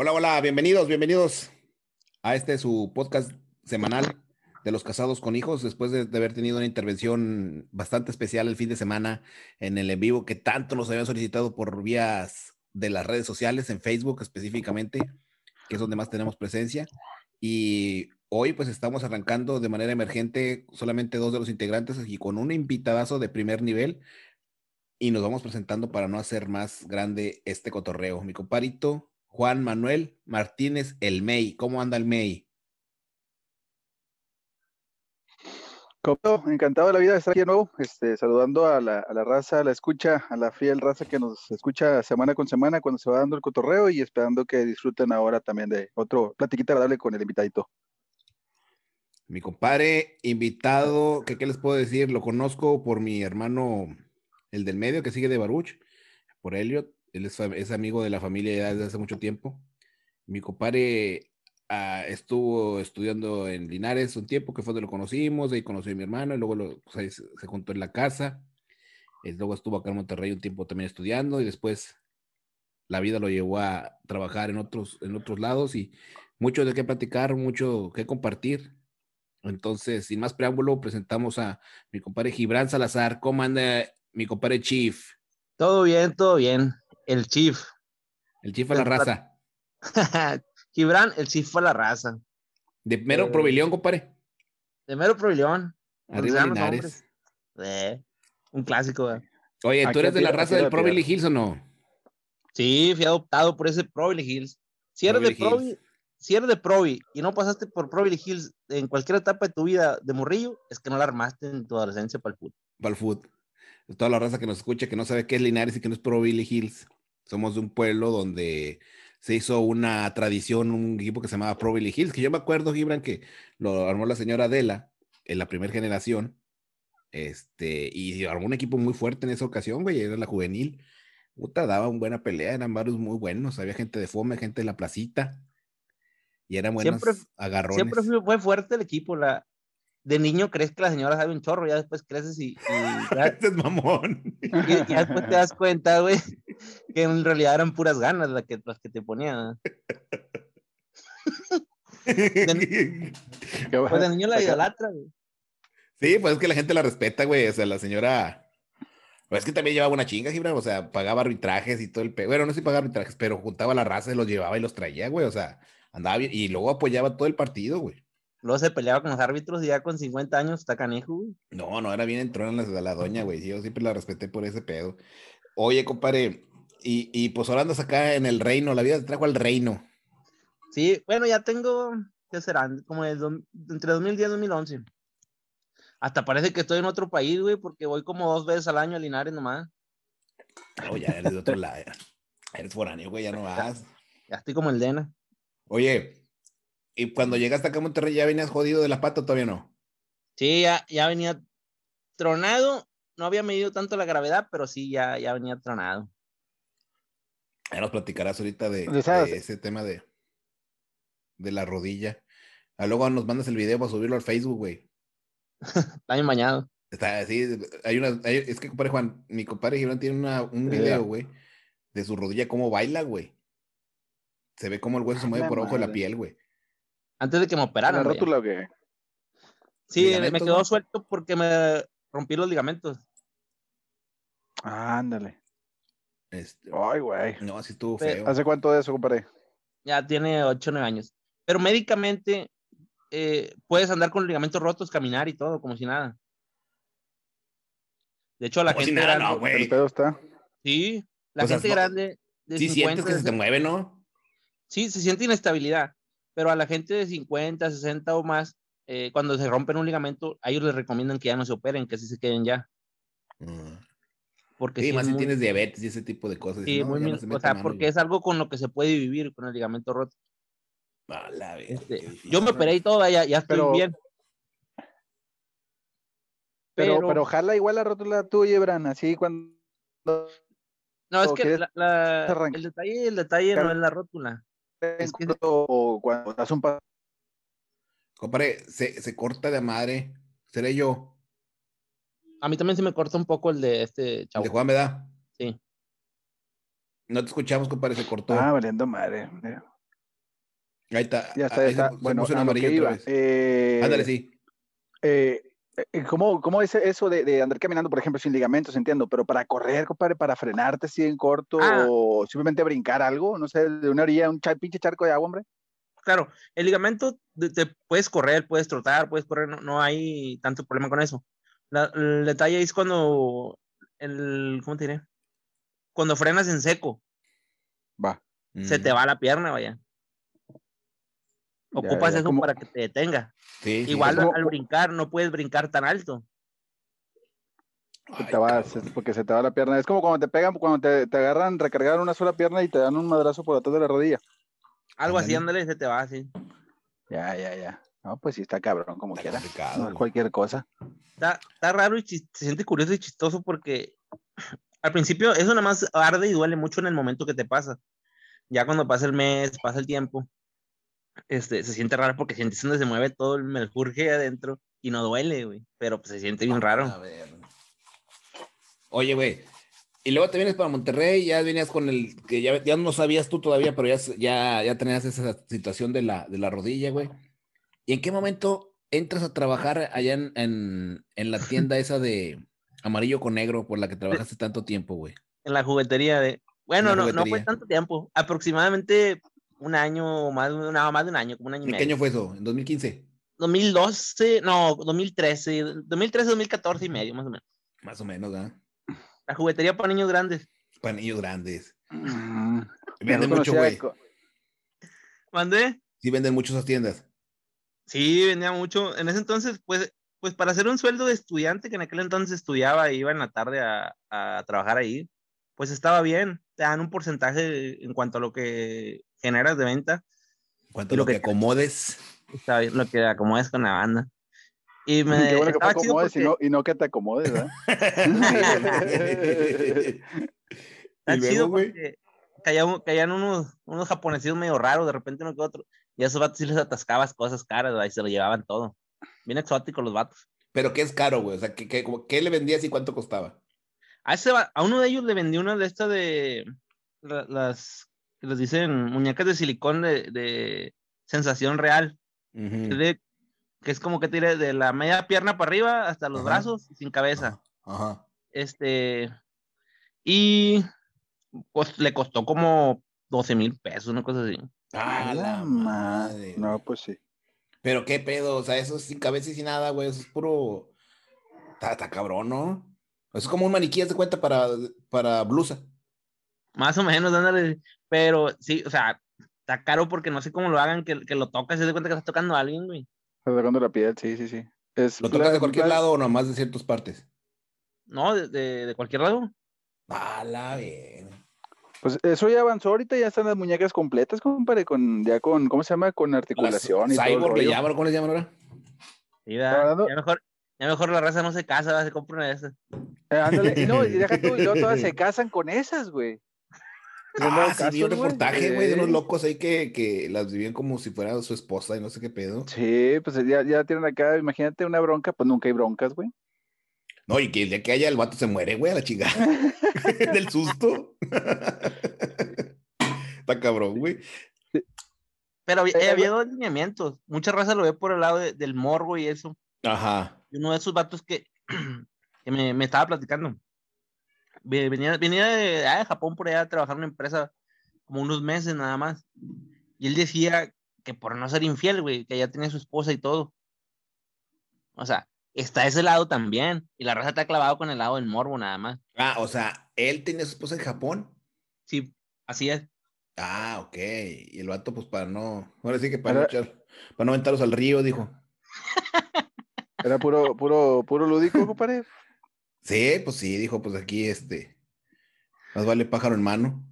Hola, hola, bienvenidos, bienvenidos a este su podcast semanal de los casados con hijos, después de, haber tenido una intervención bastante especial el fin de semana en el en vivo que tanto nos habían solicitado por vías de las redes sociales, en Facebook específicamente, que es donde más tenemos presencia. Y hoy pues estamos arrancando de manera emergente solamente dos de los integrantes y con un invitadazo de primer nivel y nos vamos presentando para no hacer más grande este cotorreo. Mi comparito Juan Manuel Martínez El Mey. ¿Cómo anda el Mey? Encantado de la vida de estar aquí de nuevo, este, saludando a la, a la, raza, a la escucha, a la fiel raza que nos escucha semana con semana cuando se va dando el cotorreo y esperando que disfruten ahora también de otro platiquita agradable con el invitadito. Mi compadre, invitado, ¿qué, ¿qué les puedo decir? Lo conozco por mi hermano, el del medio, que sigue de Baruch, por Elliot, él es, amigo de la familia desde hace mucho tiempo. Mi compadre ah, estuvo estudiando en Linares un tiempo, que fue donde lo conocimos, ahí conocí a mi hermano, y luego se, juntó en la casa. Y luego estuvo acá en Monterrey un tiempo también estudiando, y después la vida lo llevó a trabajar en otros, en otros lados, y mucho de qué platicar, mucho que compartir. Entonces, sin más preámbulo, presentamos a mi compadre Gibran Salazar. ¿Cómo anda mi compadre Chief? Todo bien, todo bien el Chief. El Chief a la raza. Gibran, el Chief fue la raza. De mero eh, Provilión, compadre. De mero Provilión. Arriba Linares. Eh, un clásico, Oye, ¿tú eres de la raza del Proville Hills o no? Sí, fui adoptado por ese Proville Hills. Si eres, de Provi, si eres de Provi y no pasaste por Proville Hills en cualquier etapa de tu vida de morrillo, es que no la armaste en tu adolescencia para el fútbol. Para el fútbol. Toda la raza que nos escucha, que no sabe qué es Linares y que no es Proville Hills. Somos de un pueblo donde se hizo una tradición, un equipo que se llamaba Pro Billy Hills, que yo me acuerdo, Gibran, que lo armó la señora Adela en la primera generación. Este, y armó un equipo muy fuerte en esa ocasión, güey, era la juvenil. Puta, daba una buena pelea, eran varios muy buenos, había gente de fome, gente de la placita. Y eran buenos siempre, agarrones. Siempre fue fuerte el equipo, la, de niño crees que la señora sabe un chorro, ya después creces y. ya, este es mamón. Y, ya después te das cuenta, güey, que en realidad eran puras ganas las que, las que te ponían. de, pues de niño la idolatra, güey. Sí, pues es que la gente la respeta, güey. O sea, la señora. Pues es que también llevaba una chinga, Gibran. O sea, pagaba arbitrajes y todo el. Pe... Bueno, no sé si pagaba arbitrajes, pero juntaba la raza y los llevaba y los traía, güey. O sea, andaba bien. Y luego apoyaba todo el partido, güey. Luego se peleaba con los árbitros y ya con 50 años está canejo, No, no, era bien entró en la, la doña, güey. Yo siempre la respeté por ese pedo. Oye, compadre, y, y pues ahora andas acá en el reino, la vida te trajo al reino. Sí, bueno, ya tengo, ¿qué serán? Como entre 2010 y 2011. Hasta parece que estoy en otro país, güey, porque voy como dos veces al año a Linares nomás. Oh, ya eres de otro lado. Eres foráneo, güey, ya no vas. Ya estoy como el Dena. Oye, ¿Y cuando llegaste acá a Monterrey ya venías jodido de la pata todavía no? Sí, ya, ya venía tronado. No había medido tanto la gravedad, pero sí, ya, ya venía tronado. Ya nos platicarás ahorita de, ese tema de, de la rodilla. Ah, luego nos mandas el video para subirlo al Facebook, güey. Está bien bañado. Está así, hay una, es que compadre Juan, mi compadre Gibran tiene una, un video, güey, de su rodilla, cómo baila, güey. Se ve cómo el hueso se mueve por ojo de la piel, güey. Antes de que me operaran. ¿La rótula o qué? Sí, me quedó suelto porque me rompí los ligamentos. ándale. Este, Ay, güey. No, así estuvo feo. ¿Hace cuánto de eso, compadre? Ya tiene 8 o 9 años. Pero médicamente eh, puedes andar con los ligamentos rotos, caminar y todo, como si nada. De hecho, la gente. grande, no, güey. El pedo está. Sí, la gente grande. De sí, sientes que se te mueve, ¿no? Sí, se siente inestabilidad pero a la gente de 50, 60 o más, eh, cuando se rompen un ligamento, a ellos les recomiendan que ya no se operen, que así se queden ya. Mm. Porque sí, más si tienes diabetes y ese tipo de cosas. Sí, muy o sea, porque es algo con lo que se puede vivir con el ligamento roto. A la este, yo me operé y todo, ya, ya estoy bien. Pero, pero, ojalá igual la rótula tuya, Bran, así cuando. No, es que la, el detalle, el detalle no es la rótula. Es que... o cuando das un paso. Compadre, se, se corta de madre. ¿Seré yo? A mí también se me corta un poco el de este chavo. ¿De Juan, verdad? Sí. No te escuchamos, compadre, se cortó. Ah, valiendo madre. Ahí está. Ya está, ya está. se- Bueno, puso en a lo que amarillo otra iba. vez. Eh, Ándale, sí. eh, eh, ¿cómo, ¿Cómo es eso de, de andar caminando, por ejemplo, sin ligamentos? Entiendo, pero para correr, compadre, para frenarte así en corto Ah. o simplemente brincar algo, no sé, de una orilla, un pinche charco de agua, hombre. Claro, el ligamento de- te puedes correr, puedes trotar, puedes correr, no, no hay tanto problema con eso. La- el detalle es cuando el, ¿cómo te diré? Cuando frenas en seco, Va. se te va la pierna, vaya. Ya, Ocupas ya, eso como- para que te detenga. Sí, Igual sí. como- al brincar, no puedes brincar tan alto. Se te va, porque se te va la pierna. Es como cuando te pegan, cuando te, te agarran, recargar una sola pierna y te dan un madrazo por atrás de la rodilla. Algo así, ándale, se te va así. Ya, ya, ya. No, pues sí está cabrón, como Está quiera. complicado, No es cualquier cosa. Está, está raro y se siente curioso y chistoso porque al principio eso nada más arde y duele mucho en el momento que te pasa. Ya cuando pasa el mes, pasa el tiempo, este, se siente raro porque sientes donde se mueve todo el mercurje adentro y no duele, güey. Pero pues, se siente bien A raro. ver. Oye, güey. Y luego te vienes para Monterrey, ya venías con el, que ya, ya no sabías tú todavía, pero ya, ya, ya tenías esa situación de la, de la rodilla, güey. ¿Y en qué momento entras a trabajar allá en, en, en la tienda esa de amarillo con negro por la que trabajaste tanto tiempo, güey? En la juguetería de. Bueno, no, no fue tanto tiempo. Aproximadamente un año o más, no, más de un año, como un año y ¿En qué medio. año fue eso? ¿En 2015? 2012, no, 2013, 2013, 2014 y medio, más o menos. Más o menos, ¿ah? La juguetería para niños grandes. Para niños grandes. Mm, Venden mucho, güey. ¿Mandé? Sí, venden mucho esas tiendas. Sí, vendía mucho. En ese entonces, pues, pues para hacer un sueldo de estudiante, que en aquel entonces estudiaba e iba en la tarde a, a trabajar ahí, pues estaba bien. Te dan un porcentaje en cuanto a lo que generas de venta. En cuanto Y a lo lo que que- acomodes. Está bien, lo que acomodas con la banda. Y me Qué bueno que acomodes y porque- no, y no que te acomodes, ¿verdad? Está Y luego, chido güey. porque caían, caían unos, unos japoneses medio raros, de repente uno que otro. Y a esos vatos sí les atascabas cosas caras, ¿verdad? y se lo llevaban todo. Bien exóticos los vatos. Pero ¿qué es caro, güey? O sea, ¿qué, qué, como- qué le vendías y cuánto costaba? A, ese a uno de ellos le vendí una de estas de la- las que les dicen muñecas de silicón de, de sensación real. De- que es como que tire de la media pierna para arriba hasta los Ajá. brazos sin cabeza. Ajá. Este. Y pues le costó como 12 mil pesos, una cosa así. Ah, la madre. No, güey. pues sí. Pero qué pedo, o sea, eso es sin cabeza y sin nada, güey, eso es puro. Está, está cabrón, ¿no? Es como un maniquí, haz de cuenta, para, para blusa. Más o menos, ándale. Pero sí, o sea, está caro porque no sé cómo lo hagan, que, que lo tocas se da cuenta que estás tocando a alguien, güey. Está sacando la piel, sí, sí, sí. Es ¿Lo tocas la- de cualquier la- lado o nomás de ciertas partes? No, de, de, de cualquier lado. Ah, la bien. Pues eso ya avanzó, ahorita ya están las muñecas completas, compadre, con, ya con, ¿cómo se llama? Con articulación y todo el Cyborg le rollo. llaman, ¿cómo le llaman ahora? Ya mejor, ya mejor la raza no se casa, ¿verdad? se compra una de esas. Eh, ándale, y no, y deja tú, y luego todas se casan con esas, güey. ¿Le Ah, sí, vi un reportaje, güey, de unos locos ahí que, que las vivían como si fuera su esposa y no sé qué pedo. Sí, pues ya, ya tienen acá, imagínate una bronca, pues nunca hay broncas, güey. No, y que el día que haya el vato se muere, güey, a la chingada. Del susto. Está cabrón, güey. Pero había, Eh, había dos lineamientos. Mucha raza lo ve por el lado de- del morbo y eso. Ajá. Y uno de esos vatos que, que me, me estaba platicando. Ve- Venía, venía de, ah, de Japón por allá a trabajar en una empresa como unos meses nada más. Y él decía que por no ser infiel, güey, que ya tenía su esposa y todo. O sea, está ese lado también. Y la raza está clavado con el lado del morbo nada más. Ah, o sea, él tenía su esposa en Japón. Sí, así es. Ah, ok. Y el vato, pues para no. Ahora sí que para no Era- echar. Para no aventarlos al río, dijo. Era puro, puro, puro lúdico, compadre. Sí, pues sí, dijo, pues aquí este. Más vale pájaro en mano.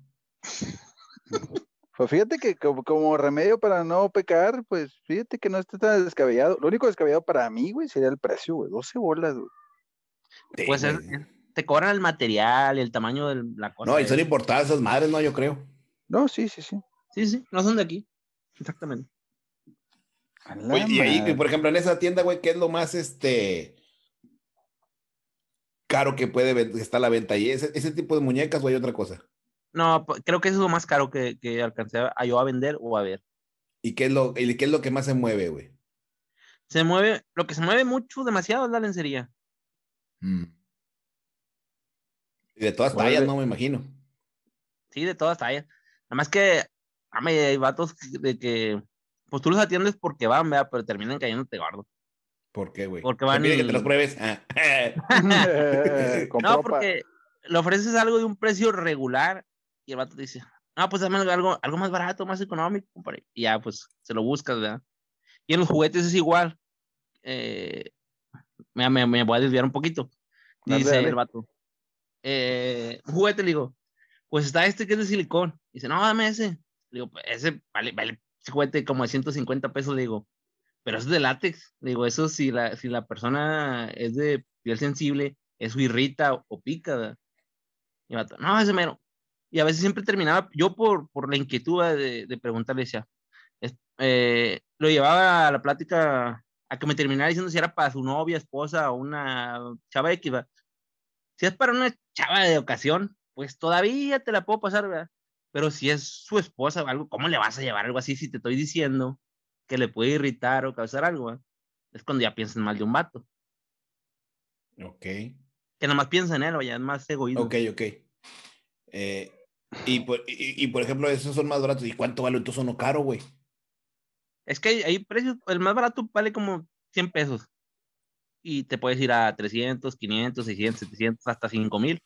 Pues fíjate que como, como remedio para no pecar, pues fíjate que no está tan descabellado. Lo único descabellado para mí, güey, sería el precio, güey. 12 bolas, güey. Sí, Pues es- te cobran el material, el tamaño de la cosa. No, y son importadas esas madres, no, yo creo. No, sí, sí, sí. Sí, sí, no son de aquí. Exactamente. Oye, y ahí, por ejemplo, en esa tienda, güey, ¿qué es lo más este caro que puede ven- que está a la venta? ¿Y ese, ese tipo de muñecas o hay otra cosa? No, creo que eso es lo más caro que, que alcancé a, a yo a vender o a ver. ¿Y qué es lo, y qué es lo que más se mueve, güey? Se mueve, lo que se mueve mucho, demasiado es la lencería. Mm. Y de todas Mueve- tallas, no me imagino. Sí, de todas tallas. Nada más que, hay vatos de que, pues tú los atiendes porque van, vea, pero terminan cayéndote gordo. ¿Por qué, güey? Porque van- pide que te los pruebes. Ah. No, porque le ofreces algo de un precio regular y el vato dice, no, pues dame algo, algo más barato, más económico, compadre. Y ya, pues, se lo buscas, ¿verdad? Y en los juguetes es igual. Eh, me, me, me voy a desviar un poquito. Dale, Dice dale. el vato. Eh, un juguete, le digo, pues está este que es de silicón. Dice, no, dame ese. Le digo, pues ese vale, vale, ese juguete como de 150 pesos, le digo, pero eso es de látex. Le digo, eso si la, si la persona es de piel sensible, eso irrita o, o pica. ¿verdad? Y el vato, no, ese mero. Y a veces siempre terminaba, yo por, por la inquietud de, de preguntarle, decía, eh, lo llevaba a la plática a que me terminara diciendo si era para su novia, esposa o una chava X. Si es para una chava de ocasión, pues todavía te la puedo pasar, ¿verdad? Pero si es su esposa o algo, ¿cómo le vas a llevar algo así si te estoy diciendo que le puede irritar o causar algo? ¿verdad? Es cuando ya piensas mal de un vato. ok. Que nomás piensa en él, o ya es más egoísmo. Ok, ok. Eh, y, por, y, y, por ejemplo, esos son más baratos. ¿Y cuánto vale entonces uno caro, güey? Es que hay, hay precios, el más barato vale como 100 pesos. Y te puedes ir a 300, 500, 600, 700, hasta 5 mil.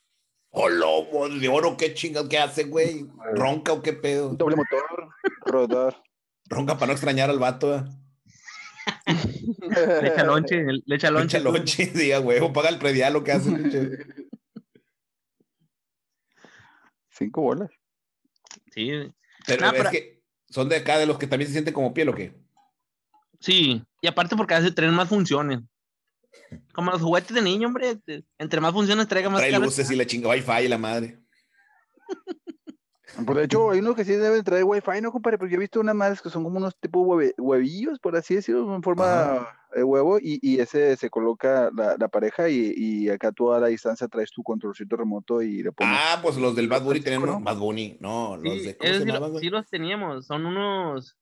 ¡Oh, lobo de oro! ¿Qué chingas que hace, güey? ¿Ronca o qué pedo? Doble motor, rodar. Ronca para no extrañar al vato, ¿eh? Le echa lonche, le echa lonche. Lonche, lonche, sí, a huevo, paga el predial lo que hace. pinche. Cinco bolas. Sí, Pero No, es pero- que son de acá, de los que también se sienten como piel o qué. sí. Y aparte porque hace tener más funciones. Como los juguetes de niño, hombre. Entre más funciones traiga más Trae caras. luces y la chinga Wi-Fi y la madre. Pues de hecho, hay unos que sí deben traer wifi, ¿no, compadre? Porque yo he visto unas madres que son como unos tipo hueve- huevillos, por así decirlo, en forma de huevo, y, y ese se coloca la, la pareja y, y acá tú a la distancia traes tu controlcito remoto y le pones. Ah, pues los del Bad Bunny tenían ¿no? unos- Bad Bunny, no, los Sí, de. ¿Cómo esos se sí, lo- los teníamos. Son unos.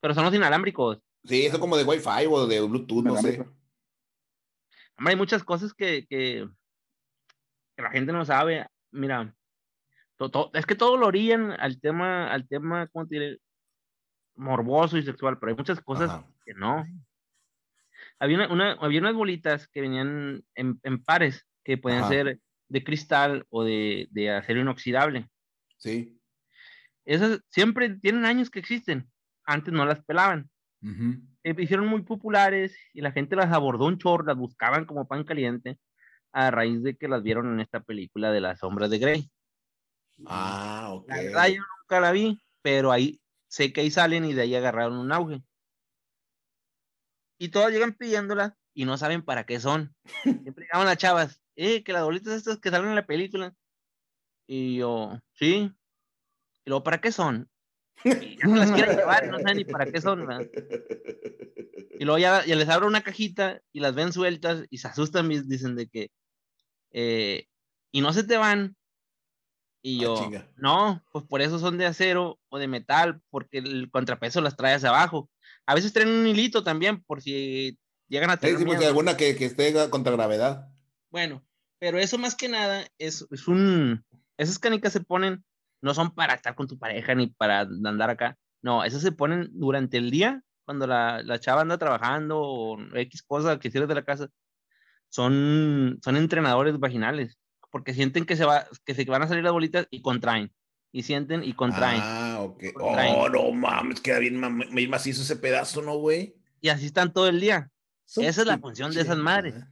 Pero son los inalámbricos. Sí, eso como de Wi-Fi o de Bluetooth, no sé. Hombre, hay muchas cosas que, que, que la gente no sabe. Mira, to- to- es que todo lo orillan al tema, al tema, ¿cómo te diré? Morboso y sexual, pero hay muchas cosas Ajá. que no. Había, una, una- había unas bolitas que venían en, en pares, que podían Ajá. ser de cristal o de, de acero inoxidable. Sí. Esas siempre tienen años que existen. Antes no las pelaban. Ujú. se hicieron muy populares y la gente las abordó un chorro, las buscaban como pan caliente a raíz de que las vieron en esta película de las sombras de Grey. Ah, ok. La verdad yo nunca la vi, pero ahí sé que ahí salen y de ahí agarraron un auge. Y todas llegan pidiéndolas y no saben para qué son. Siempre llegaban las chavas, eh, que las bolitas estas que salen en la película. Y yo, sí. Y luego, ¿para qué son? Y ya se las quieren llevar y no saben ni para qué son. ¿verdad? Y luego ya, ya les abro una cajita y las ven sueltas y se asustan y dicen de que, eh, y no se te van. Y Ah, yo, no, pues por eso son de acero o de metal, porque el contrapeso las trae hacia abajo. A veces traen un hilito también, por si llegan a Sí, tener sí, pues, miedo. alguna que, que esté contra gravedad. Bueno, pero eso más que nada es, es un. Esas canicas se ponen, no son para estar con tu pareja ni para andar acá. No, esas se ponen durante el día, cuando la, la chava anda trabajando o X cosa que hicieras de la casa. Son, son entrenadores vaginales, porque sienten que se, va, que se van a salir las bolitas y contraen. Y sienten y contraen. Ah, ok. Contraen. Oh, no mames, queda bien, bien macizo ese pedazo, ¿no, güey? Y así están todo el día. Esa es la función de esas madres. madre.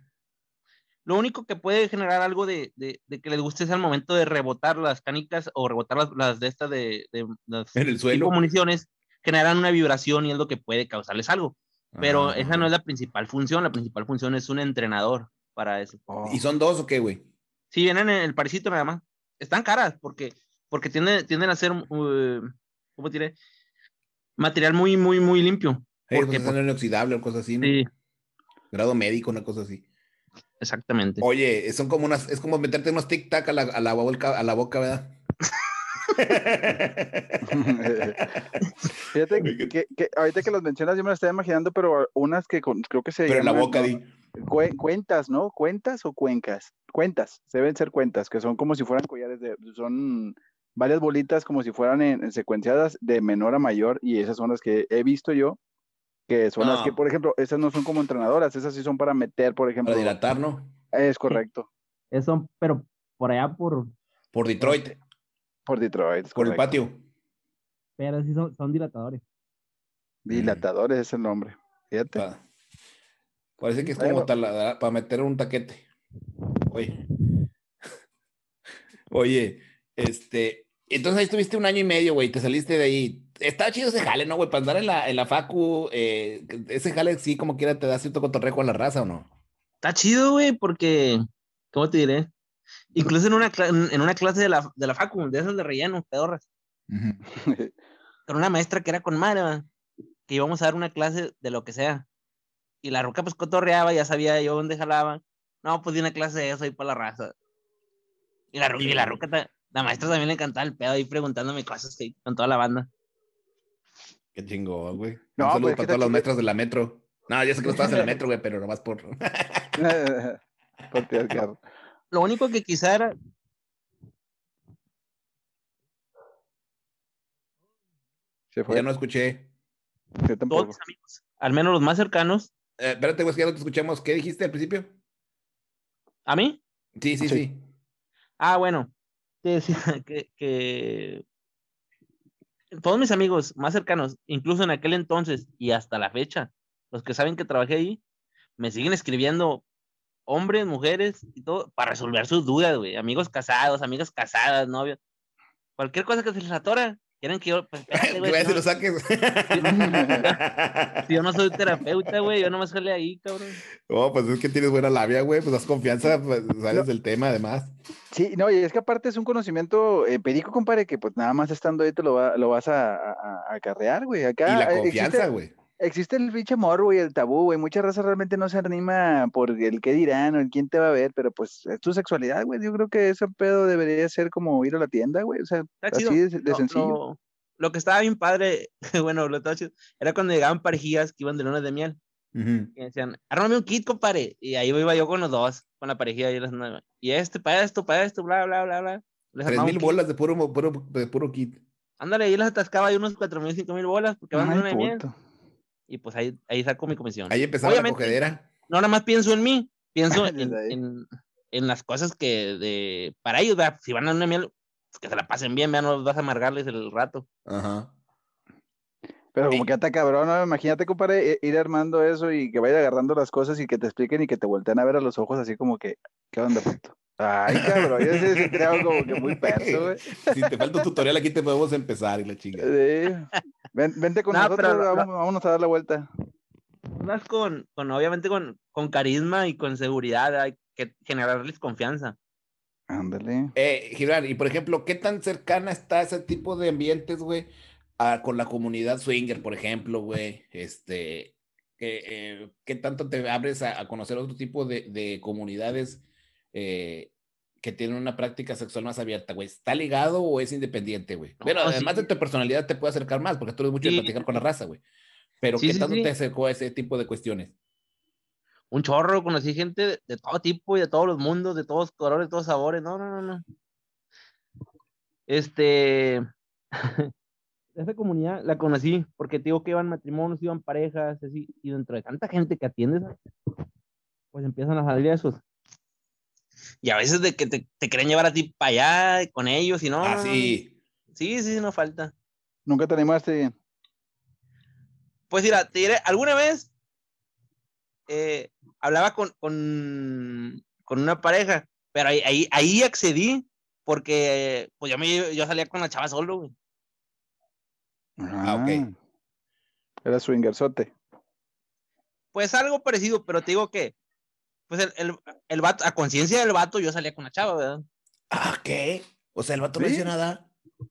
Lo único que puede generar algo de, de, de que les guste es al momento de rebotar las canicas o rebotar las, las de estas de, de las En el tipo suelo. municiones, generan una vibración y es lo que puede causarles algo. Pero Ah, esa no es la principal función, la principal función es un entrenador para eso. Oh. ¿Y son dos o qué, güey? Sí, vienen en el parecito nada más. Están caras porque, porque tienden, tienden a ser, uh, ¿cómo diré? Material muy, muy, muy limpio. Hey, Porque, pues, son inoxidable o cosas así, ¿no? Sí, Grado médico, una cosa así. exactamente. Oye, son como unas, es como meterte unos tic-tac a la, a la boca, a la boca, ¿verdad? Fíjate que, que, ahorita que las mencionas yo me las estoy imaginando, pero unas que creo que se Pero en la boca, di. cuentas, ¿no? ¿Cuentas o cuencas? Cuentas, deben ser cuentas, que son como si fueran collares de, son varias bolitas como si fueran en, secuenciadas de menor a mayor y esas son las que he visto yo, que son las que, por ejemplo, esas no son como entrenadoras, esas sí son para meter, por ejemplo. Para dilatar, ¿no? Es correcto. Eso, pero por allá por... Por Detroit. Por Detroit. por el patio. Pero sí son, son dilatadores. Dilatadores es el nombre. Fíjate. parece que es como para meter un taquete. Oye. Oye, este, entonces ahí estuviste un año y medio, güey, te saliste de ahí. Está chido ese jale, ¿no, güey? Para andar en la, en la facu, eh, ese jale sí como quiera te da cierto cotorreo con la raza, ¿o no? Está chido, güey, porque, ¿cómo te diré? Incluso en una, en una clase de la, de la facu, de esas de relleno, pedorras. con una maestra que era con madre, que íbamos a dar una clase de lo que sea. Y la roca pues cotorreaba, ya sabía yo dónde jalaba. No, pues di una clase de eso ahí para la raza. Y la, y la roca la maestra también le encantaba el pedo ahí preguntándome cosas con toda la banda. Qué chingo, güey. No, Un saludo pues, para todas las maestras de la metro. No, ya sé que no estabas en la metro, güey, pero nomás por. por Lo único que quizá era. Se fue. Ya no escuché. Todos mis amigos, al menos los más cercanos. Eh, espérate, güey, que ya no te escuchamos. ¿Qué dijiste al principio? ¿A mí? Sí, sí, sí. Ah, bueno que decía que, todos mis amigos más cercanos, incluso en aquel entonces y hasta la fecha, los que saben que trabajé ahí, me siguen escribiendo hombres, mujeres y todo para resolver sus dudas. Amigos casados, amigas casadas, novios. Cualquier cosa que se les atora, Quieren que yo, pues, güey, si lo saques. si yo no soy terapeuta, güey, yo no me salí ahí, cabrón. No, pues es que tienes buena labia, güey, pues das confianza, pues sales del tema, además. Sí, no, y es que aparte es un conocimiento empírico, compadre, que pues nada más estando ahí te lo, va, lo vas a, a, acarrear, güey. Acá, y la confianza, güey existe el pinche amor, güey, el tabú, güey. Mucha raza realmente no se anima por el qué dirán o el quién te va a ver, pero pues es tu sexualidad, güey. Yo creo que ese pedo debería ser como ir a la tienda, güey. O sea, así de, sencillo. Lo, que estaba bien padre, bueno, lo estaba chido, era cuando llegaban parejillas que iban de luna de miel. Y decían, armame un kit, compadre. Y ahí iba yo con los dos, con la parejilla y las Y este, para esto, para esto, bla, bla, bla, bla. Tres mil bolas de puro, puro, de puro kit. Ándale, ahí las atascaba ahí unos cuatro mil, cinco mil bolas, porque van de luna de miel y pues ahí, ahí saco mi comisión. Ahí empezaba la cogedera. No, nada más pienso en mí, pienso en, en, las cosas que de, para ellos, si van a una miel, pues, que se la pasen bien, vean, no vas a amargarles el rato. Ajá. Pero como que está cabrón, ¿no? imagínate, compadre, e, ir armando eso y que vaya agarrando las cosas y que te expliquen y que te volteen a ver a los ojos así como que, ¿qué onda, puto? Ay, cabrón, yo sí, sí creo como que muy perso, güey. Si te falta un tutorial aquí te podemos empezar y la chinga. Sí. Vente con nosotros, vamos, vámonos a dar la vuelta. Más con, con obviamente con, con carisma y con seguridad, hay que generarles confianza. Ándale. Eh, Gibran, y por ejemplo, ¿qué tan cercana está ese tipo de ambientes, güey, con la comunidad swinger, por ejemplo, güey? Este, eh, ¿qué tanto te abres a, a conocer otro tipo de, de comunidades? Eh, que tienen una práctica sexual más abierta, güey, ¿está ligado o es independiente, güey? Pero además de tu personalidad te puede acercar más, porque tú eres mucho de platicar con la raza, güey. Pero ¿qué tanto te acercó a ese tipo de cuestiones? Un chorro, conocí gente de, todo tipo y de todos los mundos, de todos colores, de todos sabores. No, no, no, no. Este. esa comunidad la conocí porque te digo que iban matrimonios, iban parejas, así, y dentro de tanta gente que atiendes, pues empiezan a salir esos y a veces de que te, te quieren llevar a ti para allá con ellos y no. Ah, sí. Sí, sí, no falta. ¿Nunca te animaste? Pues mira, te diré, alguna vez eh, hablaba con, con, con, una pareja, pero ahí, ahí, ahí, accedí porque pues yo, me, yo salía con la chava solo, güey. Ah, ok. Era swingersote. Pues algo parecido, pero te digo que pues el, el, el vato, a conciencia del vato, yo salía con la chava, ¿verdad? Ah, ¿qué? O sea, el vato no hizo nada.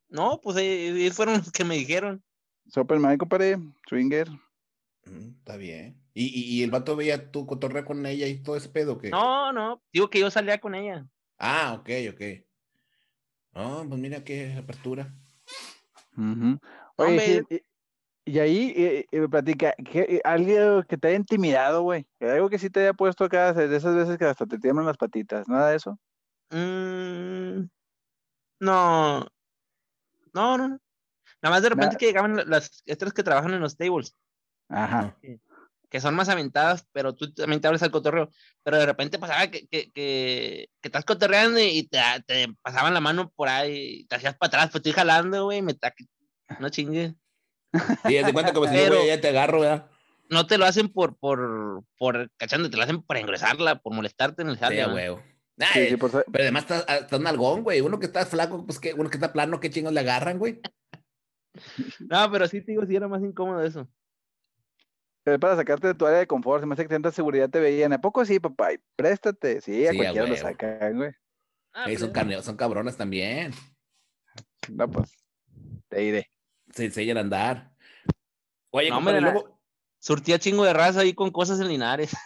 No, pues ellos fueron los que me dijeron. Superman, compadre, swinger. Mm, está bien. ¿Y, ¿Y, y, el vato veía tu cotorrea con ella y todo ese pedo? ¿qué? No, no, digo que yo salía con ella. Ah, ok, ok. Oh, pues mira qué apertura. Ujú. Oye, y, ahí eh, eh, me platica, ¿qué, eh, algo que te haya intimidado, güey? Algo que sí te haya puesto acá, de esas veces que hasta te tiemblan las patitas, nada de eso. Mm, no. No, no. Nada más de repente que llegaban las estas que trabajan en los tables, Ajá. que son más aventadas, pero tú también te abres al cotorreo. Pero de repente pasaba que, que, que, que estás cotorreando y te, te pasaban la mano por ahí, te hacías para atrás, pues estoy jalando, güey, me no chingue. Y haz de cuenta como si yo, Pero- ya te agarro, ¿verdad? No te lo hacen por, por, por cachando, te lo hacen por engresarla, por molestarte en el Sí, huevo. Sí, Ay, sí, por sa- Pero además estás está un algón, güey. Uno que está flaco, pues que uno que está plano, ¿qué chingos le agarran, güey? No, pero sí te digo, sí era más incómodo eso. es para sacarte de tu área de confort, se me hace que tanta seguridad te veían. ¿A poco sí, papá? Y préstate. Sí, a Sí, a cualquiera lo sacan, güey. Ah, son, carne- son cabronas también. No, pues, te diré. Se enseñan a andar. Oye, No, compadre, luego. surtía chingo de raza ahí con cosas en Linares.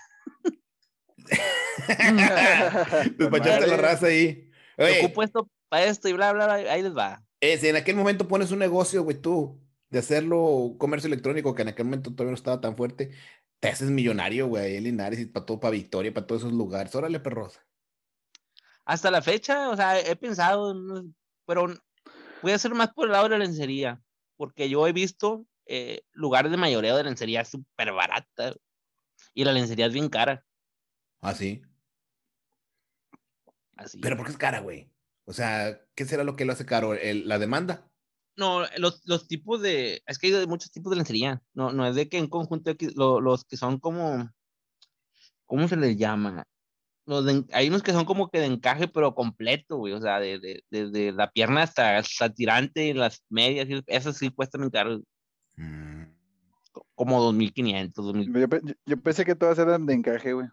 Despachaste la raza ahí. Te Oye, ocupo esto para esto y bla, bla, bla, ahí les va. eh, si en aquel momento pones un negocio, güey, tú, de hacerlo comercio electrónico, que en aquel momento todavía no estaba tan fuerte, te haces millonario, güey, ahí en Linares y para todo, para Victoria, para todos esos lugares. Órale, perrosa. Hasta la fecha, o sea, he pensado, pero voy a ser más por el lado de la lencería, porque yo he visto eh, lugares de mayoreo de lencería súper barata y la lencería es bien cara. Ah, sí. Así. Pero ¿por qué es cara, güey? O sea, ¿qué será lo que lo hace caro? ¿El- ¿La demanda? No, los, los tipos de, es que hay muchos tipos de lencería, no, no es de que en conjunto aquí- lo- los que son como, ¿cómo se les llama? Los de en- hay unos que son como que de encaje, pero completo, güey, o sea, de, de, desde la pierna hasta, hasta tirante, las medias, y esos sí cuestan caro, Mm. como 2.500, 2.000. Yo, yo- yo pensé que todas eran de encaje, güey.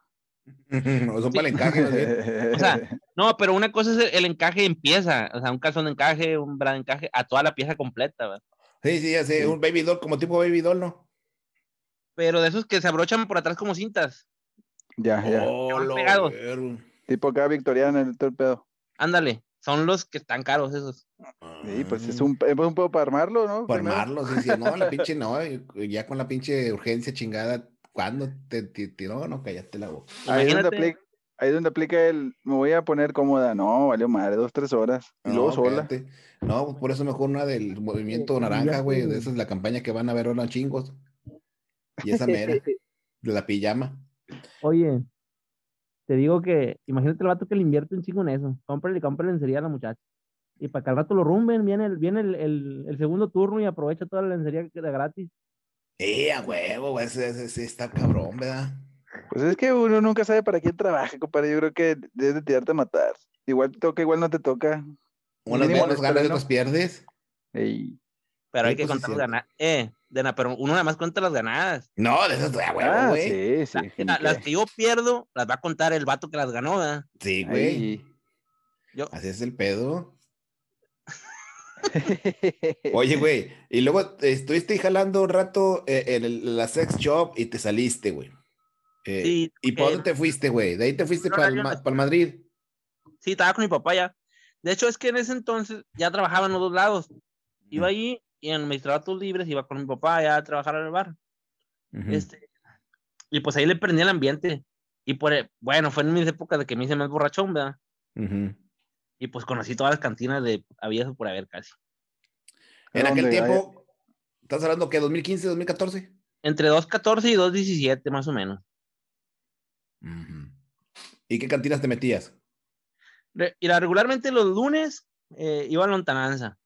o son para el encaje, bien. O sea, No, pero una cosa es el, el encaje en pieza, o sea, un calzón de encaje, un bra de encaje, a toda la pieza completa, ¿va? Sí, sí, ya sé, Sí. un baby doll, como tipo baby doll, ¿no? Pero de esos que se abrochan por atrás como cintas. Ya, ya. Oh, lo pegados. Tipo acá victoriana el todo el pedo. Ándale, son los que están caros esos. Sí, pues es Ah, un, es un pedo para armarlo, ¿no? Para armarlo, sí, sí, no, la pinche no, ya con la pinche urgencia chingada, ¿cuándo te tiró? No, cállate la boca. Ahí es, donde aplica, ahí es donde aplica el, me voy a poner cómoda. No, valió madre, dos, tres horas. Y luego No, sola. cállate. No, pues por eso mejor una del movimiento naranja, güey, esa es la campaña que van a ver ahora chingos. Y esa mera, de la pijama. Oye, te digo que, imagínate el vato que le invierte un chingo en eso. Cómprale, cómprale lencería a la muchacha. Y para que al rato lo rumben, viene el, viene el, el, el segundo turno y aprovecha toda la lencería que queda gratis. Eh, a huevo, güey, ese, ese- ese está cabrón, ¿verdad? Pues es que uno nunca sabe para quién trabaja, compadre. Yo creo que debes de tirarte a matar. Igual te toca, igual no te toca. Mínimo ganas ganas otras pierdes. Ey. Pero Sí, hay que pues, sí, contar las cierto. ganadas. Eh, Dena, pero uno nada más cuenta las ganadas. No, de esas, a huevo, Ah, güey. sí, sí. La- las que yo pierdo, las va a contar el vato que las ganó, ¿verdad? Sí, güey. Yo, Así es el pedo. Oye, güey, y luego estuviste jalando un rato eh, en el- la sex shop y te saliste, güey. Eh, sí, ¿Y eh, dónde te fuiste, güey? ¿De ahí te fuiste no, para yo no- Madrid? sí, estaba con mi papá ya. De hecho, es que en ese entonces ya trabajaba en los dos lados. Iba allí y en mis trabajos libres iba con mi papá ya a trabajar en el bar. ujú. Este, y pues ahí le prendí el ambiente. Y por, e- bueno, fue en mis épocas de que me hice más borrachón, ¿verdad? Ujú. Y pues conocí todas las cantinas de había por haber casi. En aquel tiempo, ¿estás hablando que 2015, 2014? Entre 2.14 y 2.17 más o menos. Ujú. ¿Y qué cantinas te metías? Re- y la- regularmente los lunes eh, iba a lontananza.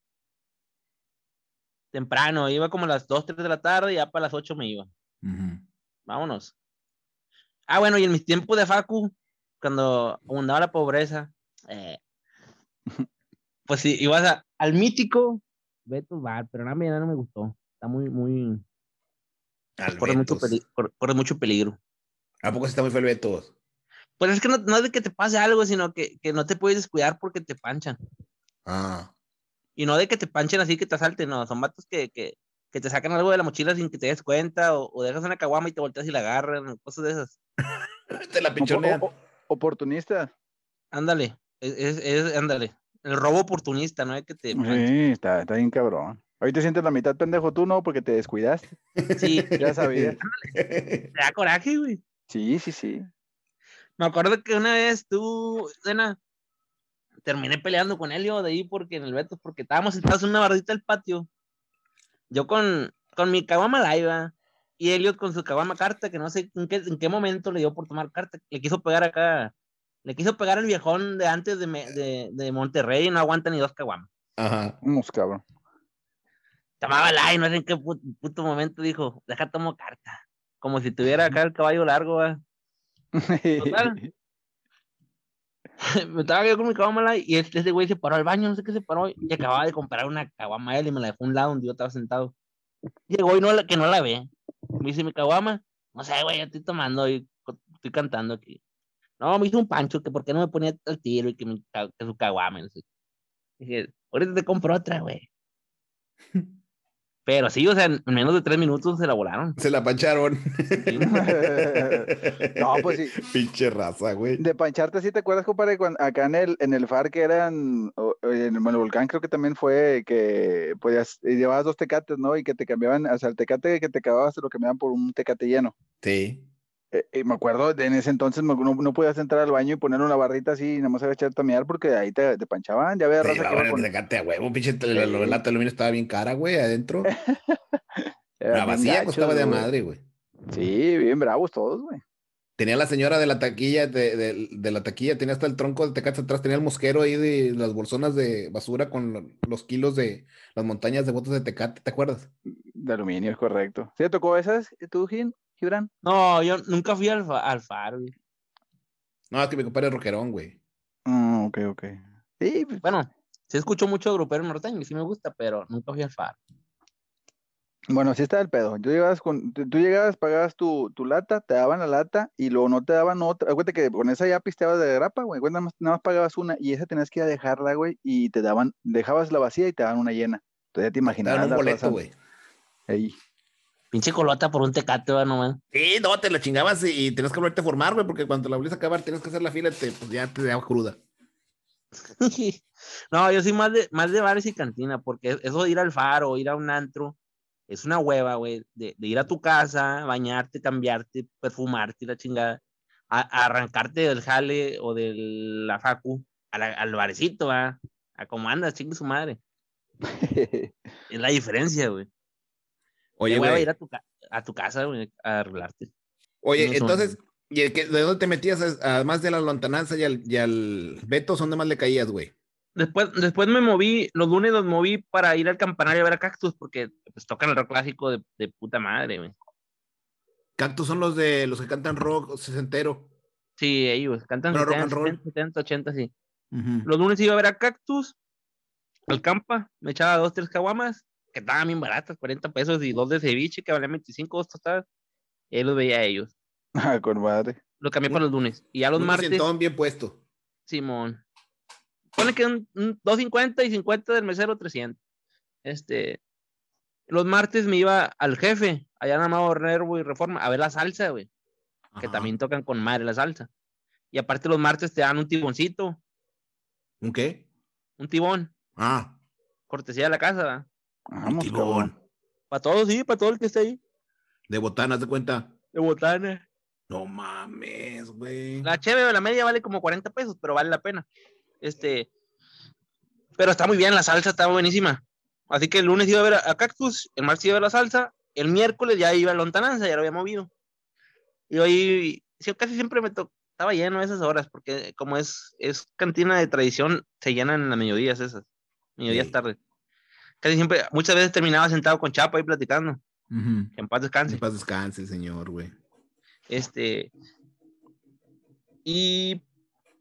Temprano, iba como a las 2, 3 de la tarde y ya para las 8 me iba. Vámonos. Ah, bueno, y en mis tiempos de Facu, cuando abundaba la pobreza, eh, pues sí, ibas a- al mítico Beto Bar, pero nada, no me gustó. Está muy, muy. Al corre mucho, Betos. peli- corre, corre mucho peligro. ¿A poco sí está muy feo el Betos? Pues es que no, no es de que te pase algo, sino que, que no te puedes descuidar porque te panchan. Ah. Y no de que te panchen así que te asalten, no, son vatos que, que, que te sacan algo de la mochila sin que te des cuenta, o, o dejas una caguama y te volteas y la agarran, o cosas de esas. Te la o- o- oportunista. Ándale, es, es, es- ándale. el robo oportunista, ¿no? Es que te Sí, está, está bien cabrón. Hoy te sientes la mitad pendejo tú, ¿no? Porque te descuidaste. Sí, Ya sabía. te da coraje, güey. Sí, sí, sí. Me acuerdo que una vez tú, Cena, terminé peleando con Helio de ahí porque en el Beto, porque estábamos sentados en una bardita del patio. Yo con, con mi caguama laiva y Elliot con su caguama carta, que no sé en qué, en qué momento le dio por tomar carta. Le quiso pegar acá, le quiso pegar el viejón de antes de, me- de, de Monterrey y no aguanta ni dos caguamas. Ajá. Vamos, cabrón. Tomaba la y no sé en qué pu- puto, momento dijo, deja tomo carta. Como si tuviera acá el caballo largo. Total. me estaba yo con mi caguama light y este, ese güey se paró al baño, no sé qué se paró, y acababa de comprar una caguama él y me la dejó a un lado donde yo estaba sentado. Llegó y no la, que no la ve. Me dice mi caguama, no sé, güey, yo estoy tomando y estoy cantando aquí. No, me hizo un pancho, que por qué no me ponía al tiro y que, ca- que su caguama, no sé. Dije, ahorita te compro otra, güey. Pero sí, o sea, en menos de tres minutos se la volaron. Se la pancharon. Sí. No, pues sí. Pinche raza, güey. De pancharte, ¿sí te acuerdas, compadre? Cuando, acá en el, en el FAR que eran, en el volcán creo que también fue que podías, llevabas dos tecates, ¿no? Y que te cambiaban, o sea, el tecate que te acababas te lo cambiaban por un tecate lleno. Sí. Eh, me acuerdo, de en ese entonces no, no podías entrar al baño y poner una barrita así y nada más echar a tamear porque ahí te, te panchaban. Ya había Te raza que con... a huevo, pinche. La, la, aluminio estaba bien cara, güey, adentro. La vacía gachos, costaba de güey. madre, güey. Sí, bien bravos todos, güey. Tenía la señora de la taquilla, de, de- de la taquilla, tenía hasta el tronco de tecate atrás, tenía el mosquero ahí de las bolsonas de basura con lo- los kilos de las montañas de botas de tecate, ¿te acuerdas? De aluminio, es correcto. ¿Sí te tocó esas, tú, Gin? Gibran? No, yo nunca fui al, fa- al faro, güey. No, es que mi compadre es roquerón, güey. Ah, ok, ok. Sí, pues, Bueno, sí escucho mucho grupero norteño y sí me gusta, pero nunca fui al faro. Bueno, así está el pedo. Tú llegabas, con, tú, llegabas, pagabas tu, tu lata, te daban la lata y luego no te daban otra. Acuérdate que con esa ya pisteabas de grapa, güey. Nada más, nada más pagabas una y esa tenías que ir a dejarla, güey, y te daban, dejabas la vacía y te daban una llena. Entonces ya te Daban imaginabas un la boleto, raza güey. ahí. Pinche colota por un tecate, va nomás. Sí, no, te la chingabas y, y tenías que volverte a formar, güey, porque cuando la volvías a acabar tenías que hacer la fila, te, pues ya te daba cruda. no, yo soy más de, más de bares y cantina, porque eso de ir al faro, ir a un antro, es una hueva, güey, de, de ir a tu casa, bañarte, cambiarte, perfumarte la chingada, a, a arrancarte del jale o de la facu a la- al barecito, va, a cómo andas, chingue su madre. Es la diferencia, güey. Oye, hueva güey. ir a tu, ca- a tu casa, a arreglarte. Oye, No son- entonces, ¿y el que, de dónde te metías? Además de la lontananza y al, y al Beto, ¿dónde más le caías, güey? Después, después me moví, los lunes los moví para ir al campanario a ver a Cactus, porque pues tocan el rock clásico de, de puta madre, güey. Cactus son los de los que cantan rock sesentero. Sí, ellos cantan Pero rock 70, and roll. 70, 80, sí. Los lunes iba a ver a Cactus, al campa, me echaba dos, tres caguamas, que estaban bien baratas, 40 pesos, y dos de ceviche, que valían 25, dos tostadas. Y ahí los veía a ellos. Ah, con madre. Lo cambié para los lunes. Y ya los Un martes, bien puesto. Simón. Pone que un, un 250 y 50 del mesero 300. Este, los martes me iba al jefe, allá en Amado Nervo y Reforma, a ver la salsa, güey, que también tocan con madre la salsa. Y aparte los martes te dan un tiboncito, ¿Un qué? un tibón, Ah, cortesía de la casa, ¿verdad? Vamos, cabrón. Para todos, sí, para todo el que esté ahí. De botanas, de cuenta. De botana. No mames, güey. La cheve la media vale como 40 pesos, pero vale la pena. Este, pero está muy bien, la salsa está buenísima. Así que el lunes iba a ver a, a Cactus, el martes iba a ver la salsa, el miércoles ya iba a Lontananza, ya lo había movido. Y hoy, sí, casi siempre me to- estaba lleno a esas horas, porque como es, es cantina de tradición, se llenan en las mediodías esas, mediodías Sí. tarde. Casi siempre, muchas veces terminaba sentado con Chapa ahí platicando, en paz descanse. En paz descanse, señor, güey. Este. Y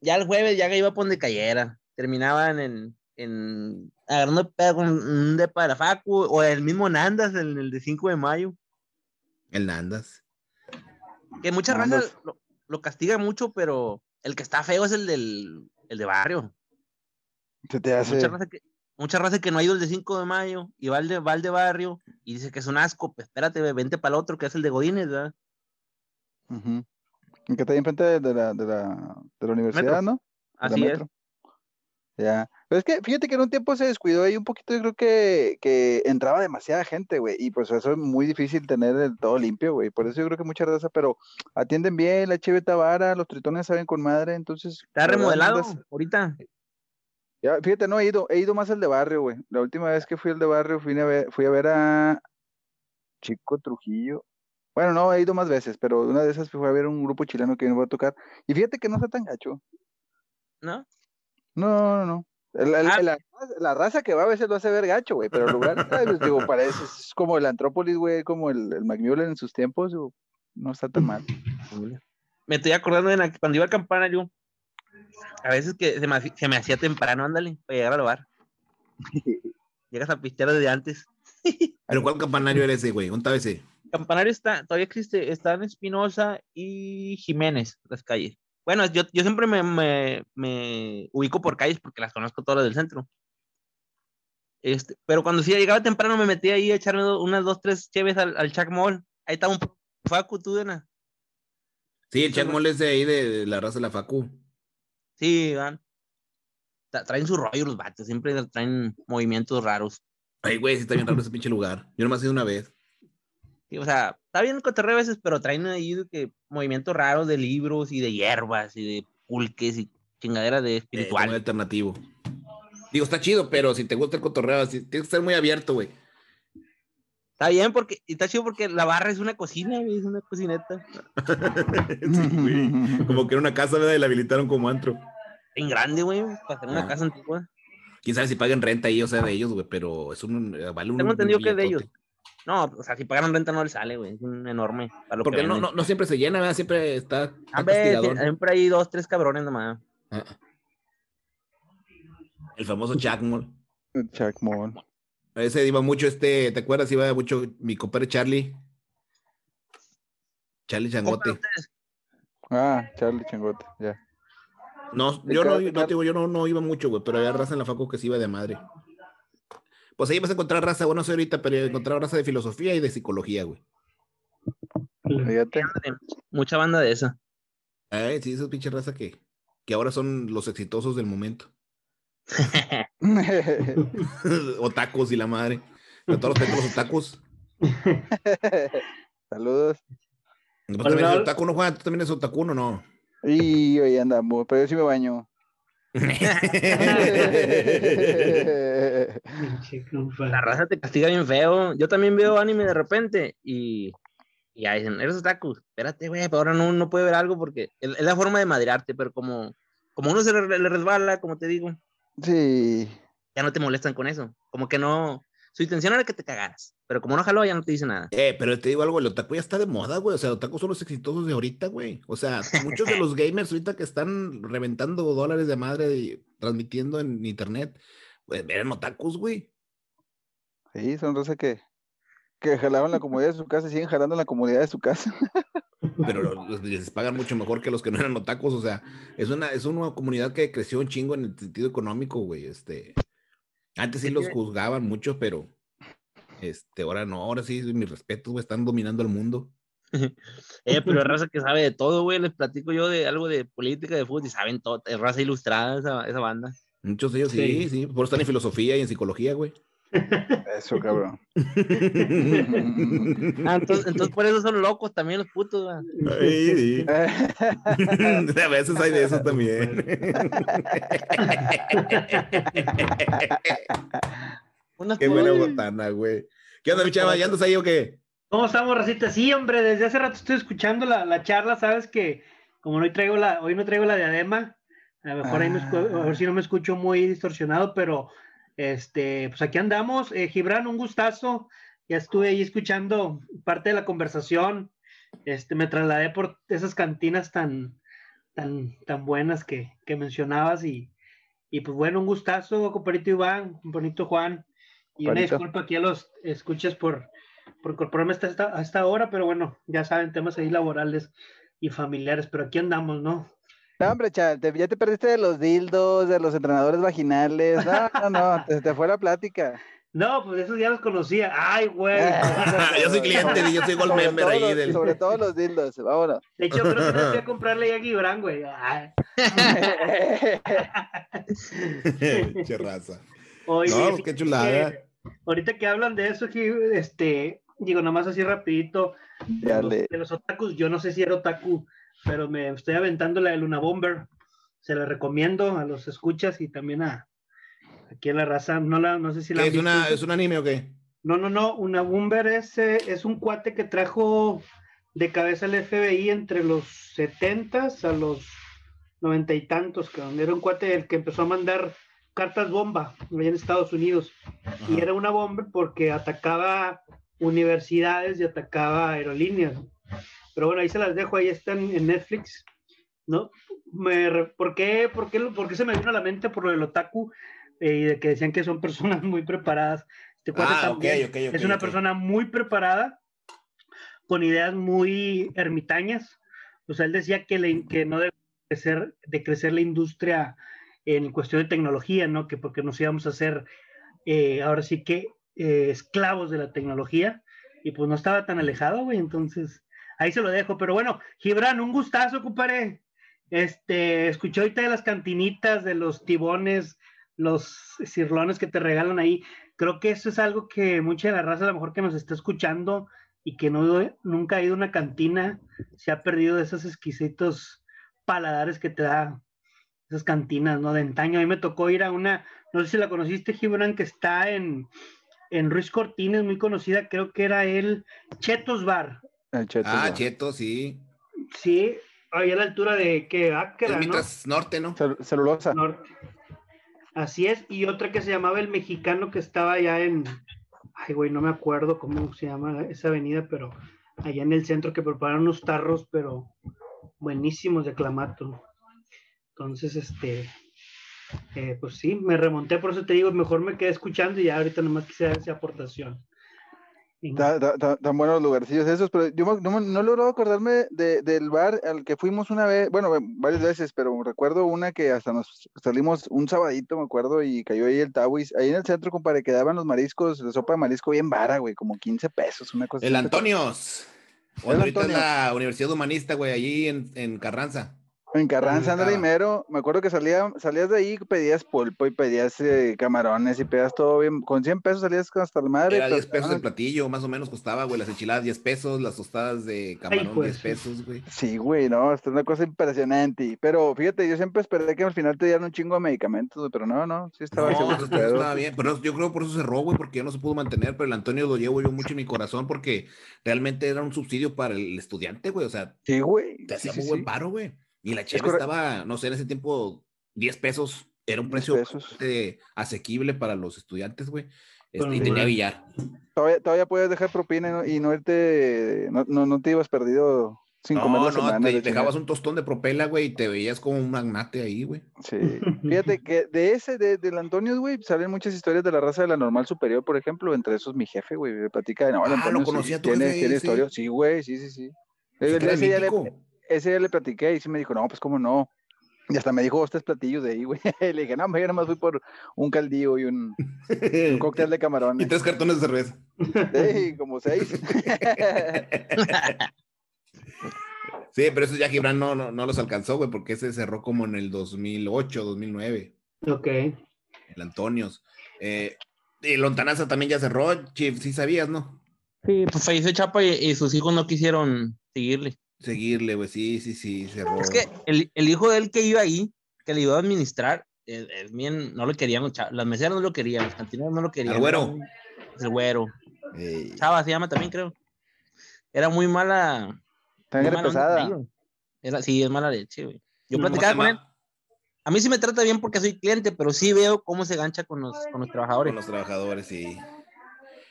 ya el jueves ya que iba por donde cayera. Terminaban en, en agarrando pedo con un depa de la Facu o el mismo Nandas, el, el de 5 de mayo. El Nandas. Que muchas razas Nandas. lo, lo castiga mucho, pero el que está feo es el del el de barrio. Se te hace. Mucha raza, que, mucha raza que no ha ido el de 5 de mayo y va al de, va al de barrio y dice que es un asco. Pues espérate, ve, vente para el otro que es el de Godínez, ¿verdad? Ujú. Que está ahí enfrente de, de la, de, la, de la universidad, Metro. ¿no? La Así es. Ya. Pero es que fíjate que en un tiempo se descuidó ahí un poquito, yo creo que, que entraba demasiada gente, güey, y pues eso es muy difícil tener el todo limpio, güey, por eso yo creo que mucha raza, pero atienden bien, la Cheve Tavara, los tritones saben con madre, entonces... Está la verdad, remodelado das- ahorita. Ya, fíjate, no he ido, he ido más al de barrio, güey. La última vez que fui al de barrio fui a ver, fui a ver a Chico Trujillo. Bueno, no, he ido más veces, pero una de esas fue a ver un grupo chileno que me va a tocar. Y fíjate que no está tan gacho. ¿No? No, no, no. El- el- Ah. la, la raza que va a veces lo hace ver gacho, güey, pero el lugar, pues, digo, para eso es como el Antrópolis, güey, como el, el Macmillan en sus tiempos, digo, no está tan mal. Me estoy acordando de la- cuando iba al campanario. A veces que se me, hacía- se me hacía temprano, ándale, para llegar al bar. Llegas a pistear desde antes. ¿Pero cuál campanario era ese, güey? ¿Dónde estaba ese? Campanario está, todavía existe, está en Espinosa y Jiménez, las calles. Bueno, yo, yo siempre me, me, me ubico por calles porque las conozco todas las del centro. Este, pero cuando sí llegaba temprano me metía ahí a echarme do- unas dos, tres cheves al, al Chac Mall. Ahí estaba un Facu, tú, Dena. Sí, el Chuck Moll es de ahí, de, de la raza de la Facu. Sí, van. Tra- Traen su rollo los vatos, siempre traen movimientos raros. Ay, güey, sí está bien raro ese pinche lugar. Yo nomás he ido una vez. Sí, o sea, está bien el cotorreo a veces, pero traen ahí que movimientos raros de libros y de hierbas y de pulques y chingadera de Eh, espiritual. muy alternativo. Digo, está chido, pero si te gusta el cotorreo, así, tienes que ser muy abierto, güey. Está bien porque, está chido porque la barra es una cocina, güey, es una cocineta. Sí, güey. Como que era una casa, ¿verdad? Y la habilitaron como antro. En grande, güey, para hacer una Ah. casa antigua. Quién sabe si pagan renta ahí, o sea, de ellos, güey, pero es un. eh, Vale un. Tengo entendido que es de ellos. No, o sea, si pagan renta no les sale, güey, es un enorme. Para lo que Porque no, no, no siempre se llena, ¿verdad? Siempre está, está A ver, castigador. siempre hay dos, tres cabrones nomás. Ah. El famoso Chuck Moll. Chacmón. Ese iba mucho este, ¿te acuerdas? Iba mucho mi compadre Charlie. Charlie Changote. Ah, Charlie Changote, ya. No, yo no, no te digo, yo no, no iba mucho, güey, pero había raza en la facu que se iba de madre. Pues ahí vas a encontrar raza, bueno, no sé ahorita, pero encontrar raza de filosofía y de psicología, güey. Fíjate. Mucha banda de esa. Ay, sí, esos pinches raza que, que ahora son los exitosos del momento. Otacos y la madre. Con todos los los otacos. Saludos. ¿Tú también eres otaku, no, Juan? ¿Tú también eres otaku, no? Y hoy andamos, pero yo sí me baño. La raza te castiga bien feo. Yo también veo anime de repente y, y ya dicen, eres otaku. Espérate, güey, pero ahora no, no puede ver algo porque es, es la forma de madrearte, pero como, como uno se le, le resbala, como te digo, Sí. ya no te molestan con eso. Como que no, su intención era que te cagaras, pero como no jaló, ya no te dice nada. Eh, pero te digo algo, el otaku ya está de moda, güey. O sea, los otaku son los exitosos de ahorita, güey. O sea, muchos de los gamers ahorita que están reventando dólares de madre y transmitiendo en internet, pues eran otakus, güey. Sí, son raza que, que jalaban la comodidad de su casa y siguen jalando la comodidad de su casa. Pero los- los- les pagan mucho mejor que los que no eran otakus. O sea, es una, es una comunidad que creció un chingo en el sentido económico, güey. Este, antes sí los juzgaban mucho, pero este, ahora no, ahora sí, mis respetos, güey, están dominando el mundo. Eh, pero es raza que sabe de todo, güey. Les platico yo de algo de política, de fútbol y saben todo. Es raza ilustrada esa, esa banda. Muchos de ellos sí, sí, Sí. por eso están en filosofía y en psicología, güey. Eso, cabrón. Ah, entonces, entonces por eso son locos también los putos, güey. Ay, sí. A veces hay de esos también. Qué buena botana, güey. ¿Qué onda, mi chava? ¿Ya andas ahí o qué? ¿Cómo estamos, Racita? Sí, hombre, desde hace rato estoy escuchando la, la charla, sabes que como hoy traigo la, hoy no traigo la diadema, a lo mejor ahí me escu- a ver si no me escucho muy distorsionado, pero este, pues aquí andamos. Eh, Gibran, un gustazo. Ya estuve ahí escuchando parte de la conversación. Este, me trasladé por esas cantinas tan, tan, tan buenas que, que mencionabas y, y pues bueno, un gustazo, compadrito Iván, compadrito Juan. Y una Compadrito. disculpa aquí a los escuchas por, por incorporarme hasta esta, a esta hora, pero bueno, ya saben, temas ahí laborales y familiares, pero aquí andamos, ¿no? No, hombre, chaval, te- ya te perdiste de los dildos, de los entrenadores vaginales. No, no, no, te, te fue la plática. No, pues esos ya los conocía. Ay, güey. yo soy cliente, yo soy gold member ahí los- del. Sobre todo los dildos, vámonos. De hecho, creo que no fui a comprarle ya a Gibran, güey. Ay, Che raza. Oye, No, fíjate qué chulada. que ahorita que hablan de eso, este, digo, nomás así rapidito, los, de los otakus, yo no sé si era otaku, pero me estoy aventando la de Luna Bomber. Se la recomiendo a los escuchas y también a aquí en la raza. No, la, no sé si la ¿Qué han es, una. ¿Es un anime o qué? No, no, no. Una Bomber es, eh, es un cuate que trajo de cabeza el FBI entre los 70 a los noventa y tantos, cabrón. Era un cuate el que empezó a mandar cartas bomba allá en Estados Unidos. Y Ajá. era una bomba porque atacaba universidades y atacaba aerolíneas. Pero bueno, ahí se las dejo, ahí están en Netflix. ¿No? Me, ¿por, qué, por, qué, por qué se me vino a la mente por lo del otaku? eh, y de que decían que son personas muy preparadas. Este Ah, también ok, ok, es una persona muy preparada, con ideas muy ermitañas. O sea, él decía que, le- que no debe crecer, de crecer la industria en cuestión de tecnología, ¿no? Que porque nos íbamos a hacer eh, ahora sí que eh, esclavos de la tecnología. Y pues no estaba tan alejado, güey. Entonces, ahí se lo dejo. Pero bueno, Gibran, un gustazo, compadre. Este, escuché ahorita de las cantinitas, de los tibones, los cirlones que te regalan ahí. Creo que eso es algo que mucha de la raza, a lo mejor que nos está escuchando y que no, nunca ha ido a una cantina, se ha perdido de esos exquisitos paladares que te da esas cantinas, ¿no? De antaño. A mí me tocó ir a una, no sé si la conociste, Gibran, que está en, en Ruiz Cortines, muy conocida, creo que era el Chetos Bar. El cheto, Ah. Cheto, sí. Sí, ahí a la altura de que Acra, ¿no? norte, ¿no? Cel- celulosa. Norte. Así es, y otra que se llamaba el mexicano que estaba allá en, ay güey, no me acuerdo cómo se llama esa avenida, pero allá en el centro que preparan unos tarros, pero buenísimos de clamato. Entonces, este, eh, pues sí, me remonté, por eso te digo, mejor me quedé escuchando y ya ahorita nomás quise dar esa aportación. Tan buenos lugarcillos esos, pero yo me- no, no logro acordarme de- del bar al que fuimos una vez, bueno, varias veces, pero recuerdo una que hasta nos salimos un sabadito, me acuerdo, y cayó ahí el Tawis. Ahí en el centro, compadre, quedaban los mariscos, la sopa de marisco bien vara, güey, como 15 pesos, una cosa El así. Antonios. El Cuando ahorita es Antonios. la Universidad Humanista, güey, allí en, en Carranza. En Carranza, ándale, y estaba. mero. Me acuerdo que salía, salías de ahí, pedías pulpo y pedías eh, camarones y pedías todo bien. Con 100 pesos salías hasta la madre. Era pero 10 pesos el platillo, más o menos costaba, güey. Las enchiladas 10 pesos, las tostadas de camarón pues, 10 sí. pesos, güey. Sí, güey, no, esto es una cosa impresionante. Pero fíjate, yo siempre esperé que al final te dieran un chingo de medicamentos, pero no, no, sí estaba No, seguro eso estaba bien, pero yo creo por eso cerró, güey, porque ya no se pudo mantener, pero el Antonio lo llevo yo mucho en mi corazón porque realmente era un subsidio para el estudiante, güey, o sea, Sí, güey. te hacía sí, muy buen paro, güey. Y la chela estaba, no sé, en ese tiempo 10 pesos, era un 10 precio bastante asequible para los estudiantes, güey. Este, y tenía bueno. billar. Todavía, todavía puedes dejar propina y no, y no irte, no, no, no te ibas perdido sin comer No, la no, semana. te la dejabas un tostón de propela, güey, y te veías como un magnate ahí, güey. Sí. Fíjate que de ese, de, del Antonio, güey, salen muchas historias de la raza de la normal superior, por ejemplo, entre esos mi jefe, güey, me platica de no, el Ah, ¿lo Antonio sí conocía tu tiene, jefe tiene ese? historia. Sí, güey, sí, sí, sí. Sí, era ese, ya le, mítico. Ese ya le platiqué y sí me dijo, no, pues cómo no. Y hasta me dijo tres platillos de ahí, güey. Le dije, no, yo nomás fui por un caldillo y un, un cóctel de y camarones. tres cartones de cerveza. Sí, como seis. Sí, pero esos ya Gibran no, no, no los alcanzó, güey, porque ese cerró como en el 2008, 2009, ok. el Antonios. Eh, y Lontananza también ya cerró, Chief, sí sabías, ¿no? Sí, Pues falleció Chapa y, y sus hijos no quisieron seguirle. Seguirle, güey, sí, sí, sí, cerró. Es que el, el hijo de él que iba ahí, que le iba a administrar, eh, eh, bien, no lo querían, las meseras no lo querían, los cantineros no lo querían. ¿Al güero? El güero. Ey, Chava se llama también, creo. Era muy mala. muy Sangre mala onda con pesada. Era, sí, es mala leche, güey. Yo ¿Cómo ¿cómo se platicaba con él. A mí sí me trata bien porque soy cliente, pero sí veo cómo se gancha con los, con los trabajadores. Con los trabajadores, sí.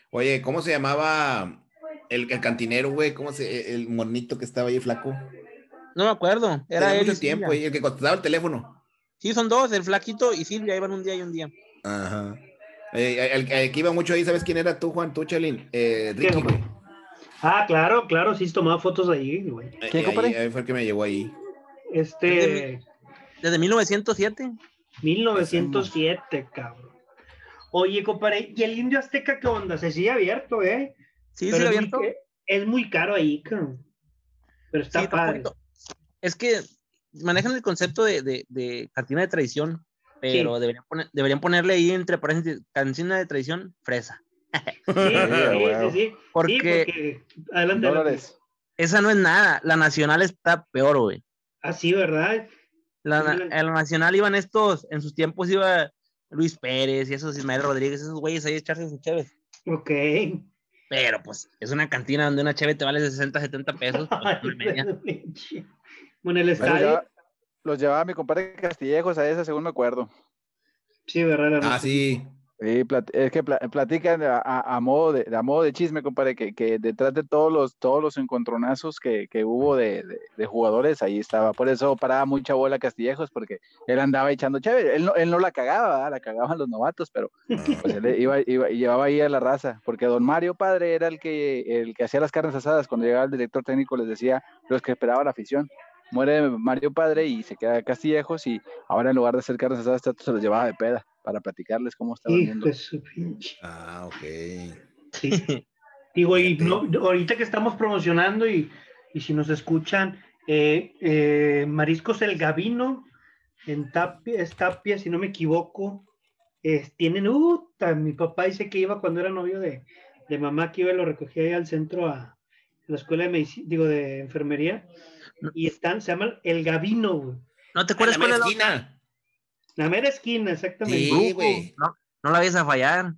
Oye, ¿cómo se llamaba el, el cantinero, güey? ¿Cómo se, el monito que estaba ahí flaco? No me acuerdo. Era Tenía él. mucho y tiempo, Silvia. y el que contestaba el teléfono. Sí, son dos, el flaquito y Silvia iban un día y un día. Ajá. Eh, el, el que iba mucho ahí, ¿sabes quién era tú, Juan? Tú, Chalín. Eh, Ricky, ¿Qué, güey. Ah, claro, claro, sí, tomaba fotos ahí, güey. Eh, ¿Quién, ahí- compadre? ahí fue el que me llevó ahí. Este, Desde 1907. 1907, cabrón. Oye, compadre, ¿y el indio azteca qué onda? Se sigue abierto, ¿eh? Sí, Pero sí, es, muy, abierto. es muy caro ahí. Pero está Sí, padre. Es que manejan el concepto de, de, de cantina de tradición, pero deberían, poner- deberían ponerle ahí entre paréntesis, cantina de tradición, fresa. Sí, sí, sí, sí. Porque Sí, porque- adelante, esa no es nada. La nacional está peor, güey. Ah, sí, ¿verdad? La, la- en la nacional iban estos, en sus tiempos iba Luis Pérez y esos Ismael Rodríguez, esos güeyes ahí echarse sus cheves. Ok. Pero pues es una cantina donde una cheve te vale 60, 70 pesos. pues, media. Bueno, el estadio, los llevaba mi compadre Castillejos a esa, según me acuerdo. sí, ¿verdad? Ah, sí. Sí, es que pla- platican a, a- a modo de, a modo de chisme, compadre, que, que detrás de todos los, todos los encontronazos que, que hubo de, de- de jugadores, ahí estaba. Por eso paraba mucha bola Castillejos, porque él andaba echando chévere. Él no, él no la cagaba, ¿verdad? la cagaban los novatos, pero pues él iba, iba- y llevaba ahí a la raza, porque don Mario Padre era el que, el que hacía las carnes asadas. Cuando llegaba el director técnico les decía los que esperaba la afición. Muere Mario Padre y se queda Castillejos y ahora en lugar de hacer carnes asadas se los llevaba de peda para platicarles cómo estaba Hijo viendo. de su pinche. Ah, ok. Sí. Digo, y no, ahorita que estamos promocionando y, y si nos escuchan, eh, eh, Mariscos El Gavino, en Tapia, es Tapia, si no me equivoco, es- tienen, uh, mi papá dice que iba cuando era novio de, de mamá, que iba y lo recogía ahí al centro a la escuela de medicina, digo, de enfermería, y están, se llaman El Gavino, güey. ¿No te acuerdas cuál es la esquina. La mera esquina, exactamente. Sí, güey. No, no la vayas a fallar.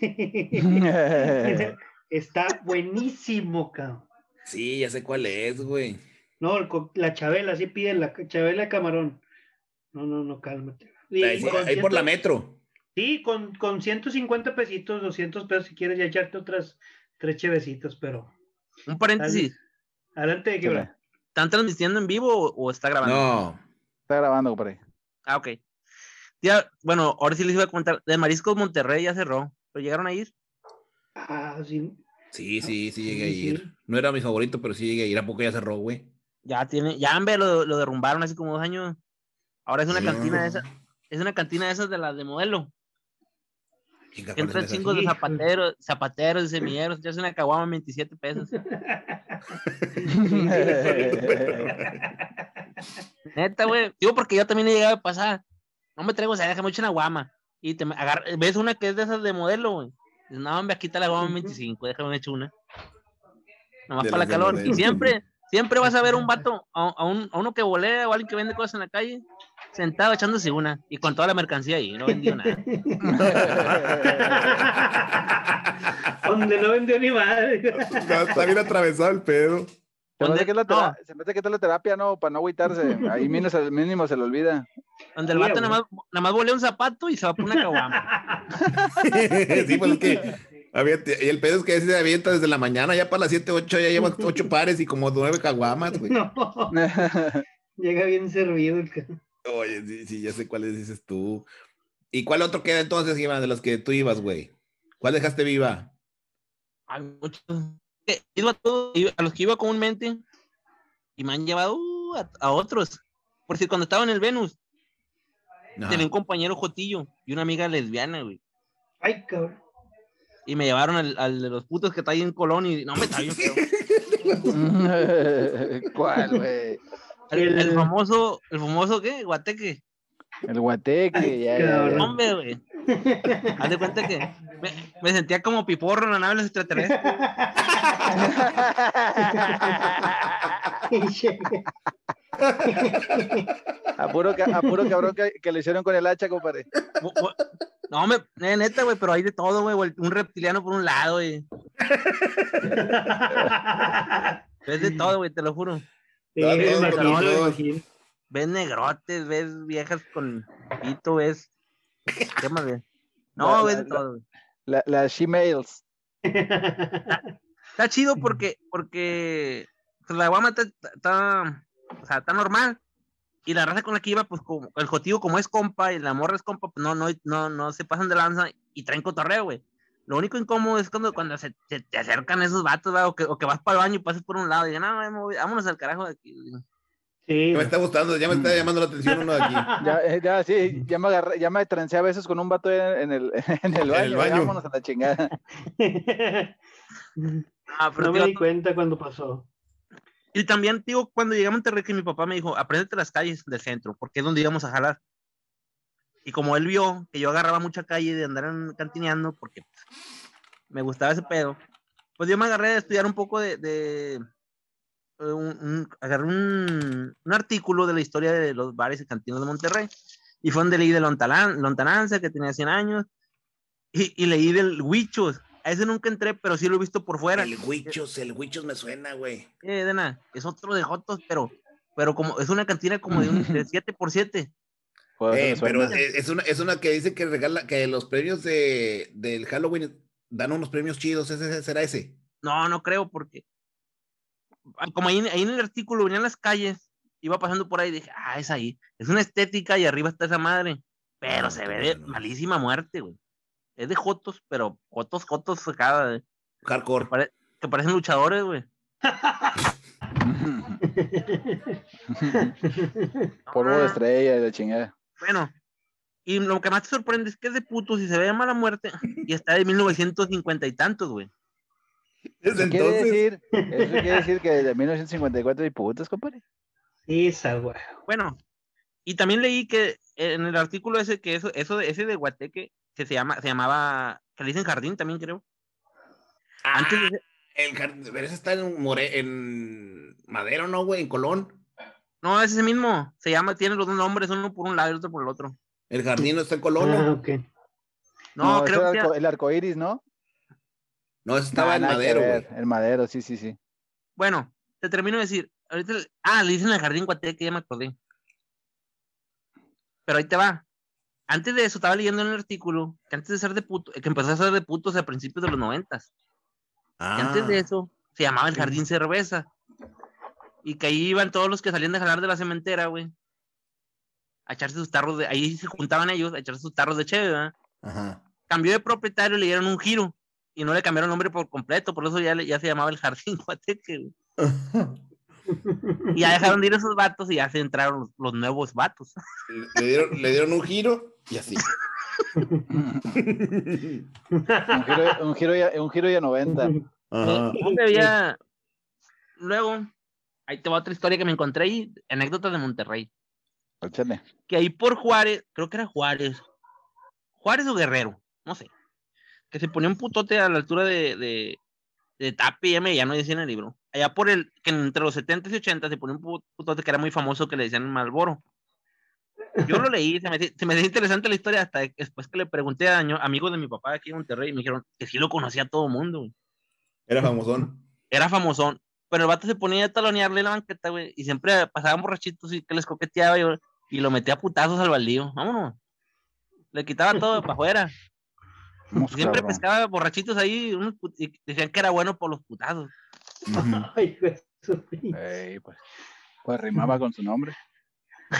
Está buenísimo, cabrón. Sí, ya sé cuál es, güey. No, el la Chabela, sí piden la Chabela de camarón. No, no, no, cálmate. Y Ahí, ahí por la metro. Sí, con, con 150 pesitos, 200 pesos si quieres ya echarte otras tres chevecitos, pero Un paréntesis. adelante de quebra. ¿Están transmitiendo en vivo o, o está grabando? No. Está grabando, compadre. Ah, ok. Ya, bueno, ahora sí les iba a contar. De Mariscos Monterrey ya cerró. ¿Pero llegaron a ir? Ah, sí. Sí, sí, sí llegué a ir. sí. No era mi favorito, pero sí llegué a ir. ¿A poco ya cerró, güey? Ya tiene, ya hombre, lo, lo derrumbaron hace como dos años. Ahora es una Sí. cantina de esas, es una cantina de esas de las de modelo. Chinga, Que ¿cuál entran chingos de zapateros, zapateros y semilleros, ya es una caguama en 27 pesos. Neta, güey. Digo porque yo también he llegado a pasar. No me traigo, o sea, déjame echar una guama. Y te me agarra- ves una que es de esas de modelo, güey. No, hombre, aquí está la guama en 25, déjame echar una. Nomás De para la calor. modelo. Y siempre, siempre vas a ver un vato, a, a un, a uno que volea o alguien que vende cosas en la calle, sentado echándose una. Y con toda la mercancía ahí, no vendió nada. Donde no vendió ni madre. Está bien atravesado el pedo. Se me, que es la No. tera- se me hace que es la terapia, ¿no? Para no agüitarse. Ahí mínimo, se- mínimo se le olvida. Donde el Sí, vato güey. nada más, nada más volea un zapato y se va por una caguama. sí, pues es que. avienta- y el pedo es que se avienta desde la mañana, ya para las 7, 8, ya lleva 8 pares y como 9 caguamas, güey. No. Llega bien servido el Oye, sí, sí, ya sé cuáles dices tú. ¿Y cuál otro queda entonces, Iván, de los que tú ibas, güey? ¿Cuál dejaste viva? Hay muchos. Iba a, todos- iba- a los que iba comúnmente y me han llevado uh, a, a otros. Por si cuando estaba en el Venus, Ajá. tenía un compañero Jotillo y una amiga lesbiana, güey. Ay, cabrón. Y me llevaron al, al de los putos que está ahí en Colón y no me está bien feo. ¿Cuál, güey? El, famoso, el famoso ¿qué? Guateque. El guateque. Ay, ya, ya, ya. cabrón. Hombre, güey. Haz de cuenta que me, me sentía como piporro en la nave de los extraterrestres. Apuro cabrón que, que lo hicieron con el hacha, compadre. No, me, eh, neta, güey, pero hay de todo, güey. Un reptiliano por un lado, güey. Ves de todo, güey, te lo juro. Sí. Ves negrotes, ves viejas con pito, ves. ¿Qué más ves? No, La- la- de todo. güey. La- Las she-mails. Está chido porque, porque pues, la guama está, está, o sea, está normal. Y la raza con la que iba, pues como el jotivo como es compa y la morra es compa, pues no, no, no, no se pasan de lanza y traen cotorreo, güey. Lo único incómodo es cuando, cuando se, se te acercan esos vatos, o, que, o que vas para el baño y pasas por un lado y digan, no, vámonos al carajo de aquí. güey". Sí, Ya me está gustando, ya me está llamando la atención uno de aquí. Ya, eh, ya, sí, ya me agarré, ya me trancé a veces con un vato en, en el, en el baño. el ya baño. Vámonos a la chingada. Ah, pero no me di cuenta cuando pasó. Y también, digo, cuando llegué a Monterrey, que mi papá me dijo, apréndete las calles del centro, porque es donde íbamos a jalar. Y como él vio que yo agarraba mucha calle de andar en- cantineando, porque me gustaba ese pedo, pues yo me agarré a estudiar un poco de. de un- un- agarré un, un artículo de la historia de los bares y cantinas de Monterrey. Y fue donde leí de Lontalan- Lontananza, que tenía 100 años. Y, y leí del Huichos. A ese nunca entré, pero sí lo he visto por fuera. El Huichos, el Huichos me suena, güey. Eh, Dena, es otro de Jotos, pero, pero como es una cantina como de, un, de 7 por 7 Joder, se Eh, me pero es, es una, es una que dice que regala, que los premios de, del Halloween dan unos premios chidos. ¿Ese será ese? No, no creo, porque como ahí, ahí en el artículo venían las calles, iba pasando por ahí y dije, ah, es ahí. Es una estética y arriba está esa madre. Pero Ah, se qué ve de bueno. malísima muerte, güey. Es de Jotos, pero Jotos, Jotos, acá, eh, que, Hardcore. pare- que parecen luchadores, güey. Polvo de estrella y la chingada. Bueno, y lo que más te sorprende es que es de putos y se ve de mala muerte y está de 1950 y tantos, güey. Desde Eso quiere, entonces. decir, eso quiere decir que de 1954 hay putas, compadre. Esa, güey. Bueno, y también leí que en el artículo ese que eso, eso de- ese de Guateque que se llama, se llamaba, que le dicen jardín también creo. Antes de- El jardín, pero ese está en, More, en Madero, ¿no, güey? En Colón. no, es ese mismo, se llama, tiene los dos nombres, uno por un lado y otro por el otro. El jardín no está en Colón. Ah, ¿no? ok. No, creo que el, arco, el arco iris, ¿no? No, estaba Ah, en Madero, güey. El madero, sí, sí, sí. bueno, te termino de decir, ahorita, ah, le dicen el jardín Guateque, ya me acordé. Pero ahí te va. Antes de eso, estaba leyendo en el artículo que antes de ser de puto, que empezó a ser de putos a principios de los noventas. Y antes de Ah, eso, se llamaba el Jardín Cerveza. Y que ahí iban todos los que salían de jalar de la cementera, güey. A echarse sus tarros de. Ahí se juntaban ellos a echarse sus tarros de cheve, ¿verdad? Ajá. Cambió de propietario y le dieron un giro. Y no le cambiaron nombre por completo, por eso ya, le- ya se llamaba el Jardín Guateque. Y ya dejaron de ir esos vatos y ya se entraron los, los nuevos vatos. Le dieron, le dieron un giro y así. Un giro, un giro, ya, un giro ya 90. Ajá. ¿Dónde había? Luego, ahí te va otra historia que me encontré ahí, anécdotas de Monterrey. Échale. que ahí por Juárez, creo que era Juárez, Juárez o Guerrero, no sé, que se ponía un putote a la altura de, de, de Tapi, ya, no decía en el libro, allá por el, que entre los 70 y 80 se ponía un pu- putote que era muy famoso que le decían Malboro. Yo lo leí, se me, se me hacía interesante la historia hasta después que le pregunté a amigos de mi papá aquí en Monterrey y me dijeron que sí lo conocía todo el mundo, güey. Era famosón. era famosón, pero el vato se ponía a talonearle la banqueta, güey, y siempre pasaban borrachitos y que les coqueteaba y, y lo metía a putazos al baldío, vámonos. Le quitaba todo para afuera. Siempre cabrón. pescaba borrachitos ahí unos put- y decían que era bueno por los putazos. Ay. Ey, pues, pues rimaba con su nombre.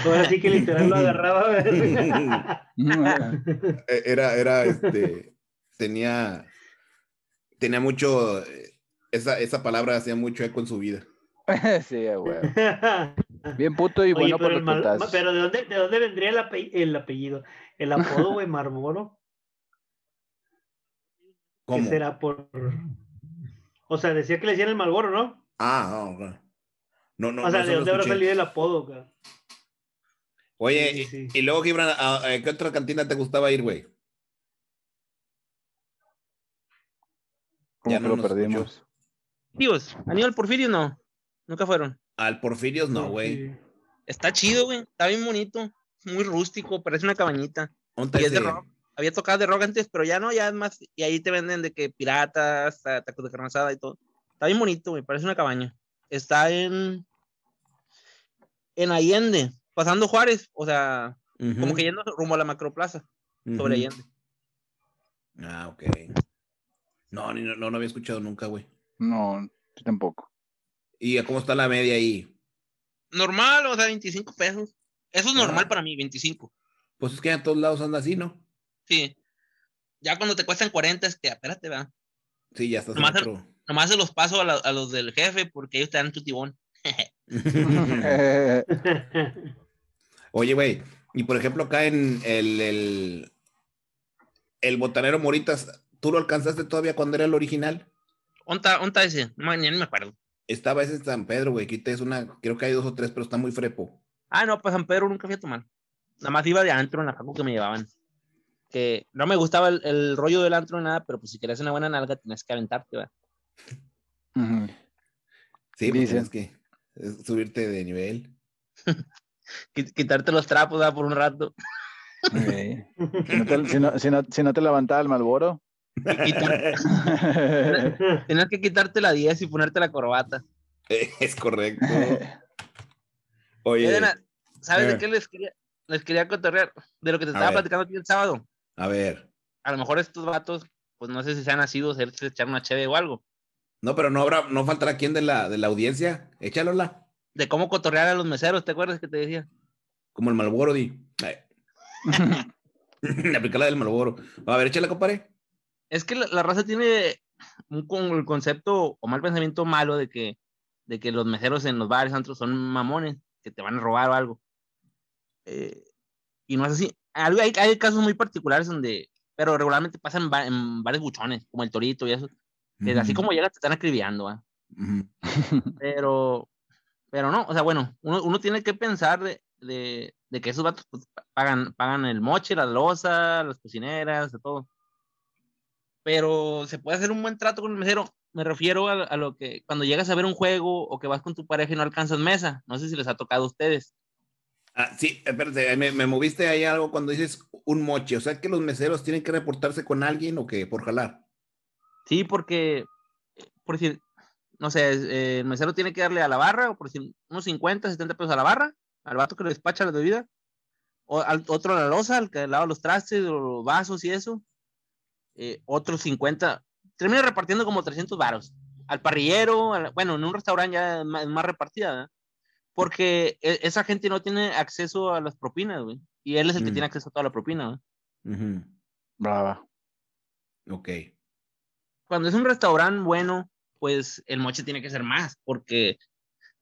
Ahora sí que literal lo agarraba. Eh, Era, era, este, tenía, tenía mucho, esa, esa palabra hacía mucho eco en su vida. sí, güey. Bien puto y Oye, bueno por pero, los el mal- putazos. pero ¿de dónde, ¿de dónde vendría el, ape- el apellido? El apodo, güey, ¿Qué será por...? O sea, decía que le decían el Marlboro, ¿no? Ah, no, no. No, no, o sea, no, ¿de habrá salido el apodo, güey? Oye, Sí, sí, y- sí. y luego, Gibran, ¿a, a qué otra cantina te gustaba ir, güey? Ya que no lo nos perdimos. Tíos, Aníbal Porfirio no, nunca fueron. Al Porfirios no, güey. Está chido, güey, está bien bonito, muy rústico, parece una cabañita. ¿Dónde Y es de rock. Había tocado de rock antes, pero ya no, ya es más, y ahí te venden de que piratas, ta- tacos de carne asada y todo. Está bien bonito, güey, parece una cabaña. Está en, en Allende, pasando Juárez, o sea, como que yendo rumbo a la macroplaza, sobre ujú. Allende. Ah, ok. No, ni- no, no, no había escuchado nunca, güey. No, yo tampoco. ¿Y a cómo está la media ahí? Normal, o sea, 25 pesos. Eso es normal Ah. para mí, 25. Pues es que a todos lados anda así, ¿no? Sí. Ya cuando te cuestan 40 es que, espérate, va. Sí, ya estás Nomás el- otro. Nomás se los paso a, la- a los del jefe porque ellos te dan tu tibón. Oye, güey, y por ejemplo acá en el, el, el botanero Moritas, ¿tú lo alcanzaste todavía cuando era el original? ¿Onta, onta ese? No, ni ni me acuerdo. Estaba ese en San Pedro, güey. Quita es una, creo que hay dos o tres, pero está muy frepo. Ah, no, pues San Pedro nunca fui a tomar. Nada más iba de antro en la facu que me llevaban. Que no me gustaba el, el rollo del antro ni nada, pero pues si querías una buena nalga tienes que aventarte, ¿verdad? Sí, pues Dicen. tienes que eh, subirte de nivel. Qui- Quitarte los trapos, ¿verdad? Por un rato. Si no te, si no- si no- si no te levantaba el Malboro. Quitar- tenías que quitarte la 10 y ponerte la corbata. Es correcto. Oye, Edena, ¿sabes eh. de qué les quería, les quería cotorrear? De lo que te A estaba ver. platicando aquí el sábado. A ver. A lo mejor estos vatos, pues no sé si sean nacidos, se se echar una cheve o algo. No, pero no habrá, no faltará quien de la, de la audiencia. Échalola. De cómo cotorrear a los meseros, ¿te acuerdas que te decía? Como el Malboro, di. Aplicar la del Malboro. A ver, échala, compadre. Es que la, la raza tiene un con- el concepto o mal pensamiento malo de que, de que los meseros en los bares antros son mamones, que te van a robar o algo. Eh, y no es así. Hay, hay casos muy particulares donde, pero regularmente pasan en, bares buchones, como el Torito y eso. que así como llegas te están acribillando. Ujú. pero, pero no, o sea, bueno, uno, uno tiene que pensar de, de, de que esos vatos pues, pagan, pagan el moche, la loza, las cocineras, de todo. Pero se puede hacer un buen trato con el mesero. Me refiero a, a lo que cuando llegas a ver un juego o que vas con tu pareja y no alcanzas mesa. No sé si les ha tocado a ustedes. Ah, sí, espérate, me, moviste ahí algo cuando dices un moche. O sea que los meseros tienen que reportarse con alguien o que por jalar. Sí, porque, eh, por decir, no sé, eh, el mesero tiene que darle a la barra, o por decir, unos 50, 70 pesos a la barra, al vato que le despacha la bebida, o al otro a la loza, al que lava los trastes, los vasos y eso, eh, otros 50, termina repartiendo como 300 varos. Al parrillero, bueno, en un restaurante ya es más, repartida, ¿verdad? Porque e- esa gente no tiene acceso a las propinas, güey, y él es el que Mm. tiene acceso a toda la propina, ¿verdad? Ujú. Brava. Ok. cuando es un restaurante bueno, pues el moche tiene que ser más, porque